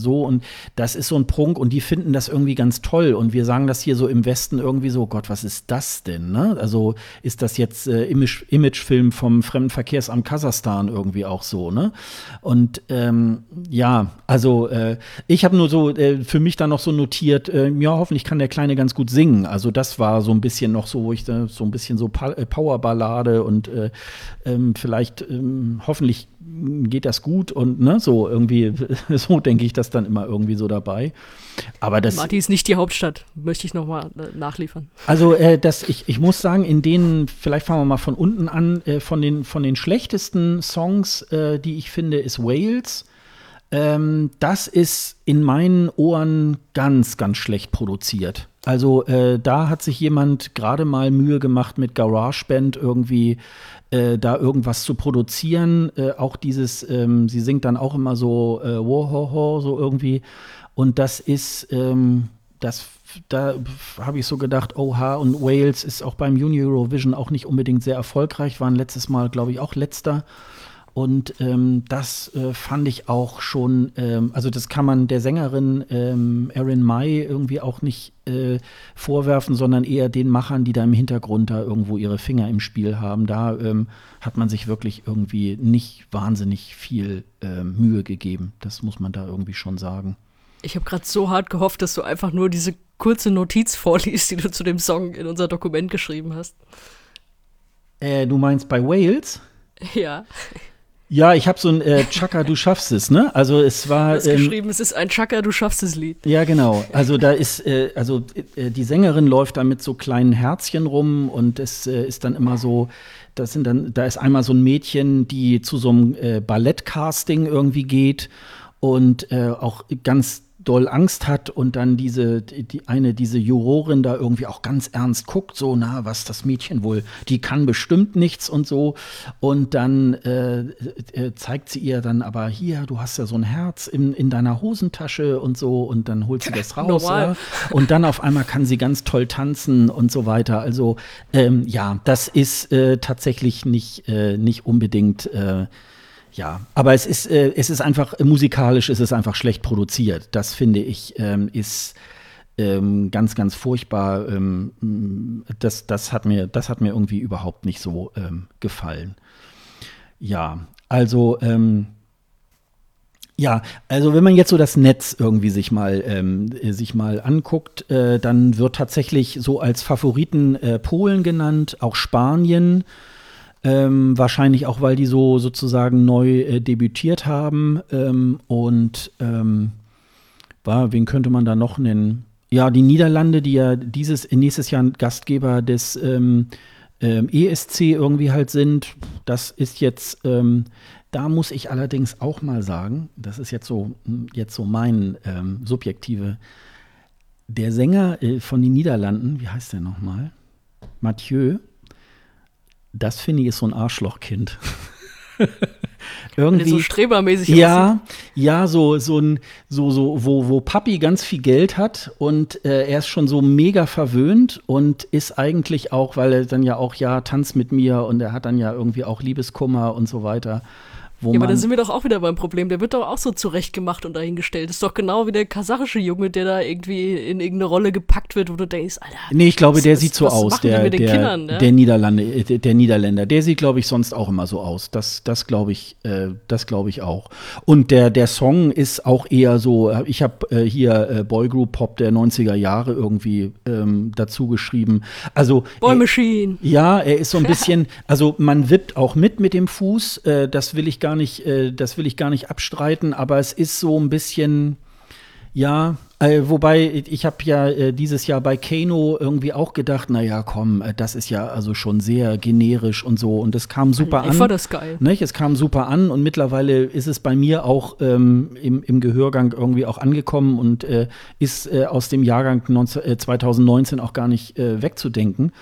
so. Und das ist so ein Prunk und die finden das irgendwie ganz toll. Und wir sagen das hier so im Westen irgendwie so, Gott, was ist das denn? Ne? Also ist das jetzt äh, Image, Imagefilm vom Fremdenverkehrsamt Kasachstan irgendwie auch so, ne? Und ähm, ja, also äh, ich habe nur so äh, für mich dann noch so notiert, äh, ja, hoffentlich kann der Kleine ganz gut singen. Also das war so ein bisschen noch so, wo ich da so ein bisschen so pa äh, Powerballade und äh, ähm, vielleicht ähm, hoffentlich geht das gut und ne, so irgendwie, so denke ich dann immer irgendwie so dabei. Aber das, Marti ist nicht die Hauptstadt, möchte ich nochmal äh, nachliefern. also äh, das, ich, ich muss sagen, in denen, vielleicht fangen wir mal von unten an, äh, von, den, von den schlechtesten Songs, äh, die ich finde, ist Wales. Ähm, das ist in meinen Ohren ganz, ganz schlecht produziert. Also äh, da hat sich jemand gerade mal Mühe gemacht mit GarageBand irgendwie äh, da irgendwas zu produzieren. Äh, auch dieses, ähm, sie singt dann auch immer so äh, Wohoho, so irgendwie. Und das ist, ähm, das, da habe ich so gedacht, oha, und Wales ist auch beim Junior Eurovision auch nicht unbedingt sehr erfolgreich, waren letztes Mal, glaube ich, auch letzter. Und ähm, das äh, fand ich auch schon, ähm, also das kann man der Sängerin ähm, Erin May irgendwie auch nicht äh, vorwerfen, sondern eher den Machern, die da im Hintergrund da irgendwo ihre Finger im Spiel haben. Da ähm, hat man sich wirklich irgendwie nicht wahnsinnig viel ähm, Mühe gegeben. Das muss man da irgendwie schon sagen. Ich habe gerade so hart gehofft, dass du einfach nur diese kurze Notiz vorliest, die du zu dem Song in unser Dokument geschrieben hast. Äh, du meinst bei Wales? Ja, Ja, ich habe so ein äh, Chaka, du schaffst es, ne? Also es du war. hast ähm, geschrieben, es ist ein Chaka, du schaffst es Lied. Ja, genau. Also da ist, äh, also äh, die Sängerin läuft da mit so kleinen Herzchen rum und es äh, ist dann immer so, das sind dann, da ist einmal so ein Mädchen, die zu so einem äh, Ballettcasting irgendwie geht und äh, auch ganz doll Angst hat und dann diese, die, eine, diese Jurorin da irgendwie auch ganz ernst guckt, so, na, was das Mädchen wohl, die kann bestimmt nichts und so. Und dann äh, äh, zeigt sie ihr dann aber hier, du hast ja so ein Herz in, in deiner Hosentasche und so und dann holt sie das raus. Ja. Und dann auf einmal kann sie ganz toll tanzen und so weiter. Also ähm, ja, das ist äh, tatsächlich nicht, äh, nicht unbedingt äh, ja, aber es ist, äh, es ist einfach, musikalisch ist es einfach schlecht produziert. Das finde ich, ähm, ist ähm, ganz, ganz furchtbar. Ähm, das, das, hat mir, das hat mir irgendwie überhaupt nicht so ähm, gefallen. Ja, also, ähm, ja, also wenn man jetzt so das Netz irgendwie sich mal, ähm, äh, sich mal anguckt, äh, dann wird tatsächlich so als Favoriten äh, Polen genannt, auch Spanien. Ähm, wahrscheinlich auch, weil die so sozusagen neu äh, debütiert haben. Ähm, und ähm, war, wen könnte man da noch nennen? Ja, die Niederlande, die ja dieses nächstes Jahr Gastgeber des ähm, ähm, ESC irgendwie halt sind. Das ist jetzt, ähm, da muss ich allerdings auch mal sagen, das ist jetzt so, jetzt so mein subjektive, der Sänger äh, von den Niederlanden, wie heißt der nochmal? Mathieu, das finde ich ist so ein Arschlochkind. Irgendwie. so strebermäßig aussieht. Ja, ja, so, so ein, so, so, wo, wo Papi ganz viel Geld hat und äh, er ist schon so mega verwöhnt und ist eigentlich auch, weil er dann ja auch, ja, tanzt mit mir und er hat dann ja irgendwie auch Liebeskummer und so weiter. Wo Ja, aber da sind wir doch auch wieder beim Problem. Der wird doch auch so zurechtgemacht und dahingestellt. ist doch genau wie der kasachische Junge, der da irgendwie in irgendeine Rolle gepackt wird, wo du denkst, Alter. Nee, ich glaube, was- der sieht so aus, der, mit den der, Kindern, ne? der Niederlande, äh, der, der Niederländer. Der sieht, glaube ich, sonst auch immer so aus. Das, das glaube ich, äh, das glaube ich auch. Und der, der Song ist auch eher so, äh, ich habe äh, hier äh, Boygroup Pop der 90er Jahre irgendwie ähm, dazu geschrieben. Also Boy Machine. ja, er ist so ein bisschen, also man wippt auch mit mit dem Fuß, äh, das will ich gar nicht, äh, das will ich gar nicht abstreiten, aber es ist so ein bisschen, ja, Äh, wobei, ich habe ja äh, dieses Jahr bei Kano irgendwie auch gedacht, naja, komm, äh, das ist ja also schon sehr generisch und so. Und es kam super Live an. war das geil. Nicht? Es kam super an und mittlerweile ist es bei mir auch ähm, im, im Gehörgang irgendwie auch angekommen und äh, ist äh, aus dem Jahrgang 19, äh, 2019 auch gar nicht äh, wegzudenken.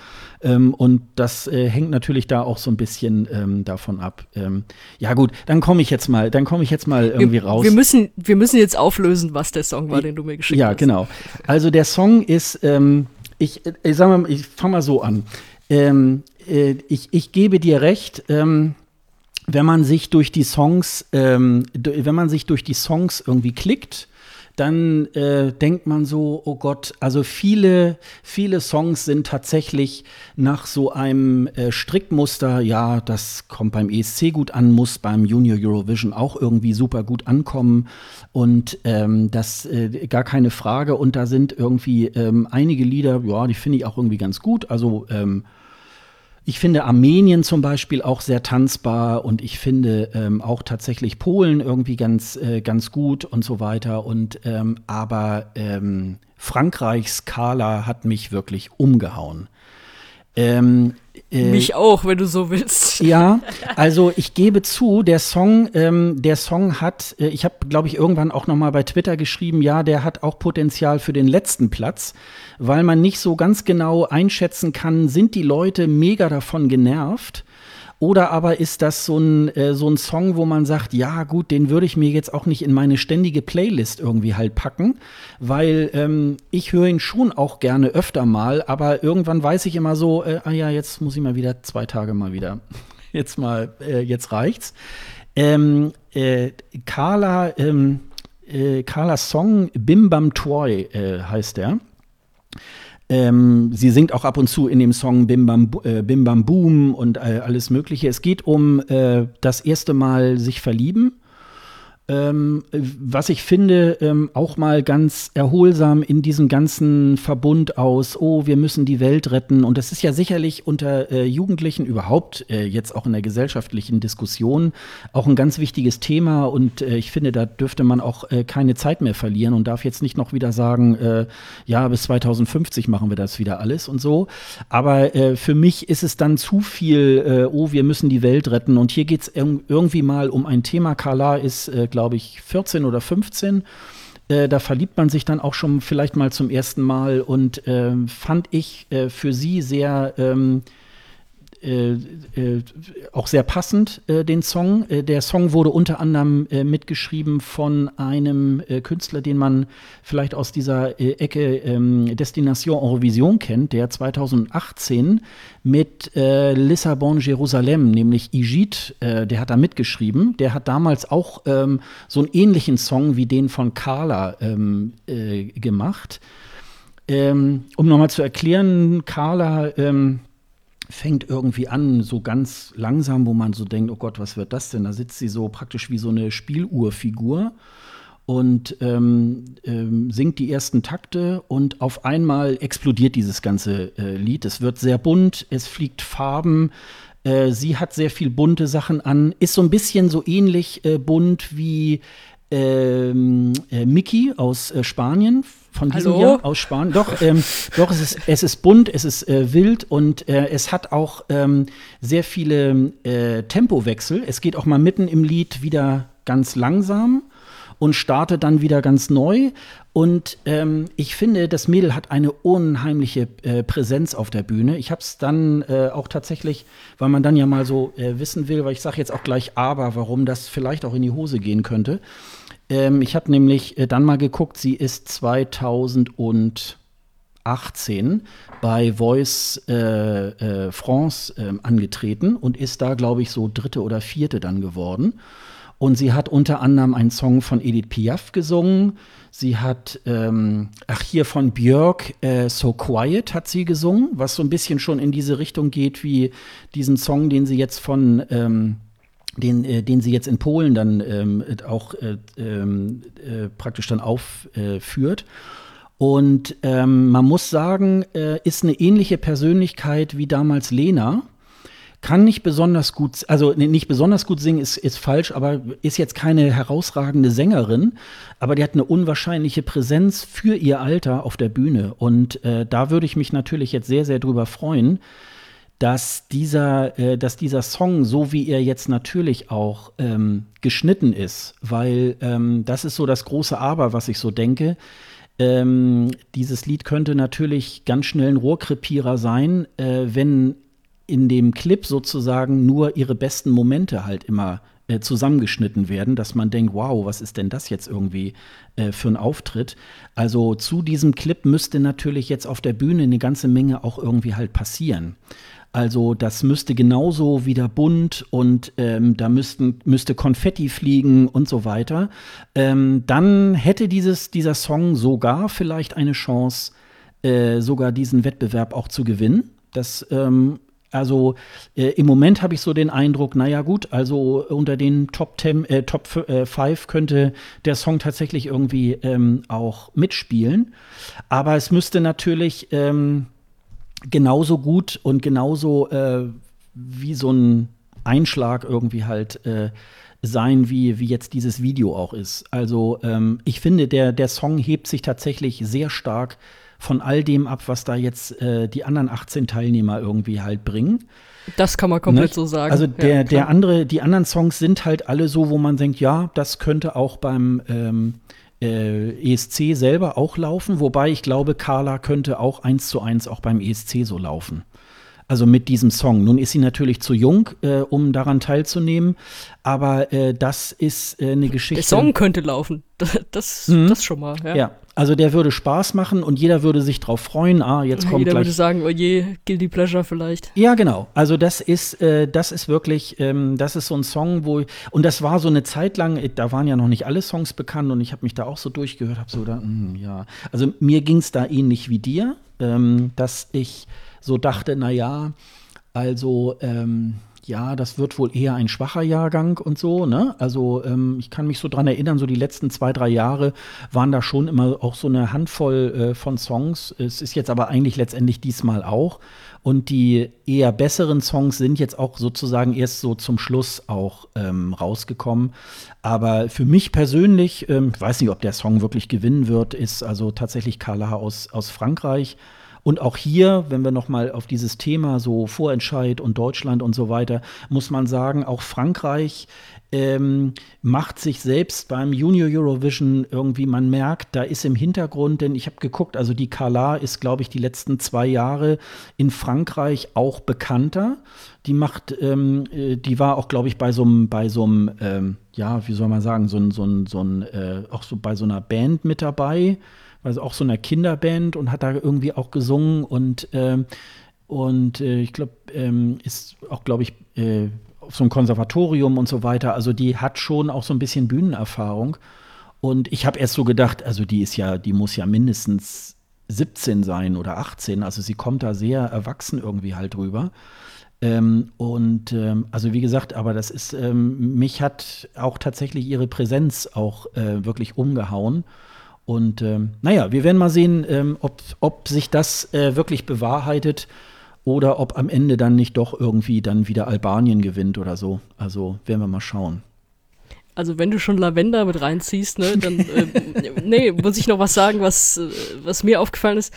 Ähm, und das äh, hängt natürlich da auch so ein bisschen ähm, davon ab. Ähm, ja gut, dann komme ich jetzt mal, dann komme ich jetzt mal irgendwie wir, raus. Wir müssen, wir müssen jetzt auflösen, was der Song war, den du mir geschickt ja, hast. genau. Also der Song ist, ähm, ich, äh, ich sag mal, ich fange mal so an. Ähm, äh, ich, ich gebe dir recht. Ähm, wenn man sich durch die Songs, ähm, wenn man sich durch die Songs irgendwie klickt, dann äh, denkt man so, oh Gott, also viele, viele Songs sind tatsächlich nach so einem äh, Strickmuster, ja, das kommt beim ESC gut an, muss beim Junior Eurovision auch irgendwie super gut ankommen. Und ähm, das äh, gar keine Frage. Und da sind irgendwie ähm, einige Lieder, ja, die finde ich auch irgendwie ganz gut, also ähm, ich finde Armenien zum Beispiel auch sehr tanzbar und ich finde ähm, auch tatsächlich Polen irgendwie ganz, äh, ganz gut und so weiter. Und ähm, aber ähm, Frankreichs Skala hat mich wirklich umgehauen. Ähm, äh, Mich auch, wenn du so willst. ja, also ich gebe zu, der Song, ähm, der Song hat, äh, ich habe, glaube ich, irgendwann auch noch mal bei Twitter geschrieben, ja, der hat auch Potenzial für den letzten Platz, weil man nicht so ganz genau einschätzen kann, sind die Leute mega davon genervt oder aber ist das so ein, äh, so ein Song, wo man sagt, ja gut, den würde ich mir jetzt auch nicht in meine ständige Playlist irgendwie halt packen, weil ähm, ich höre ihn schon auch gerne öfter mal, aber irgendwann weiß ich immer so, äh, ah ja, jetzt muss ich mal wieder zwei Tage mal wieder, jetzt mal, äh, jetzt reicht's. Ähm, äh, Carla, ähm, äh, Carlas Song Bim Bam Toy heißt der. Ähm, sie singt auch ab und zu in dem Song Bim Bam, äh, Bim Bam Boom und äh, alles Mögliche. Es geht um äh, das erste Mal sich verlieben. Ähm, was ich finde, ähm, auch mal ganz erholsam in diesem ganzen Verbund aus, oh, wir müssen die Welt retten. Und das ist ja sicherlich unter äh, Jugendlichen überhaupt, äh, jetzt auch in der gesellschaftlichen Diskussion, auch ein ganz wichtiges Thema. Und äh, ich finde, da dürfte man auch äh, keine Zeit mehr verlieren und darf jetzt nicht noch wieder sagen, äh, ja, bis 2050 machen wir das wieder alles und so. Aber äh, für mich ist es dann zu viel, oh, wir müssen die Welt retten. Und hier geht es irg irgendwie mal um ein Thema. Carla ist, äh, glaube ich, 14 oder 15. Äh, da verliebt man sich dann auch schon vielleicht mal zum ersten Mal und ähm, fand ich äh, für sie sehr ähm, äh, äh, auch sehr passend, äh, den Song. Äh, der Song wurde unter anderem mitgeschrieben von einem Künstler, den man vielleicht aus dieser Ecke ähm, Destination Eurovision kennt, der 2018 mit Lissabon Jerusalem, nämlich Ijit, äh, der hat da mitgeschrieben. Der hat damals auch ähm, so einen ähnlichen Song wie den von Carla ähm, äh, gemacht. Ähm, um nochmal zu erklären, Carla ähm, fängt irgendwie an, so ganz langsam, wo man so denkt, oh Gott, was wird das denn? Da sitzt sie so praktisch wie so eine Spieluhrfigur und ähm, ähm, singt die ersten Takte und auf einmal explodiert dieses ganze äh, Lied. Es wird sehr bunt, es fliegt Farben. Äh, sie hat sehr viel bunte Sachen an, ist so ein bisschen so ähnlich äh, bunt wie ähm, äh, Mickey aus äh, Spanien, von diesem Hallo? Jahr aus Spanien. Doch, ähm, doch es, ist, es ist bunt, es ist äh, wild und äh, es hat auch ähm, sehr viele äh, Tempowechsel. Es geht auch mal mitten im Lied wieder ganz langsam und startet dann wieder ganz neu. Und ähm, ich finde, das Mädel hat eine unheimliche äh, Präsenz auf der Bühne. Ich habe es dann äh, auch tatsächlich, weil man dann ja mal so äh, wissen will, weil ich sage jetzt auch gleich aber, warum das vielleicht auch in die Hose gehen könnte. Ähm, ich habe nämlich äh, dann mal geguckt, sie ist 2018 bei Voice äh, äh, France ähm, angetreten und ist da, glaube ich, so dritte oder vierte dann geworden. Und sie hat unter anderem einen Song von Edith Piaf gesungen. Sie hat, ähm, ach hier von Björk, äh, So Quiet hat sie gesungen, was so ein bisschen schon in diese Richtung geht wie diesen Song, den sie jetzt von, ähm, den, äh, den sie jetzt in Polen dann ähm, auch äh, ähm, äh, praktisch dann aufführt. Und ähm, man muss sagen, äh, ist eine ähnliche Persönlichkeit wie damals Lena kann nicht besonders gut, also nicht besonders gut singen ist, ist falsch, aber ist jetzt keine herausragende Sängerin, aber die hat eine unwahrscheinliche Präsenz für ihr Alter auf der Bühne. Und äh, da würde ich mich natürlich jetzt sehr, sehr drüber freuen, dass dieser, äh, dass dieser Song, so wie er jetzt natürlich auch ähm, geschnitten ist, weil ähm, das ist so das große Aber, was ich so denke. Ähm, dieses Lied könnte natürlich ganz schnell ein Rohrkrepierer sein, äh, wenn in dem Clip sozusagen nur ihre besten Momente halt immer äh, zusammengeschnitten werden, dass man denkt, wow, was ist denn das jetzt irgendwie äh, für ein Auftritt? Also zu diesem Clip müsste natürlich jetzt auf der Bühne eine ganze Menge auch irgendwie halt passieren. Also das müsste genauso wieder bunt und ähm, da müssten, müsste Konfetti fliegen und so weiter. Ähm, dann hätte dieses, dieser Song sogar vielleicht eine Chance, äh, sogar diesen Wettbewerb auch zu gewinnen. Das ähm, also äh, im Moment habe ich so den Eindruck, naja gut, also unter den Top 10, äh, Top 5 äh, könnte der Song tatsächlich irgendwie ähm, auch mitspielen. Aber es müsste natürlich ähm, genauso gut und genauso äh, wie so ein Einschlag irgendwie halt äh, sein, wie, wie jetzt dieses Video auch ist. Also ähm, ich finde, der, der Song hebt sich tatsächlich sehr stark von all dem ab, was da jetzt äh, die anderen 18 Teilnehmer irgendwie halt bringen. Das kann man komplett ne? so sagen. Also der, ja, der andere, die anderen Songs sind halt alle so, wo man denkt, ja, das könnte auch beim ähm, äh, ESC selber auch laufen, wobei ich glaube, Carla könnte auch eins zu eins auch beim ESC so laufen. Also mit diesem Song. Nun ist sie natürlich zu jung, äh, um daran teilzunehmen, aber äh, das ist äh, eine Geschichte. Der Song könnte laufen. Das, mhm. das schon mal. Ja. ja. Also der würde Spaß machen und jeder würde sich drauf freuen. Ah, jetzt kommt jeder gleich. würde sagen, oh je, Guilty Pleasure vielleicht. Ja, genau. Also das ist, äh, das ist wirklich, ähm, das ist so ein Song, wo und das war so eine Zeit lang. Äh, da waren ja noch nicht alle Songs bekannt und ich habe mich da auch so durchgehört, habe so da, mh, hm, ja. Also mir ging es da ähnlich wie dir, ähm, dass ich so dachte, na ja, also ähm, ja, das wird wohl eher ein schwacher Jahrgang und so, ne? Also ähm, ich kann mich so dran erinnern, so die letzten zwei, drei Jahre waren da schon immer auch so eine Handvoll äh, von Songs. Es ist jetzt aber eigentlich letztendlich diesmal auch. Und die eher besseren Songs sind jetzt auch sozusagen erst so zum Schluss auch ähm, rausgekommen. Aber für mich persönlich, ähm, ich weiß nicht, ob der Song wirklich gewinnen wird, ist also tatsächlich Carla aus, aus Frankreich. Und auch hier, wenn wir noch mal auf dieses Thema so Vorentscheid und Deutschland und so weiter, muss man sagen, auch Frankreich ähm, macht sich selbst beim Junior Eurovision irgendwie, man merkt, da ist im Hintergrund, denn ich habe geguckt, also die Kala ist, glaube ich, die letzten zwei Jahre in Frankreich auch bekannter. Die macht, ähm, äh, die war auch, glaube ich, bei so einem, bei so einem, ähm, ja, wie soll man sagen, so ein, so ein, so ein äh, auch so bei so einer Band mit dabei also auch so einer Kinderband und hat da irgendwie auch gesungen und, ähm, und äh, ich glaube, ähm, ist auch, glaube ich, äh, auf so einem Konservatorium und so weiter. Also die hat schon auch so ein bisschen Bühnenerfahrung. Und ich habe erst so gedacht, also die ist ja, die muss ja mindestens 17 sein oder 18. Also sie kommt da sehr erwachsen irgendwie halt drüber. Ähm, und ähm, also wie gesagt, aber das ist, ähm, mich hat auch tatsächlich ihre Präsenz auch äh, wirklich umgehauen. Und ähm, naja, wir werden mal sehen, ähm, ob, ob sich das äh, wirklich bewahrheitet oder ob am Ende dann nicht doch irgendwie dann wieder Albanien gewinnt oder so. Also werden wir mal schauen. Also wenn du schon Lavender mit reinziehst, ne, dann äh, nee, muss ich noch was sagen, was, äh, was mir aufgefallen ist.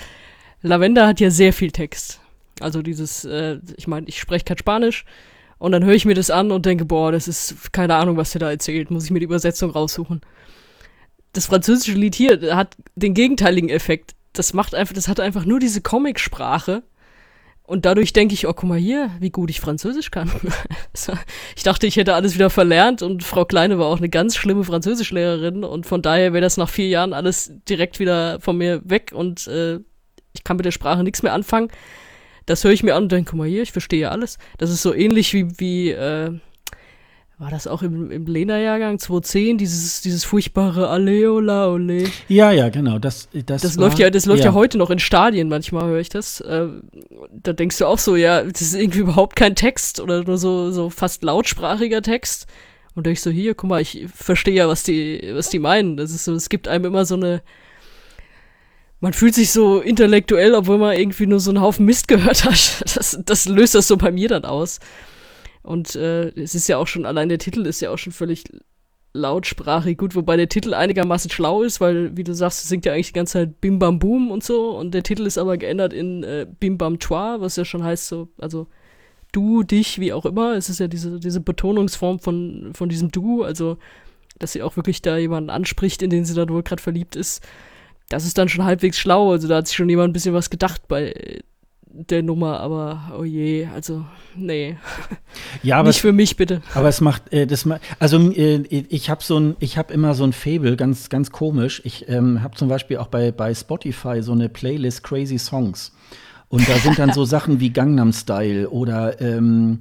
Lavender hat ja sehr viel Text. Also dieses, äh, ich meine, ich spreche kein Spanisch und dann höre ich mir das an und denke, boah, das ist keine Ahnung, was der da erzählt, muss ich mir die Übersetzung raussuchen das französische Lied hier hat den gegenteiligen Effekt. Das macht einfach, das hat einfach nur diese Comicsprache. Und dadurch denke ich, oh, guck mal hier, wie gut ich Französisch kann. ich dachte, ich hätte alles wieder verlernt und Frau Kleine war auch eine ganz schlimme Französischlehrerin und von daher wäre das nach vier Jahren alles direkt wieder von mir weg und äh, ich kann mit der Sprache nichts mehr anfangen. Das höre ich mir an und denke, guck mal hier, ich verstehe alles. Das ist so ähnlich wie, wie äh, war das auch im, im Lena-Jahrgang 2010, dieses, dieses furchtbare Aleola Ole? Ja, ja, genau. Das, das, das war, läuft ja, das läuft ja. ja. heute noch in Stadien, manchmal höre ich das. Äh, da denkst du auch so, ja, das ist irgendwie überhaupt kein Text oder nur so, so fast lautsprachiger Text. Und denkst so, hier, guck mal, ich verstehe ja, was die, was die meinen. Das ist so, es gibt einem immer so eine, man fühlt sich so intellektuell, obwohl man irgendwie nur so einen Haufen Mist gehört hat. Das, das löst das so bei mir dann aus. Und äh, es ist ja auch schon, allein der Titel ist ja auch schon völlig lautsprachig gut, wobei der Titel einigermaßen schlau ist, weil, wie du sagst, es singt ja eigentlich die ganze Zeit Bim Bam Boom und so und der Titel ist aber geändert in äh, Bim Bam Toi, was ja schon heißt so, also du, dich, wie auch immer. Es ist ja diese, diese Betonungsform von, von diesem Du, also dass sie auch wirklich da jemanden anspricht, in den sie da wohl gerade verliebt ist. Das ist dann schon halbwegs schlau, also da hat sich schon jemand ein bisschen was gedacht bei der Nummer, aber oh je, also nee. Ja, aber nicht für mich bitte. Aber es macht äh, das also äh, ich habe so ein ich habe immer so ein Fable, ganz ganz komisch. Ich ähm, habe zum Beispiel auch bei bei Spotify so eine Playlist Crazy Songs und da sind dann so Sachen wie Gangnam Style oder ähm,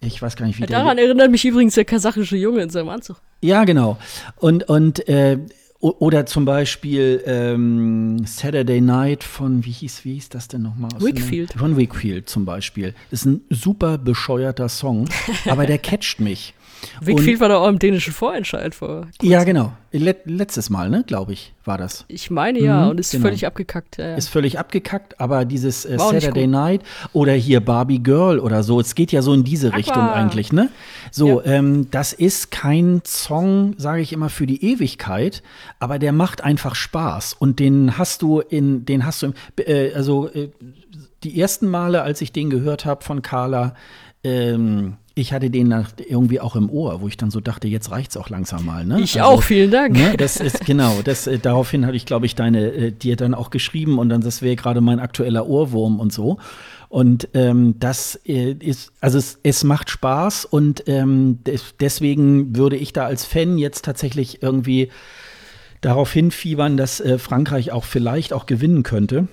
ich weiß gar nicht, wie ja, Daran erinnert mich übrigens der kasachische Junge in seinem Anzug. Ja, genau. Und, und äh, oder zum Beispiel ähm, Saturday Night von, wie hieß, wie hieß das denn nochmal? Wickfield. Von Wickfield zum Beispiel. Das ist ein super bescheuerter Song, aber der catcht mich. Wickfield war doch auch im dänischen Vorentscheid vor. Ja, genau. Let letztes Mal, ne, glaube ich, war das. Ich meine ja, mhm, und ist genau. völlig abgekackt. Ja, ja. Ist völlig abgekackt, aber dieses äh, Saturday Night oder hier Barbie Girl oder so, es geht ja so in diese Aqua. Richtung eigentlich, ne? So, ja. ähm, das ist kein Song, sage ich immer, für die Ewigkeit, aber der macht einfach Spaß und den hast du in, den hast du, im, äh, also äh, die ersten Male, als ich den gehört habe von Carla, ähm, ich hatte den nach, irgendwie auch im Ohr, wo ich dann so dachte, jetzt reicht's auch langsam mal. Ne? Ich also, auch, vielen Dank. Ne, das ist genau, das, äh, daraufhin hatte ich, glaube ich, deine, äh, dir dann auch geschrieben und dann, das wäre gerade mein aktueller Ohrwurm und so. Und ähm, das äh, ist, also es, es macht Spaß und ähm, des, deswegen würde ich da als Fan jetzt tatsächlich irgendwie darauf hinfiebern, dass äh, Frankreich auch vielleicht auch gewinnen könnte.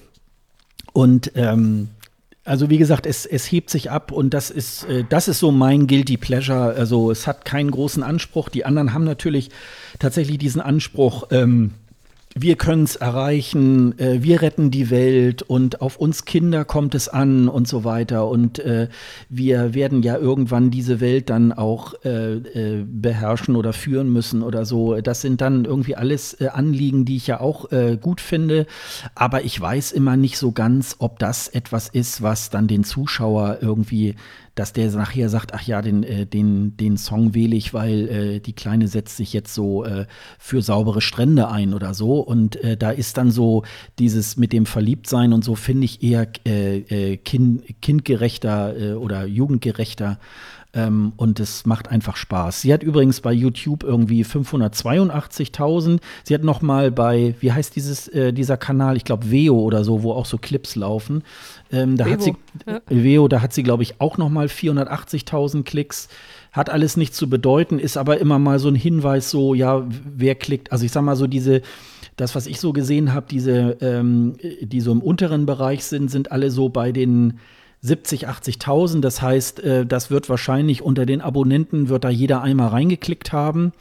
Und ähm, also wie gesagt, es, es hebt sich ab und das ist, äh, das ist so mein Guilty Pleasure. Also es hat keinen großen Anspruch. Die anderen haben natürlich tatsächlich diesen Anspruch, ähm, wir können es erreichen, äh, wir retten die Welt und auf uns Kinder kommt es an und so weiter. Und äh, wir werden ja irgendwann diese Welt dann auch äh, äh beherrschen oder führen müssen oder so. Das sind dann irgendwie alles äh, Anliegen, die ich ja auch äh, gut finde. Aber ich weiß immer nicht so ganz, ob das etwas ist, was dann den Zuschauer irgendwie dass der nachher sagt, ach ja, den, äh, den, den Song wähle ich, weil äh, die Kleine setzt sich jetzt so äh, für saubere Strände ein oder so. Und äh, da ist dann so dieses mit dem Verliebtsein und so, finde ich eher äh, äh, kind, kindgerechter oder jugendgerechter ähm, und es macht einfach Spaß. Sie hat übrigens bei YouTube irgendwie 582.000. Sie hat noch mal bei, wie heißt dieses, äh, dieser Kanal? Ich glaube Veo oder so, wo auch so Clips laufen. Ähm, da Vevo. hat sie, ja. Veo, da hat sie, glaube ich, auch noch mal 480.000 Klicks. Hat alles nichts zu bedeuten, ist aber immer mal so ein Hinweis, so, ja, wer klickt. Also ich sag mal so, diese, das, was ich so gesehen habe, diese, ähm, die so im unteren Bereich sind, sind alle so bei den 70, 80.000. Das heißt, äh, das wird wahrscheinlich unter den Abonnenten, wird da jeder einmal reingeklickt haben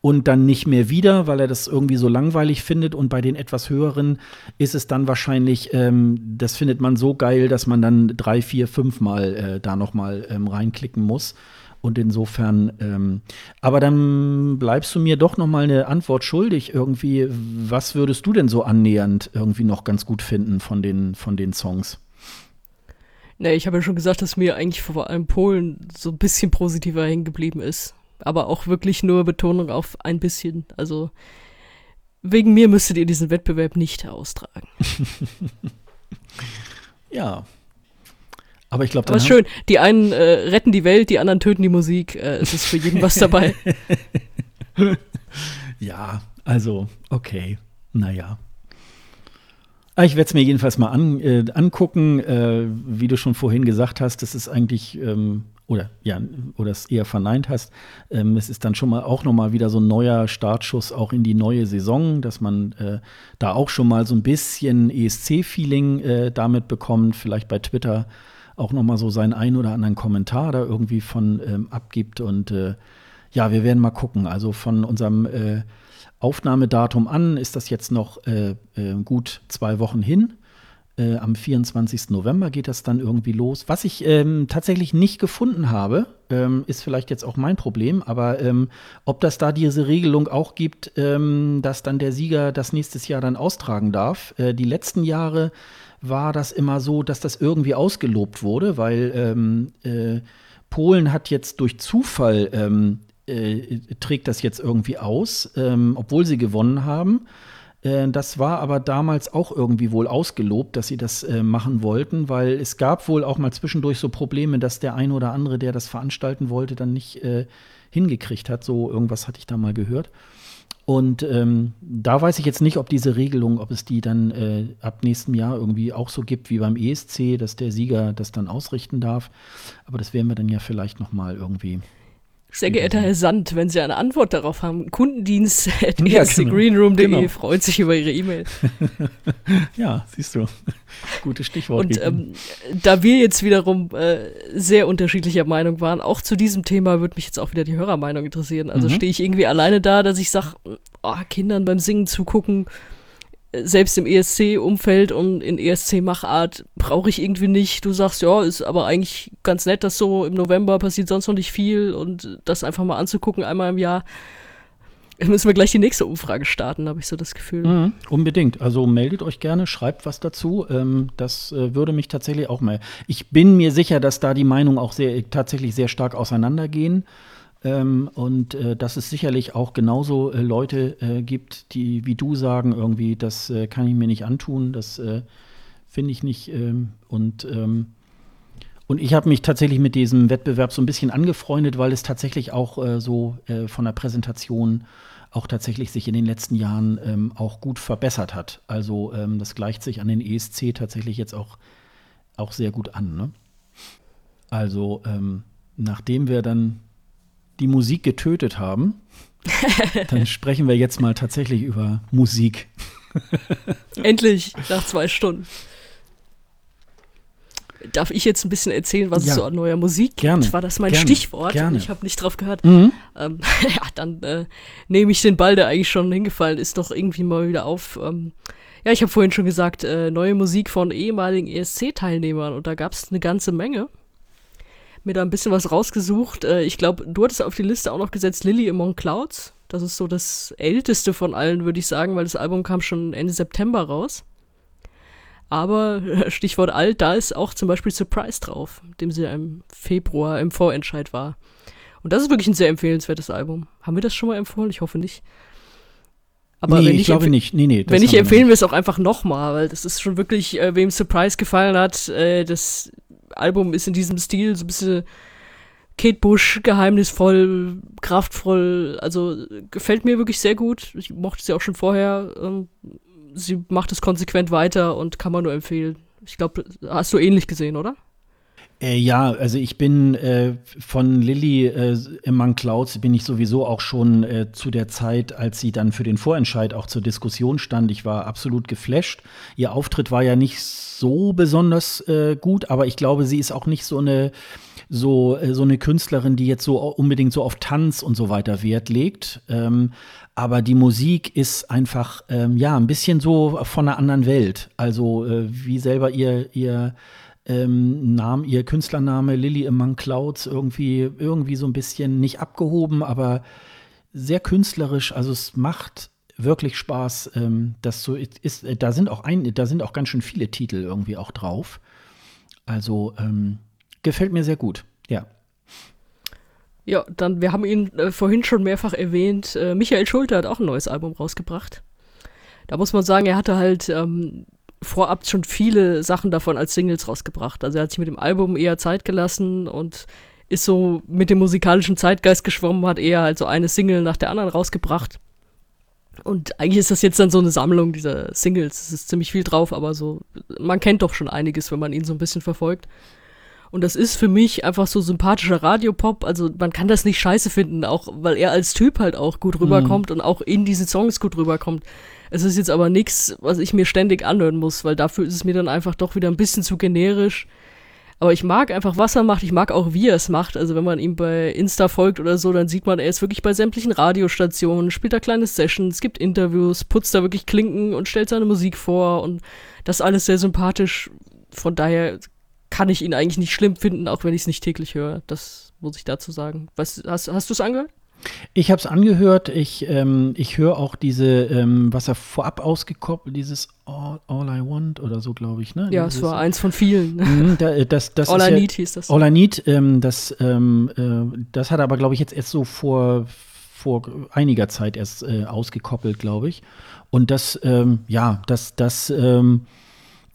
und dann nicht mehr wieder, weil er das irgendwie so langweilig findet. Und bei den etwas höheren ist es dann wahrscheinlich, ähm, das findet man so geil, dass man dann drei, vier, fünf Mal äh, da noch mal ähm, reinklicken muss. Und insofern, ähm, aber dann bleibst du mir doch noch mal eine Antwort schuldig. Irgendwie, was würdest du denn so annähernd irgendwie noch ganz gut finden von den, von den Songs? Ne, ich habe ja schon gesagt, dass mir eigentlich vor allem Polen so ein bisschen positiver hängen geblieben ist. Aber auch wirklich nur Betonung auf ein bisschen. Also wegen mir müsstet ihr diesen Wettbewerb nicht austragen. ja. Aber ich glaube, Aber schön. Die einen äh, retten die Welt, die anderen töten die Musik. Äh, es ist für jeden was dabei. ja, also okay. Naja. Ah, ich werde es mir jedenfalls mal an, äh, angucken. Äh, wie du schon vorhin gesagt hast, das ist eigentlich, ähm, oder ja, oder es eher verneint hast, ähm, es ist dann schon mal auch nochmal wieder so ein neuer Startschuss auch in die neue Saison, dass man äh, da auch schon mal so ein bisschen ESC-Feeling äh, damit bekommt, vielleicht bei Twitter auch nochmal so seinen ein oder anderen Kommentar da irgendwie von ähm, abgibt. Und äh, ja, wir werden mal gucken. Also von unserem äh, Aufnahmedatum an ist das jetzt noch äh, äh, gut zwei Wochen hin. Äh, am 24. November geht das dann irgendwie los. Was ich ähm, tatsächlich nicht gefunden habe, ähm, ist vielleicht jetzt auch mein Problem, aber ähm, ob das da diese Regelung auch gibt, ähm, dass dann der Sieger das nächstes Jahr dann austragen darf. Äh, die letzten Jahre war das immer so, dass das irgendwie ausgelobt wurde, weil ähm, äh, Polen hat jetzt durch Zufall ähm, äh, trägt das jetzt irgendwie aus, ähm, obwohl sie gewonnen haben. Äh, das war aber damals auch irgendwie wohl ausgelobt, dass sie das äh, machen wollten, weil es gab wohl auch mal zwischendurch so Probleme, dass der eine oder andere, der das veranstalten wollte, dann nicht äh, hingekriegt hat. So irgendwas hatte ich da mal gehört. Und ähm, da weiß ich jetzt nicht, ob diese Regelung, ob es die dann äh, ab nächstem Jahr irgendwie auch so gibt wie beim ESC, dass der Sieger das dann ausrichten darf. Aber das werden wir dann ja vielleicht noch mal irgendwie sehr geehrter Herr Sand, wenn Sie eine Antwort darauf haben, Kundendienst at Ja, genau. greenroom.de Genau. freut sich über Ihre E-Mail. ja, siehst du. Gutes Stichwort. Und ähm, da wir jetzt wiederum äh, sehr unterschiedlicher Meinung waren, auch zu diesem Thema würde mich jetzt auch wieder die Hörermeinung interessieren. Also Mhm. stehe ich irgendwie alleine da, dass ich sage, oh, Kindern beim Singen zugucken, selbst im ESC-Umfeld und in ESC-Machart brauche ich irgendwie nicht. Du sagst, ja, ist aber eigentlich ganz nett, dass so im November passiert sonst noch nicht viel und das einfach mal anzugucken einmal im Jahr. Müssen wir gleich die nächste Umfrage starten, habe ich so das Gefühl. Mhm, unbedingt. Also meldet euch gerne, schreibt was dazu. Ähm, das äh, würde mich tatsächlich auch mal. Ich bin mir sicher, dass da die Meinungen auch sehr, tatsächlich sehr stark auseinandergehen. Ähm, und äh, dass es sicherlich auch genauso äh, Leute äh, gibt, die wie du sagen, irgendwie, das äh, kann ich mir nicht antun, das äh, finde ich nicht. Ähm, und ähm, und ich habe mich tatsächlich mit diesem Wettbewerb so ein bisschen angefreundet, weil es tatsächlich auch äh, so von der Präsentation auch tatsächlich sich in den letzten Jahren ähm, auch gut verbessert hat. Also ähm, das gleicht sich an den ESC tatsächlich jetzt auch, auch sehr gut an. Ne? Also ähm, nachdem wir dann die Musik getötet haben, dann sprechen wir jetzt mal tatsächlich über Musik. Endlich, nach zwei Stunden. Darf ich jetzt ein bisschen erzählen, was Ja. es so an neuer Musik gibt? Gerne, War das mein gerne, Stichwort? gerne. Ich habe nicht drauf gehört. Mhm. Ähm, ja, dann äh, nehme ich den Ball, der eigentlich schon hingefallen ist, doch irgendwie mal wieder auf. Ähm, ja, ich habe vorhin schon gesagt, äh, neue Musik von ehemaligen ESC-Teilnehmern und da gab es eine ganze Menge. Mir da ein bisschen was rausgesucht. Äh, ich glaube, du hattest auf die Liste auch noch gesetzt Lily Among Clouds. Das ist so das älteste von allen, würde ich sagen, weil das Album kam schon Ende September raus. Aber Stichwort alt, da ist auch zum Beispiel Surprise drauf, dem sie ja im Februar im Vorentscheid war. Und das ist wirklich ein sehr empfehlenswertes Album. Haben wir das schon mal empfohlen? Ich hoffe nicht. Aber nee, wenn ich glaube empfe- nicht. Nee, nee, wenn wir empfehlen wir es auch einfach nochmal, weil das ist schon wirklich, äh, wem Surprise gefallen hat, äh, das Album ist in diesem Stil so ein bisschen Kate Bush, geheimnisvoll, kraftvoll, also gefällt mir wirklich sehr gut. Ich mochte sie auch schon vorher. Ähm, sie macht es konsequent weiter und kann man nur empfehlen. Ich glaube, hast du ähnlich gesehen, oder? Äh, ja, also ich bin äh, von Lilly äh, Among Clouds bin ich sowieso auch schon äh, zu der Zeit, als sie dann für den Vorentscheid auch zur Diskussion stand. Ich war absolut geflasht. Ihr Auftritt war ja nicht so besonders äh, gut, aber ich glaube, sie ist auch nicht so eine so, äh, so eine Künstlerin, die jetzt so unbedingt so auf Tanz und so weiter Wert legt. Ähm, aber die Musik ist einfach, ähm, ja, ein bisschen so von einer anderen Welt. Also, äh, wie selber ihr, ihr ähm, Name, ihr Künstlername Lily Among Clouds irgendwie, irgendwie so ein bisschen nicht abgehoben, aber sehr künstlerisch. Also, es macht wirklich Spaß, ähm, das so ist. Äh, da sind auch ein, da sind auch ganz schön viele Titel irgendwie auch drauf. Also, ähm, gefällt mir sehr gut. Ja. Ja, dann, wir haben ihn äh, vorhin schon mehrfach erwähnt. Äh, Michael Schulte hat auch ein neues Album rausgebracht. Da muss man sagen, er hatte halt ähm, vorab schon viele Sachen davon als Singles rausgebracht. Also er hat sich mit dem Album eher Zeit gelassen und ist so mit dem musikalischen Zeitgeist geschwommen, hat eher halt so eine Single nach der anderen rausgebracht. Und eigentlich ist das jetzt dann so eine Sammlung dieser Singles. Es ist ziemlich viel drauf, aber so, man kennt doch schon einiges, wenn man ihn so ein bisschen verfolgt. Und das ist für mich einfach so sympathischer Radiopop. Also man kann das nicht scheiße finden, auch weil er als Typ halt auch gut rüberkommt und auch in diesen Songs gut rüberkommt. Es ist jetzt aber nichts, was ich mir ständig anhören muss, weil dafür ist es mir dann einfach doch wieder ein bisschen zu generisch. Aber ich mag einfach, was er macht. Ich mag auch, wie er es macht. Also wenn man ihm bei Insta folgt oder so, dann sieht man, er ist wirklich bei sämtlichen Radiostationen, spielt da kleine Sessions, gibt Interviews, putzt da wirklich Klinken und stellt seine Musik vor und das alles sehr sympathisch. Von daher kann ich ihn eigentlich nicht schlimm finden, auch wenn ich es nicht täglich höre. Das muss ich dazu sagen. Was, hast hast du es angehört? Ich habe es angehört. Ich, ähm, ich höre auch diese, ähm, was er vorab ausgekoppelt, dieses All, All I Want oder so, glaube ich. Ne? Ja, es war eins von vielen. Mhm, da, das, das All I ja, Need hieß das. All I Need, ähm, das, ähm, äh, das hat er aber, glaube ich, jetzt erst so vor, vor einiger Zeit erst äh, ausgekoppelt, glaube ich. Und das, ähm, ja, das, das, ähm,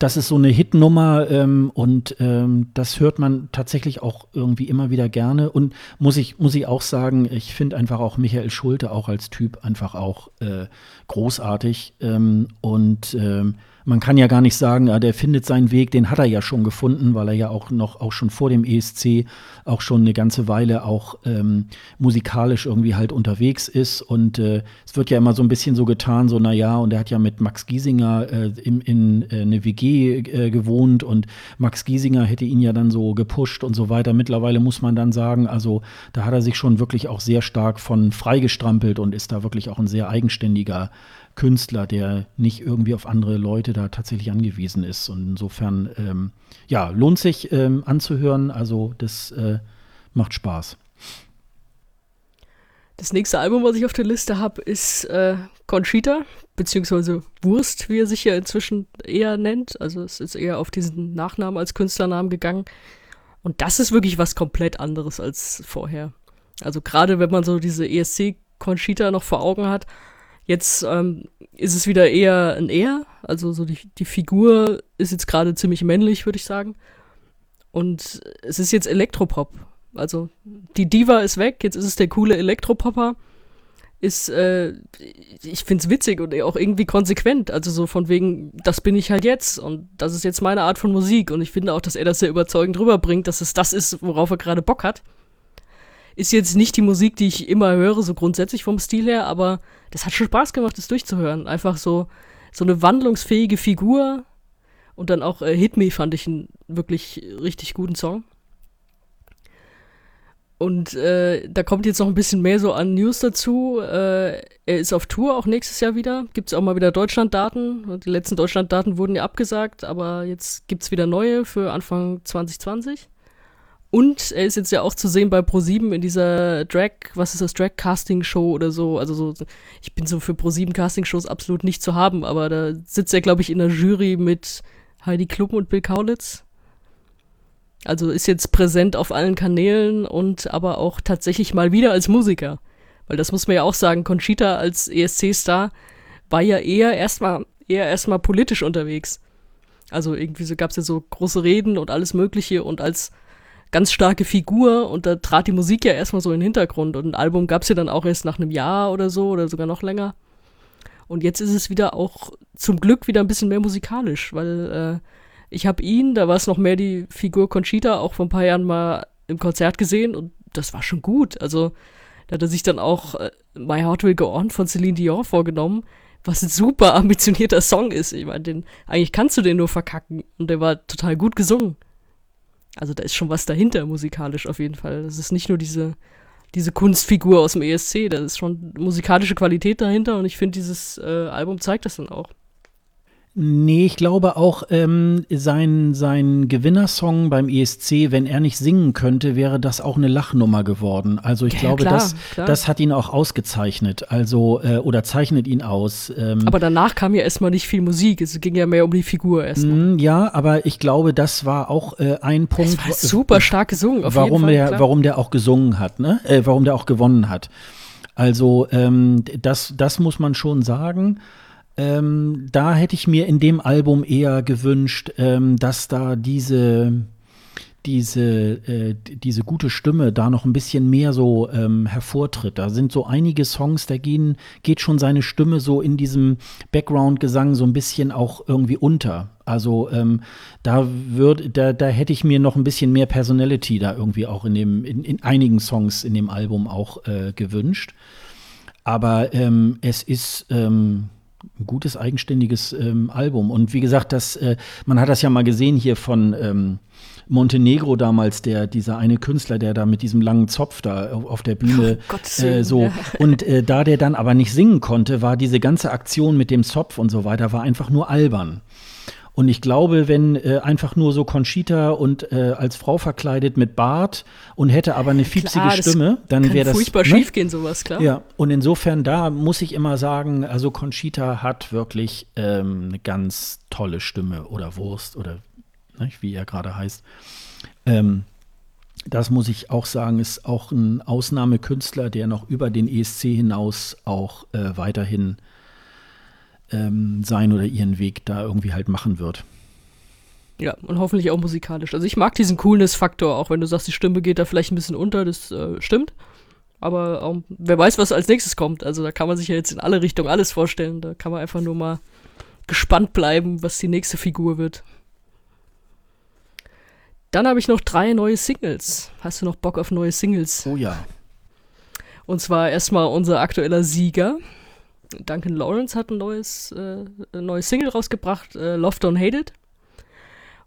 das ist so eine Hitnummer ähm, und ähm, das hört man tatsächlich auch irgendwie immer wieder gerne. Und muss ich, muss ich auch sagen, ich finde einfach auch Michael Schulte auch als Typ einfach auch äh, großartig. Ähm, und ähm, man kann ja gar nicht sagen, ja, der findet seinen Weg, den hat er ja schon gefunden, weil er ja auch noch, auch schon vor dem ESC auch schon eine ganze Weile auch ähm, musikalisch irgendwie halt unterwegs ist. Und äh, es wird ja immer so ein bisschen so getan, so, naja, und er hat ja mit Max Giesinger äh, in, in äh, eine WG äh, gewohnt und Max Giesinger hätte ihn ja dann so gepusht und so weiter. Mittlerweile muss man dann sagen, also da hat er sich schon wirklich auch sehr stark von freigestrampelt und ist da wirklich auch ein sehr eigenständiger Künstler, der nicht irgendwie auf andere Leute da tatsächlich angewiesen ist. Und insofern, ähm, ja, lohnt sich ähm, anzuhören. Also das äh, macht Spaß. Das nächste Album, was ich auf der Liste habe, ist äh, Conchita, beziehungsweise Wurst, wie er sich ja inzwischen eher nennt. Also es ist eher auf diesen Nachnamen als Künstlernamen gegangen. Und das ist wirklich was komplett anderes als vorher. Also gerade wenn man so diese ESC Conchita noch vor Augen hat, Jetzt ähm, ist es wieder eher ein Er, also so die, die Figur ist jetzt gerade ziemlich männlich, würde ich sagen. Und es ist jetzt Elektropop. Also die Diva ist weg, jetzt ist es der coole Elektropopper. Ist, äh, ich find's witzig und auch irgendwie konsequent. Also so von wegen, das bin ich halt jetzt und das ist jetzt meine Art von Musik. Und ich finde auch, dass er das sehr überzeugend rüberbringt, dass es das ist, worauf er gerade Bock hat. Ist jetzt nicht die Musik, die ich immer höre, so grundsätzlich vom Stil her, aber das hat schon Spaß gemacht, das durchzuhören. Einfach so, so eine wandlungsfähige Figur. Und dann auch äh, Hit Me fand ich einen wirklich richtig guten Song. Und äh, da kommt jetzt noch ein bisschen mehr so an News dazu. Äh, er ist auf Tour auch nächstes Jahr wieder. Gibt es auch mal wieder Deutschlanddaten. Die letzten Deutschlanddaten wurden ja abgesagt, aber jetzt gibt es wieder neue für Anfang 2020. Und er ist jetzt ja auch zu sehen bei Pro7 in dieser Drag, was ist das, Drag-Casting-Show oder so. Also so, ich bin so für Pro7-Casting-Shows absolut nicht zu haben, aber da sitzt er, glaube ich, in der Jury mit Heidi Klum und Bill Kaulitz. Also ist jetzt präsent auf allen Kanälen und aber auch tatsächlich mal wieder als Musiker. Weil das muss man ja auch sagen, Conchita als ESC-Star war ja eher erstmal eher erstmal politisch unterwegs. Also irgendwie so gab es ja so große Reden und alles Mögliche und als ganz starke Figur und da trat die Musik ja erstmal so in den Hintergrund und ein Album gab es ja dann auch erst nach einem Jahr oder so oder sogar noch länger. Und jetzt ist es wieder auch zum Glück wieder ein bisschen mehr musikalisch, weil äh, ich habe ihn, da war es noch mehr die Figur Conchita, auch vor ein paar Jahren mal im Konzert gesehen und das war schon gut. Also da hat er sich dann auch äh, My Heart Will Go On von Celine Dion vorgenommen, was ein super ambitionierter Song ist. Ich meine, eigentlich kannst du den nur verkacken und der war total gut gesungen. Also da ist schon was dahinter musikalisch auf jeden Fall. Das ist nicht nur diese, diese Kunstfigur aus dem ESC, da ist schon musikalische Qualität dahinter und ich finde, dieses äh, Album zeigt das dann auch. Nee, ich glaube auch, ähm, sein, sein Gewinnersong beim ESC, wenn er nicht singen könnte, wäre das auch eine Lachnummer geworden. Also ich Ja, glaube, klar, das, klar. das hat ihn auch ausgezeichnet. Also, äh, oder zeichnet ihn aus. Ähm, Aber danach kam ja erstmal nicht viel Musik, es ging ja mehr um die Figur erstmal. mh, ja, aber ich glaube, das war auch äh, ein Punkt. Es war super stark gesungen, auf warum jeden Fall. der, warum der auch gesungen hat, ne? Äh, warum der auch gewonnen hat. Also ähm, das, das muss man schon sagen. Ähm, da hätte ich mir in dem Album eher gewünscht, ähm, dass da diese diese, äh, diese gute Stimme da noch ein bisschen mehr so ähm, hervortritt. Da sind so einige Songs, da gehen, geht schon seine Stimme so in diesem Background-Gesang so ein bisschen auch irgendwie unter. Also ähm, da würd, da, da hätte ich mir noch ein bisschen mehr Personality da irgendwie auch in dem, in, in einigen Songs in dem Album auch äh, gewünscht. Aber ähm, es ist ähm, ein gutes, eigenständiges ähm, Album. Und wie gesagt, das, äh, man hat das ja mal gesehen hier von ähm, Montenegro damals, der, dieser eine Künstler, der da mit diesem langen Zopf da auf auf der Bühne Oh, äh, so. ja. Und äh, da der dann aber nicht singen konnte, war diese ganze Aktion mit dem Zopf und so weiter, war einfach nur albern. Und ich glaube, wenn äh, einfach nur so Conchita und äh, als Frau verkleidet mit Bart und hätte aber eine fiepsige Klar, Stimme, dann wäre das. furchtbar ne? schief gehen, sowas, klar. Ja, und insofern da muss ich immer sagen, also Conchita hat wirklich ähm, eine ganz tolle Stimme oder Wurst oder ne, wie er gerade heißt. Ähm, das muss ich auch sagen, ist auch ein Ausnahmekünstler, der noch über den ESC hinaus auch äh, weiterhin ähm, sein oder ihren Weg da irgendwie halt machen wird. Ja, und hoffentlich auch musikalisch. Also ich mag diesen Coolness-Faktor, auch wenn du sagst, die Stimme geht da vielleicht ein bisschen unter, das äh, stimmt. Aber ähm, wer weiß, was als nächstes kommt. Also da kann man sich ja jetzt in alle Richtungen alles vorstellen. Da kann man einfach nur mal gespannt bleiben, was die nächste Figur wird. Dann habe ich noch drei neue Singles. Hast du noch Bock auf neue Singles? Oh ja. Und zwar erstmal unser aktueller Sieger. Duncan Lawrence hat ein neues, äh, neues Single rausgebracht, äh, Love Don't Hate It.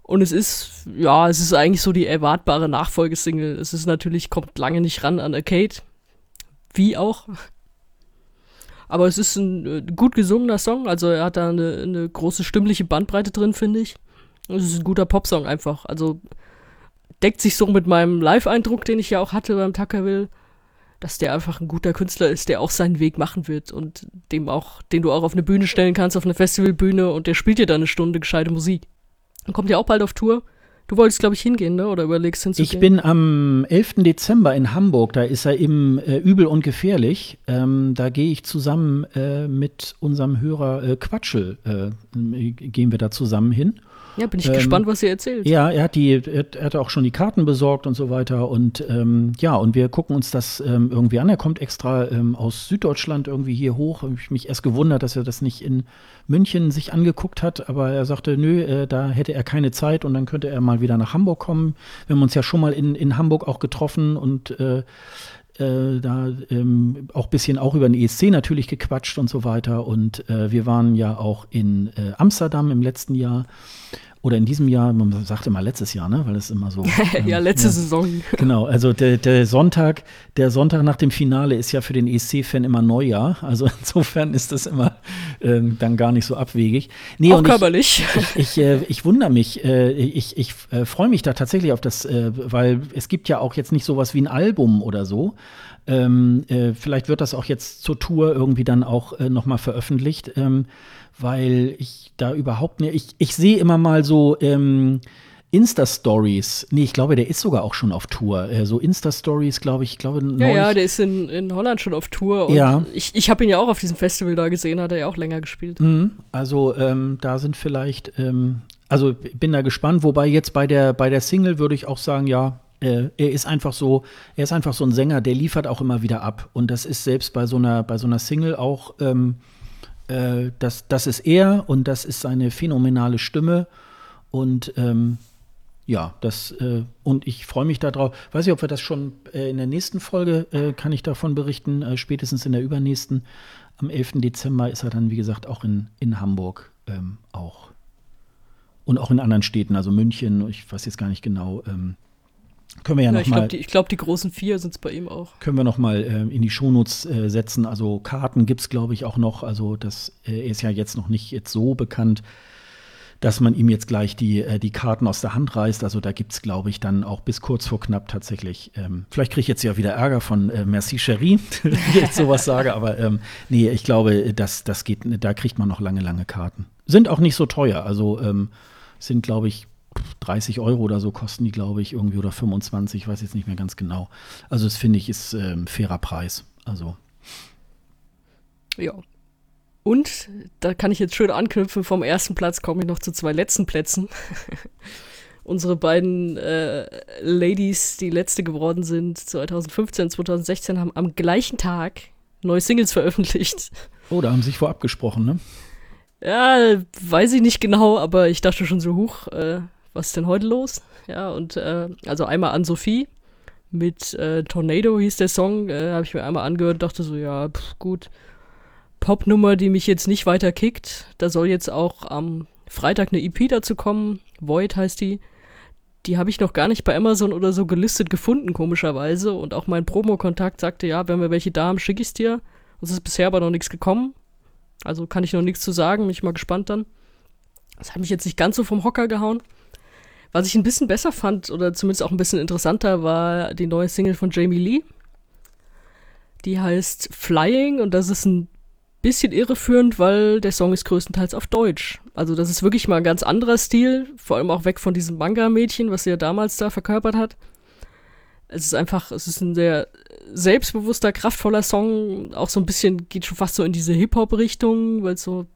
Und es ist, ja, es ist eigentlich so die erwartbare Nachfolgesingle. Es ist natürlich, kommt lange nicht ran an Arcade. Wie auch. Aber es ist ein äh, gut gesungener Song. Also er hat da eine, eine große stimmliche Bandbreite drin, finde ich. Es ist ein guter Popsong einfach. Also deckt sich so mit meinem Live-Eindruck, den ich ja auch hatte beim Tuckerville dass der einfach ein guter Künstler ist, der auch seinen Weg machen wird und dem auch, den du auch auf eine Bühne stellen kannst, auf eine Festivalbühne und der spielt dir dann eine Stunde gescheite Musik. Dann kommt ja auch bald auf Tour. Du wolltest, glaube ich, hingehen, ne? Oder überlegst hinzugehen? Ich bin am 11. Dezember in Hamburg, da ist er im äh, Übel und Gefährlich. Ähm, da gehe ich zusammen äh, mit unserem Hörer äh, Quatschel, äh, gehen wir da zusammen hin. Ja, bin ich ähm, gespannt, was ihr erzählt. Ja, er hat die, er, er, hat auch schon die Karten besorgt und so weiter. Und ähm, ja, und wir gucken uns das ähm, irgendwie an. Er kommt extra ähm, aus Süddeutschland irgendwie hier hoch. Habe ich mich erst gewundert, dass er das nicht in München sich angeguckt hat, aber er sagte, nö, äh, da hätte er keine Zeit und dann könnte er mal wieder nach Hamburg kommen. Wir haben uns ja schon mal in, in Hamburg auch getroffen und äh, äh, da ähm, auch ein bisschen auch über den ESC natürlich gequatscht und so weiter. Und äh, wir waren ja auch in äh, Amsterdam im letzten Jahr oder in diesem Jahr, man sagt immer letztes Jahr, ne? weil es immer so. Ähm, ja, letzte ja. Saison. Genau, also der, der, Sonntag, der Sonntag nach dem Finale ist ja für den ESC-Fan immer Neujahr. Also insofern ist das immer äh, dann gar nicht so abwegig. Nee, Auch körperlich. Ich, ich, äh, ich wundere mich, äh, ich, ich äh, freue mich da tatsächlich auf das, äh, weil es gibt ja auch jetzt nicht sowas wie ein Album oder so. Ähm, äh, vielleicht wird das auch jetzt zur Tour irgendwie dann auch äh, nochmal veröffentlicht. Ähm, weil ich da überhaupt nicht, ich, ich sehe immer mal so ähm, Insta-Stories. Nee, ich glaube, der ist sogar auch schon auf Tour. Äh, so Insta-Stories, glaube ich, glaube Ja, ja, der ist in, in Holland schon auf Tour. ja. Ich, ich habe ihn ja auch auf diesem Festival da gesehen, hat er ja auch länger gespielt. Mhm. Also ähm, da sind vielleicht, ähm, also bin da gespannt, wobei jetzt bei der, bei der Single würde ich auch sagen, ja, äh, er ist einfach so, er ist einfach so ein Sänger, der liefert auch immer wieder ab. Und das ist selbst bei so einer, bei so einer Single auch ähm, äh, das, das ist er und das ist seine phänomenale Stimme. Und ähm, ja, das äh, und ich freue mich darauf. Weiß ich, ob wir das schon äh, in der nächsten Folge äh, kann ich davon berichten, äh, spätestens in der übernächsten. Am 11. Dezember ist er dann, wie gesagt, auch in, in Hamburg ähm, auch. Und auch in anderen Städten, also München, ich weiß jetzt gar nicht genau, ähm, können wir ja, ja noch ich mal. Glaub, ich glaube, die großen vier sind es bei ihm auch. Können wir noch mal äh, in die Shownotes äh, setzen. Also Karten gibt es, glaube ich, auch noch. Also das äh, ist ja jetzt noch nicht jetzt so bekannt, dass man ihm jetzt gleich die, äh, die Karten aus der Hand reißt. Also da gibt es, glaube ich, dann auch bis kurz vor knapp tatsächlich. Ähm, vielleicht kriege ich jetzt ja wieder Ärger von äh, Merci Cherie, wenn ich jetzt sowas sage. Aber ähm, nee, ich glaube, das, das geht, da kriegt man noch lange, lange Karten. Sind auch nicht so teuer. Also ähm, sind, glaube ich, 30 Euro oder so kosten die, glaube ich, irgendwie oder 25, ich weiß jetzt nicht mehr ganz genau. Also das finde ich ist ähm, fairer Preis. Also. Ja. Und da kann ich jetzt schön anknüpfen, vom ersten Platz komme ich noch zu zwei letzten Plätzen. Unsere beiden äh, Ladies, die letzte geworden sind, 2015, 2016, haben am gleichen Tag neue Singles veröffentlicht. Oh, da haben sie sich vorab gesprochen, ne? Ja, weiß ich nicht genau, aber ich dachte schon so, hoch, äh, was ist denn heute los? Ja, und äh, also einmal an Sophie mit äh, Tornado hieß der Song, äh, habe ich mir einmal angehört und dachte so, ja, pff, gut. Popnummer, die mich jetzt nicht weiter kickt. Da soll jetzt auch am Freitag eine EP dazu kommen. Void heißt die. Die habe ich noch gar nicht bei Amazon oder so gelistet gefunden, komischerweise. Und auch mein Promo-Kontakt sagte, ja, wenn wir welche da haben, schicke ich es dir. Es ist bisher aber noch nichts gekommen. Also kann ich noch nichts zu sagen, bin ich mal gespannt dann. Das hat mich jetzt nicht ganz so vom Hocker gehauen. Was ich ein bisschen besser fand, oder zumindest auch ein bisschen interessanter, war die neue Single von Jamie Lee. Die heißt Flying und das ist ein bisschen irreführend, weil der Song ist größtenteils auf Deutsch. Also das ist wirklich mal ein ganz anderer Stil, vor allem auch weg von diesem Manga-Mädchen, was sie ja damals da verkörpert hat. Es ist einfach, es ist ein sehr selbstbewusster, kraftvoller Song, auch so ein bisschen, geht schon fast so in diese Hip-Hop-Richtung, weil es so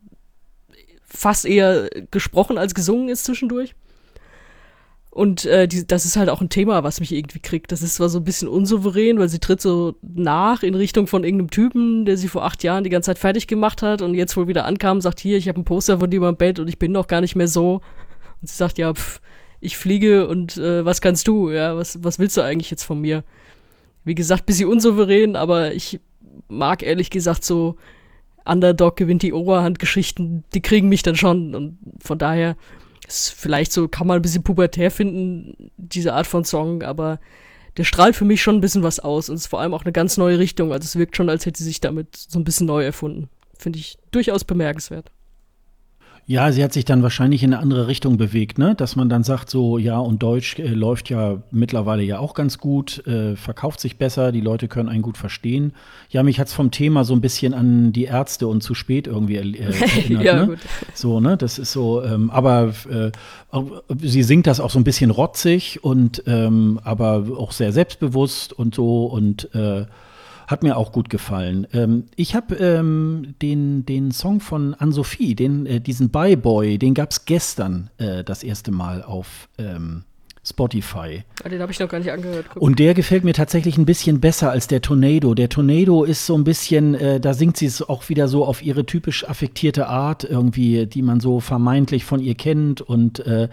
fast eher gesprochen als gesungen ist zwischendurch. Und äh, die, das ist halt auch ein Thema, was mich irgendwie kriegt. Das ist zwar so ein bisschen unsouverän, weil sie tritt so nach in Richtung von irgendeinem Typen, der sie vor acht Jahren die ganze Zeit fertig gemacht hat und jetzt wohl wieder ankam, sagt, hier, ich habe ein Poster von dir im Bett und ich bin noch gar nicht mehr so. Und sie sagt, ja, pff, ich fliege und äh, was kannst du? Ja, was, was willst du eigentlich jetzt von mir? Wie gesagt, bisschen unsouverän, aber ich mag ehrlich gesagt so Underdog gewinnt die Oberhand-Geschichten, die kriegen mich dann schon und von daher ist vielleicht so, kann man ein bisschen pubertär finden, diese Art von Song, aber der strahlt für mich schon ein bisschen was aus und ist vor allem auch eine ganz neue Richtung. Also es wirkt schon, als hätte sie sich damit so ein bisschen neu erfunden. Finde ich durchaus bemerkenswert. Ja, sie hat sich dann wahrscheinlich in eine andere Richtung bewegt, ne? Dass man dann sagt, so, ja, und Deutsch äh, läuft ja mittlerweile ja auch ganz gut, äh, verkauft sich besser, die Leute können einen gut verstehen. Ja, mich hat es vom Thema so ein bisschen an die Ärzte und zu spät irgendwie äh, erinnert. ja, ne? gut. So, ne? Das ist so, ähm, aber äh, sie singt das auch so ein bisschen rotzig und ähm, aber auch sehr selbstbewusst und so und äh, hat mir auch gut gefallen. Ähm, ich habe ähm, den, den Song von Ann-Sophie, den, äh, diesen Bye Boy, den gab es gestern äh, das erste Mal auf ähm, Spotify. Ah, den habe ich noch gar nicht angehört. Guck. Und der gefällt mir tatsächlich ein bisschen besser als der Tornado. Der Tornado ist so ein bisschen, äh, da singt sie es auch wieder so auf ihre typisch affektierte Art irgendwie, die man so vermeintlich von ihr kennt und äh,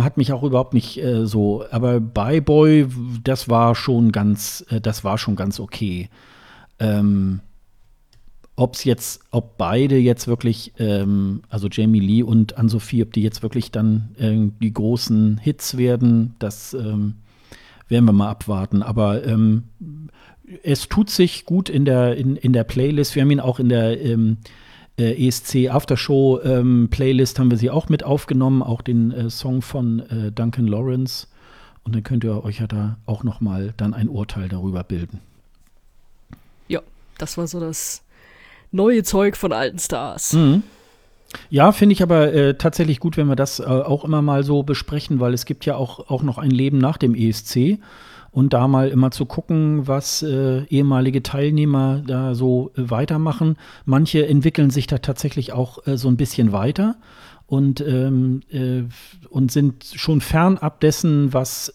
hat mich auch überhaupt nicht äh, so. Aber Bye Boy, das war schon ganz, äh, das war schon ganz okay. Ähm, ob es jetzt, ob beide jetzt wirklich, ähm, also Jamie Lee und Ann-Sophie, ob die jetzt wirklich dann äh, die großen Hits werden, das ähm, werden wir mal abwarten. Aber ähm, es tut sich gut in der, in, in der Playlist. Wir haben ihn auch in der ähm, äh, ESC Aftershow ähm, Playlist haben wir sie auch mit aufgenommen, auch den äh, Song von äh, Duncan Lawrence. Und dann könnt ihr euch ja da auch noch mal dann ein Urteil darüber bilden. Ja, das war so das neue Zeug von alten Stars. Mhm. Ja, finde ich aber äh, tatsächlich gut, wenn wir das äh, auch immer mal so besprechen, weil es gibt ja auch, auch noch ein Leben nach dem ESC. Und da mal immer zu gucken, was äh, ehemalige Teilnehmer da so äh, weitermachen. Manche entwickeln sich da tatsächlich auch äh, so ein bisschen weiter und, ähm, äh, und sind schon fernab dessen, was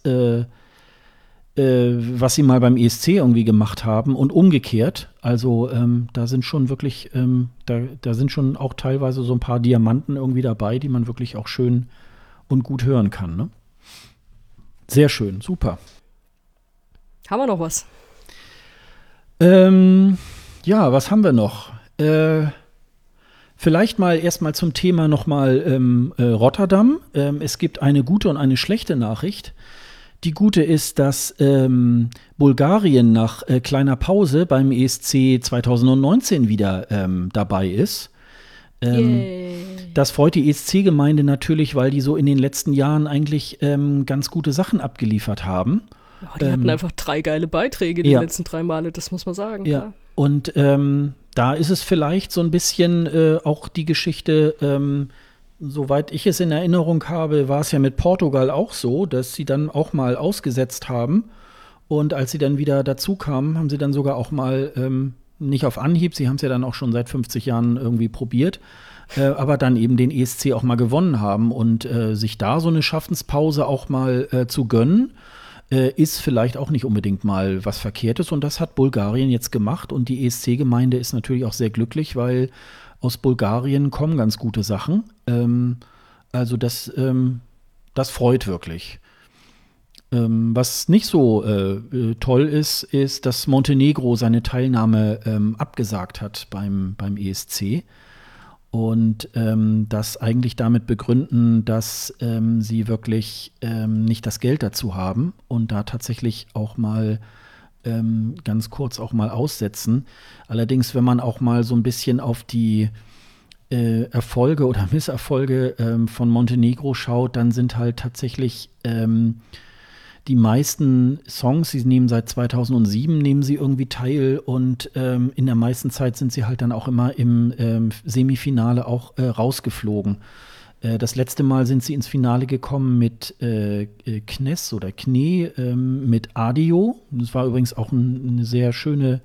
was sie mal beim ESC irgendwie gemacht haben und umgekehrt. Also ähm, da sind schon wirklich, ähm, da, da sind schon auch teilweise so ein paar Diamanten irgendwie dabei, die man wirklich auch schön und gut hören kann. Ne? Sehr schön, super. Haben wir noch was? Ähm, ja, was haben wir noch? Äh, vielleicht mal erstmal zum Thema nochmal ähm, äh, Rotterdam. Ähm, es gibt eine gute und eine schlechte Nachricht. Die gute ist, dass ähm, Bulgarien nach äh, kleiner Pause beim ESC 2019 wieder ähm, dabei ist. Ähm, das freut die ESC-Gemeinde natürlich, weil die so in den letzten Jahren eigentlich ähm, ganz gute Sachen abgeliefert haben. Oh, die hatten ähm, einfach drei geile Beiträge die ja. letzten drei Male, das muss man sagen. Ja. ja. Und ähm, da ist es vielleicht so ein bisschen äh, auch die Geschichte, Soweit ich es in Erinnerung habe, war es ja mit Portugal auch so, dass sie dann auch mal ausgesetzt haben. Und als sie dann wieder dazu kamen, haben sie dann sogar auch mal, ähm, nicht auf Anhieb, sie haben es ja dann auch schon seit 50 Jahren irgendwie probiert, äh, aber dann eben den ESC auch mal gewonnen haben. Und äh, sich da so eine Schaffenspause auch mal äh, zu gönnen, äh, ist vielleicht auch nicht unbedingt mal was Verkehrtes. Und das hat Bulgarien jetzt gemacht. Und die ESC-Gemeinde ist natürlich auch sehr glücklich, weil aus Bulgarien kommen ganz gute Sachen. Ähm, also das, ähm, das freut wirklich. Ähm, was nicht so äh, äh, toll ist, ist, dass Montenegro seine Teilnahme ähm, abgesagt hat beim, beim ESC und ähm, das eigentlich damit begründen, dass ähm, sie wirklich nicht das Geld dazu haben und da tatsächlich auch mal ähm, ganz kurz auch mal aussetzen. Allerdings, wenn man auch mal so ein bisschen auf die äh, Erfolge oder Misserfolge ähm, von Montenegro schaut, dann sind halt tatsächlich ähm, die meisten Songs, sie nehmen seit 2007, nehmen sie irgendwie teil und ähm, in der meisten Zeit sind sie halt dann auch immer im ähm, Semifinale auch äh, rausgeflogen. Äh, das letzte Mal sind sie ins Finale gekommen mit äh, äh Knes oder Kne ähm, mit Adio. Das war übrigens auch ein, eine sehr schöne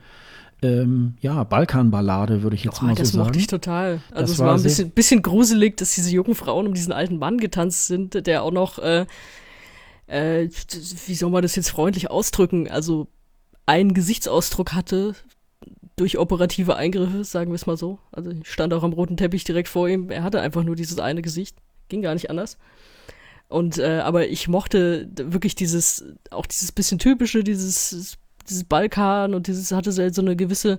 ähm, ja, Balkanballade, würde ich jetzt oh, mal so das sagen. Das mochte ich total. Also das es war, war ein bisschen, bisschen, gruselig, dass diese jungen Frauen um diesen alten Mann getanzt sind, der auch noch äh, äh, wie soll man das jetzt freundlich ausdrücken, also einen Gesichtsausdruck hatte durch operative Eingriffe, sagen wir es mal so. Also ich stand auch am roten Teppich direkt vor ihm. Er hatte einfach nur dieses eine Gesicht. Ging gar nicht anders. Und äh, aber ich mochte wirklich dieses, auch dieses bisschen typische, dieses, dieses Balkan und dieses hatte so eine gewisse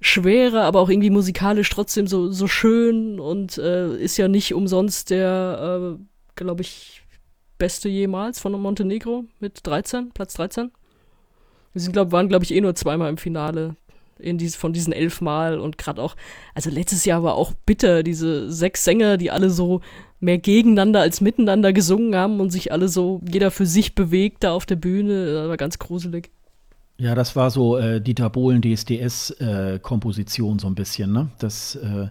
Schwere, aber auch irgendwie musikalisch trotzdem so, so schön und äh, ist ja nicht umsonst der, äh, glaube ich, beste jemals von Montenegro mit 13, Platz 13. Wir sind, glaub, waren, glaube ich, eh nur zweimal im Finale in dies, von diesen elf Mal und gerade auch, also letztes Jahr war auch bitter, diese sechs Sänger, die alle so mehr gegeneinander als miteinander gesungen haben und sich alle so, jeder für sich bewegt da auf der Bühne, das war ganz gruselig. Ja, das war so äh, Dieter Bohlen DSDS-Komposition äh, so ein bisschen, ne? Das äh,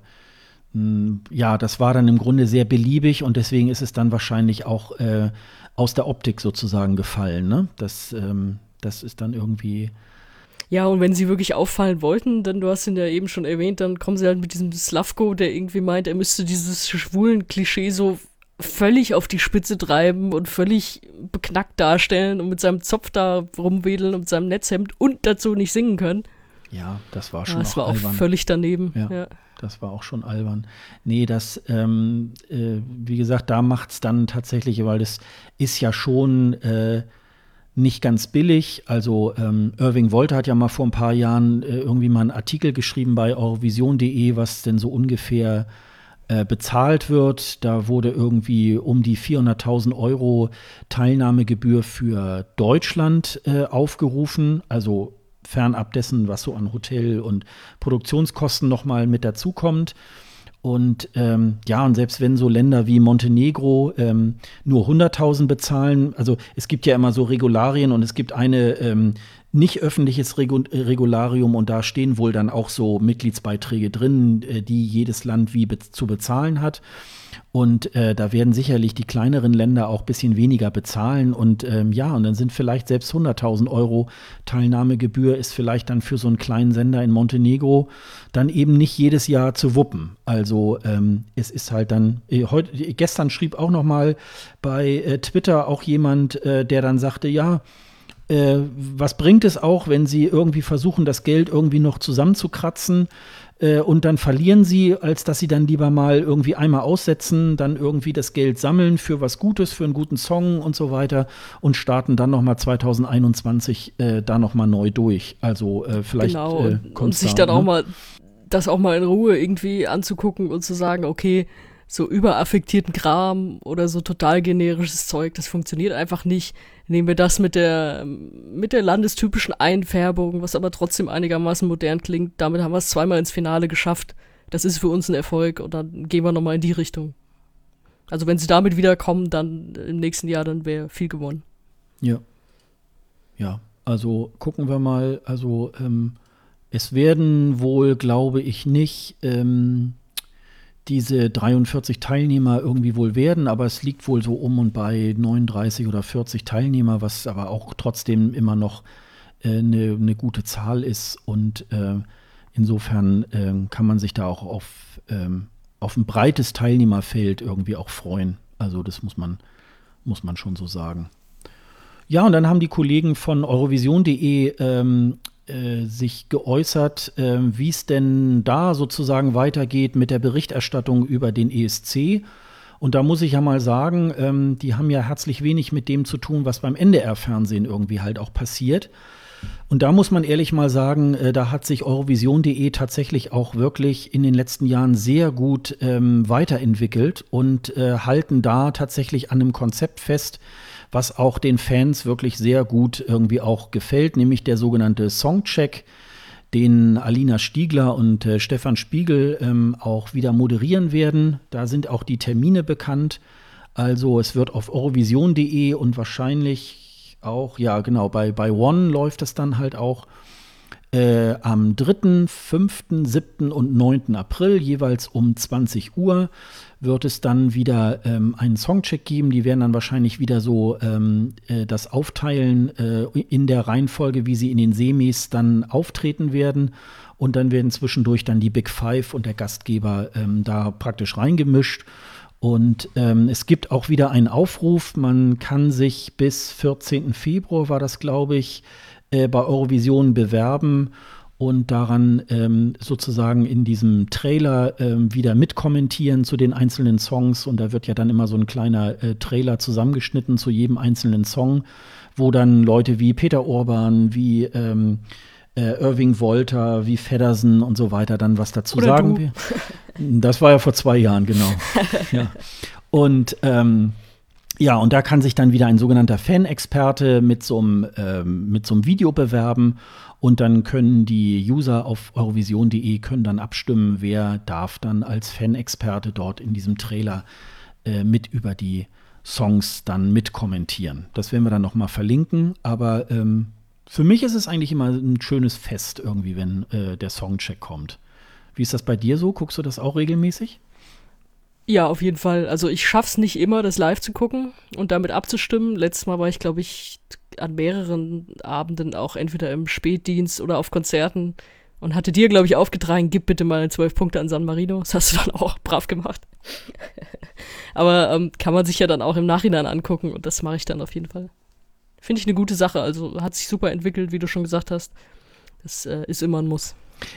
ja, das war dann im Grunde sehr beliebig und deswegen ist es dann wahrscheinlich auch äh, aus der Optik sozusagen gefallen. Ne? Das, ähm, das ist dann irgendwie. Ja, und wenn sie wirklich auffallen wollten, dann, du hast ihn ja eben schon erwähnt, dann kommen sie halt mit diesem Slavko, der irgendwie meint, er müsste dieses schwulen Klischee so völlig auf die Spitze treiben und völlig beknackt darstellen und mit seinem Zopf da rumwedeln und seinem Netzhemd und dazu nicht singen können. Ja, das war schon ja, das war albern. auch völlig daneben. Ja. ja. Das war auch schon albern. Nee, das, ähm, äh, wie gesagt, da macht es dann tatsächlich, weil das ist ja schon äh, nicht ganz billig. Also ähm, Irving Wolter hat ja mal vor ein paar Jahren äh, irgendwie mal einen Artikel geschrieben bei eurovision.de, was denn so ungefähr äh, bezahlt wird. Da wurde irgendwie um die 400.000 Euro Teilnahmegebühr für Deutschland äh, aufgerufen. Also fernab dessen, was so an Hotel- und Produktionskosten nochmal mit dazukommt. Und ähm, ja, und selbst wenn so Länder wie Montenegro ähm, nur 100.000 bezahlen, also es gibt ja immer so Regularien und es gibt eine ähm, nicht öffentliches Regu Regularium und da stehen wohl dann auch so Mitgliedsbeiträge drin, äh, die jedes Land wie be zu bezahlen hat. Und äh, da werden sicherlich die kleineren Länder auch ein bisschen weniger bezahlen. Und ähm, ja, und dann sind vielleicht selbst 100.000 Euro Teilnahmegebühr ist vielleicht dann für so einen kleinen Sender in Montenegro dann eben nicht jedes Jahr zu wuppen. Also ähm, es ist halt dann, äh, heute, gestern schrieb auch noch mal bei äh, Twitter auch jemand, äh, der dann sagte, ja, äh, was bringt es auch, wenn sie irgendwie versuchen, das Geld irgendwie noch zusammenzukratzen? Äh, und dann verlieren sie, als dass sie dann lieber mal irgendwie einmal aussetzen, dann irgendwie das Geld sammeln für was Gutes, für einen guten Song und so weiter und starten dann noch mal 2021 äh, da noch mal neu durch. Also äh, vielleicht genau. äh, und sich dann ne? auch mal das auch mal in Ruhe irgendwie anzugucken und zu sagen, okay, so überaffektierten Kram oder so total generisches Zeug, das funktioniert einfach nicht. Nehmen wir das mit der, mit der landestypischen Einfärbung, was aber trotzdem einigermaßen modern klingt. Damit haben wir es zweimal ins Finale geschafft. Das ist für uns ein Erfolg und dann gehen wir nochmal in die Richtung. Also wenn sie damit wiederkommen, dann im nächsten Jahr, dann wäre viel gewonnen. Ja. Ja, also gucken wir mal. Also ähm, es werden wohl, glaube ich, nicht ähm, diese 43 Teilnehmer irgendwie wohl werden, aber es liegt wohl so um und bei 39 oder 40 Teilnehmer, was aber auch trotzdem immer noch äh, eine, eine gute Zahl ist. Und äh, insofern äh, kann man sich da auch auf, ähm, auf ein breites Teilnehmerfeld irgendwie auch freuen. Also das muss man, muss man schon so sagen. Ja, und dann haben die Kollegen von Eurovision.de ähm, äh, sich geäußert, äh, wie es denn da sozusagen weitergeht mit der Berichterstattung über den ESC. Und da muss ich ja mal sagen, ähm, die haben ja herzlich wenig mit dem zu tun, was beim NDR-Fernsehen irgendwie halt auch passiert. Und da muss man ehrlich mal sagen, äh, da hat sich Eurovision.de tatsächlich auch wirklich in den letzten Jahren sehr gut ähm, weiterentwickelt und äh, halten da tatsächlich an einem Konzept fest, was auch den Fans wirklich sehr gut irgendwie auch gefällt, nämlich der sogenannte Songcheck. den Alina Stiegler und äh, Stefan Spiegel ähm, auch wieder moderieren werden. Da sind auch die Termine bekannt. Also es wird auf eurovision.de und wahrscheinlich auch, ja genau, bei, bei One läuft es dann halt auch äh, am 3., 5., 7. und 9. April, jeweils um 20 Uhr, wird es dann wieder ähm, einen Songcheck geben. Die werden dann wahrscheinlich wieder so ähm, äh, das aufteilen äh, in der Reihenfolge, wie sie in den Semis dann auftreten werden. Und dann werden zwischendurch dann die Big Five und der Gastgeber ähm, da praktisch reingemischt. Und ähm, es gibt auch wieder einen Aufruf. Man kann sich bis 14. Februar, war das, glaube ich, äh, bei Eurovision bewerben und daran ähm, sozusagen in diesem Trailer ähm, wieder mitkommentieren zu den einzelnen Songs. Und da wird ja dann immer so ein kleiner äh, Trailer zusammengeschnitten zu jedem einzelnen Song, wo dann Leute wie Peter Orban, wie ähm, äh, Irving Wolter, wie Feddersen und so weiter dann was dazu Oder sagen. du. Das war ja vor zwei Jahren, genau. ja. Und ähm, ja, und da kann sich dann wieder ein sogenannter Fan-Experte mit so einem ähm, mit so einem Video bewerben und dann können die User auf eurovision.de können dann abstimmen, wer darf dann als Fan-Experte dort in diesem Trailer äh, mit über die Songs dann mitkommentieren. Das werden wir dann noch mal verlinken, aber ähm, für mich ist es eigentlich immer ein schönes Fest irgendwie, wenn äh, der Songcheck kommt. Wie ist das bei dir so? Guckst du das auch regelmäßig? Ja, auf jeden Fall. Also ich schaff's nicht immer, das live zu gucken und damit abzustimmen. Letztes Mal war ich, glaube ich, an mehreren Abenden auch entweder im Spätdienst oder auf Konzerten und hatte dir, glaube ich, aufgetragen, gib bitte mal zwölf Punkte an San Marino. Das hast du dann auch brav gemacht. Aber ähm, kann man sich ja dann auch im Nachhinein angucken und das mache ich dann auf jeden Fall. Finde ich eine gute Sache. Also hat sich super entwickelt, wie du schon gesagt hast. Das äh, ist immer ein Muss.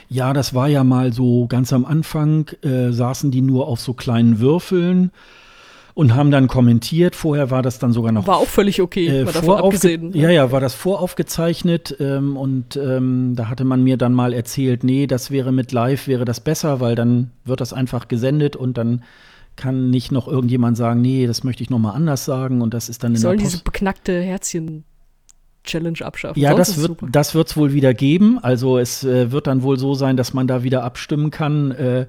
Ja, das war ja mal so ganz am Anfang, äh, saßen die nur auf so kleinen Würfeln und haben dann kommentiert. Vorher war das dann sogar noch. War auch völlig okay, äh, mal davon abgesehen. ne? Ja, ja, war das voraufgezeichnet ähm, und ähm, da hatte man mir dann mal erzählt, nee, das wäre mit Live, wäre das besser, weil dann wird das einfach gesendet und dann kann nicht noch irgendjemand sagen, nee, das möchte ich noch mal anders sagen und das ist dann in Sollen der diese Post beknackte Herzchen-Challenge abschaffen. ja, Sonst das wird das wird's wohl wieder geben. Also es äh, wird dann wohl so sein, dass man da wieder abstimmen kann, äh,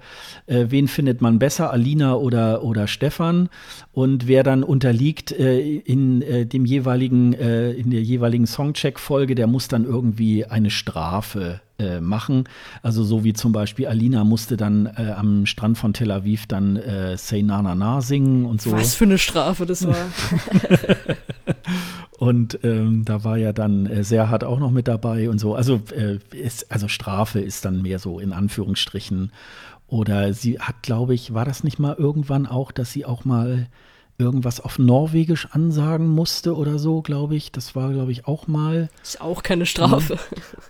äh, wen findet man besser, Alina oder oder Stefan und wer dann unterliegt äh, in äh, dem jeweiligen äh, in der jeweiligen Songcheck-Folge, der muss dann irgendwie eine Strafe machen. Also so wie zum Beispiel Alina musste dann äh, am Strand von Tel Aviv dann äh, Say Na Na Na singen und so. Was für eine Strafe das war. Und ähm, da war ja dann äh, Serhat auch noch mit dabei und so. Also, äh, ist, also Strafe ist dann mehr so in Anführungsstrichen. Oder sie hat, glaube ich, war das nicht mal irgendwann auch, dass sie auch mal irgendwas auf Norwegisch ansagen musste oder so, glaube ich. Das war, glaube ich, auch mal. ist auch keine Strafe.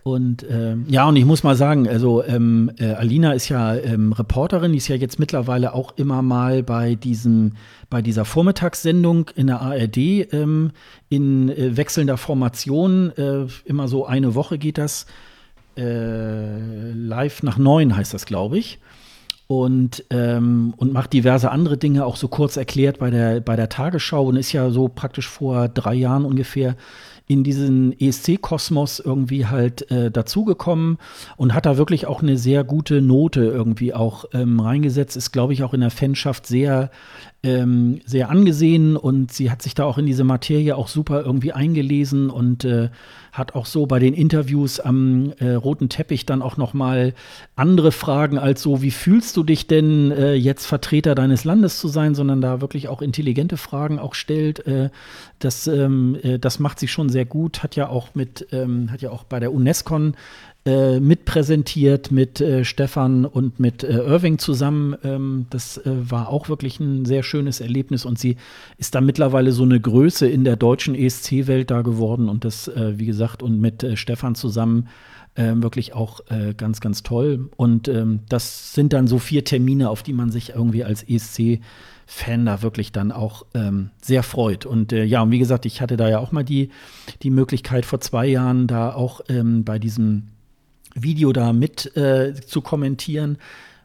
Und ähm, ja, und ich muss mal sagen, also ähm, äh, Alina ist ja ähm, Reporterin, die ist ja jetzt mittlerweile auch immer mal bei diesem, bei dieser Vormittagssendung in der ARD ähm, in äh, wechselnder Formation. Äh, immer so eine Woche geht das. Äh, live nach neun heißt das, glaube ich. Und, ähm, und macht diverse andere Dinge, auch so kurz erklärt bei der, bei der Tagesschau und ist ja so praktisch vor drei Jahren ungefähr in diesen ESC-Kosmos irgendwie halt äh, dazugekommen und hat da wirklich auch eine sehr gute Note irgendwie auch ähm, reingesetzt. Ist, glaube ich, auch in der Fanschaft sehr, ähm, sehr angesehen und sie hat sich da auch in diese Materie auch super irgendwie eingelesen und äh, hat auch so bei den Interviews am äh, roten Teppich dann auch noch mal andere Fragen als so, wie fühlst du dich denn äh, jetzt Vertreter deines Landes zu sein, sondern da wirklich auch intelligente Fragen auch stellt. Äh, das, ähm, äh, das macht sie schon sehr gut, hat ja auch mit, ähm, hat ja auch bei der UNESCO äh, mitpräsentiert mit äh, Stefan und mit äh, Irving zusammen. Ähm, das äh, war auch wirklich ein sehr schönes Erlebnis und sie ist da mittlerweile so eine Größe in der deutschen ESC-Welt da geworden und das, äh, wie gesagt, und mit Stefan zusammen ähm, wirklich auch ganz, ganz toll. Und ähm, das sind dann so vier Termine, auf die man sich irgendwie als ESC-Fan da wirklich dann auch ähm, sehr freut. Und äh, ja, und wie gesagt, ich hatte da ja auch mal die, die Möglichkeit vor zwei Jahren da auch ähm, bei diesem Video da mit äh, zu kommentieren,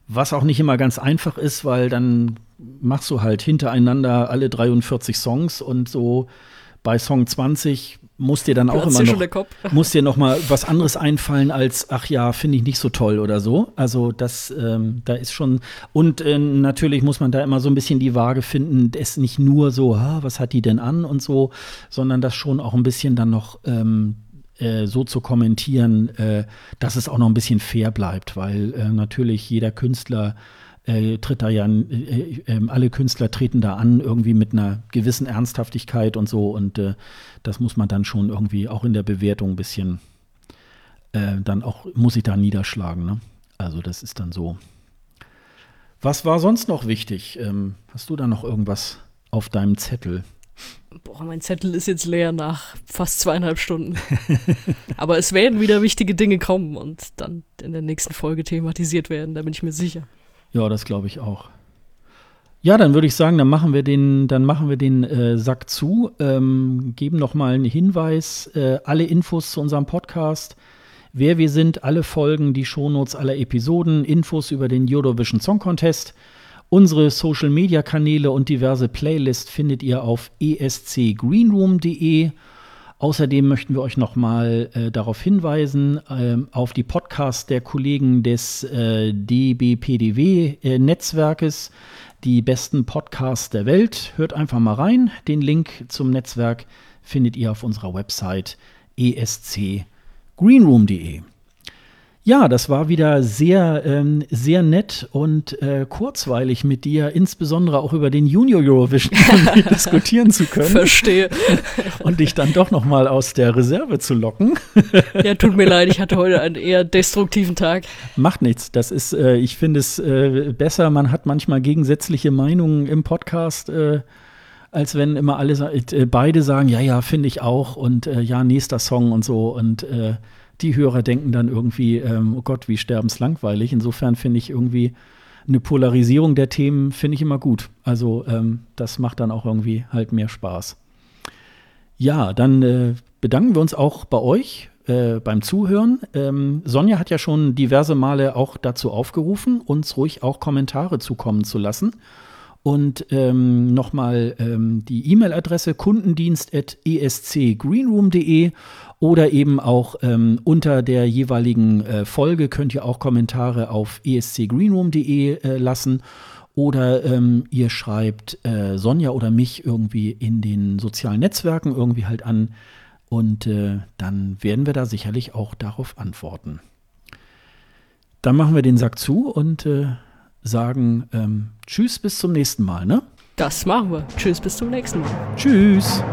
was auch nicht immer ganz einfach ist, weil dann machst du halt hintereinander alle 43 Songs und so bei Song 20 muss dir dann auch immer noch, muss dir noch mal was anderes einfallen als, ach ja, finde ich nicht so toll oder so. Also das, ähm, da ist schon, und äh, natürlich muss man da immer so ein bisschen die Waage finden, es nicht nur so, ah, was hat die denn an und so, sondern das schon auch ein bisschen dann noch ähm, äh, so zu kommentieren, äh, dass es auch noch ein bisschen fair bleibt, weil äh, natürlich jeder Künstler äh, tritt da ja, äh, äh, alle Künstler treten da an, irgendwie mit einer gewissen Ernsthaftigkeit und so. Und das muss man dann schon irgendwie auch in der Bewertung ein bisschen, dann auch, muss ich da niederschlagen. Ne? Also das ist dann so. Was war sonst noch wichtig? Ähm, hast du da noch irgendwas auf deinem Zettel? Boah, mein Zettel ist jetzt leer nach fast zweieinhalb Stunden. Aber es werden wieder wichtige Dinge kommen und dann in der nächsten Folge thematisiert werden, da bin ich mir sicher. Ja, das glaube ich auch. Ja, dann würde ich sagen, dann machen wir den, dann machen wir den äh, Sack zu, ähm, geben noch mal einen Hinweis, äh, alle Infos zu unserem Podcast, wer wir sind, alle Folgen, die Shownotes aller Episoden, Infos über den Eurovision Song Contest, unsere Social Media Kanäle und diverse Playlists findet ihr auf escgreenroom.de. Außerdem möchten wir euch nochmal äh, darauf hinweisen, ähm, auf die Podcasts der Kollegen des äh, DBPDW-Netzwerkes, die besten Podcasts der Welt. Hört einfach mal rein. Den Link zum Netzwerk findet ihr auf unserer Website escgreenroom.de. Ja, das war wieder sehr, ähm, sehr nett und äh, kurzweilig mit dir, insbesondere auch über den Junior Eurovision diskutieren zu können Verstehe. und dich dann doch noch mal aus der Reserve zu locken. Ja, tut mir leid, ich hatte heute einen eher destruktiven Tag. Macht nichts. Das ist, äh, ich finde es äh, besser. Man hat manchmal gegensätzliche Meinungen im Podcast. Äh, als wenn immer alle äh, beide sagen, ja, ja, finde ich auch und äh, ja, nächster Song und so und äh, die Hörer denken dann irgendwie, ähm, oh Gott, wie sterbenslangweilig. Insofern finde ich irgendwie eine Polarisierung der Themen finde ich immer gut. Also ähm, das macht dann auch irgendwie halt mehr Spaß. Ja, dann äh, bedanken wir uns auch bei euch äh, beim Zuhören. Ähm, Sonja hat ja schon diverse Male auch dazu aufgerufen, uns ruhig auch Kommentare zukommen zu lassen. Und ähm, nochmal ähm, die E-Mail-Adresse kundendienst.escgreenroom.de oder eben auch ähm, unter der jeweiligen äh, Folge könnt ihr auch Kommentare auf escgreenroom.de äh, lassen. Oder ähm, ihr schreibt äh, Sonja oder mich irgendwie in den sozialen Netzwerken irgendwie halt an. Und äh, dann werden wir da sicherlich auch darauf antworten. Dann machen wir den Sack zu und äh, sagen ähm, Tschüss bis zum nächsten Mal. Ne? Das machen wir. Tschüss, bis zum nächsten Mal. Tschüss.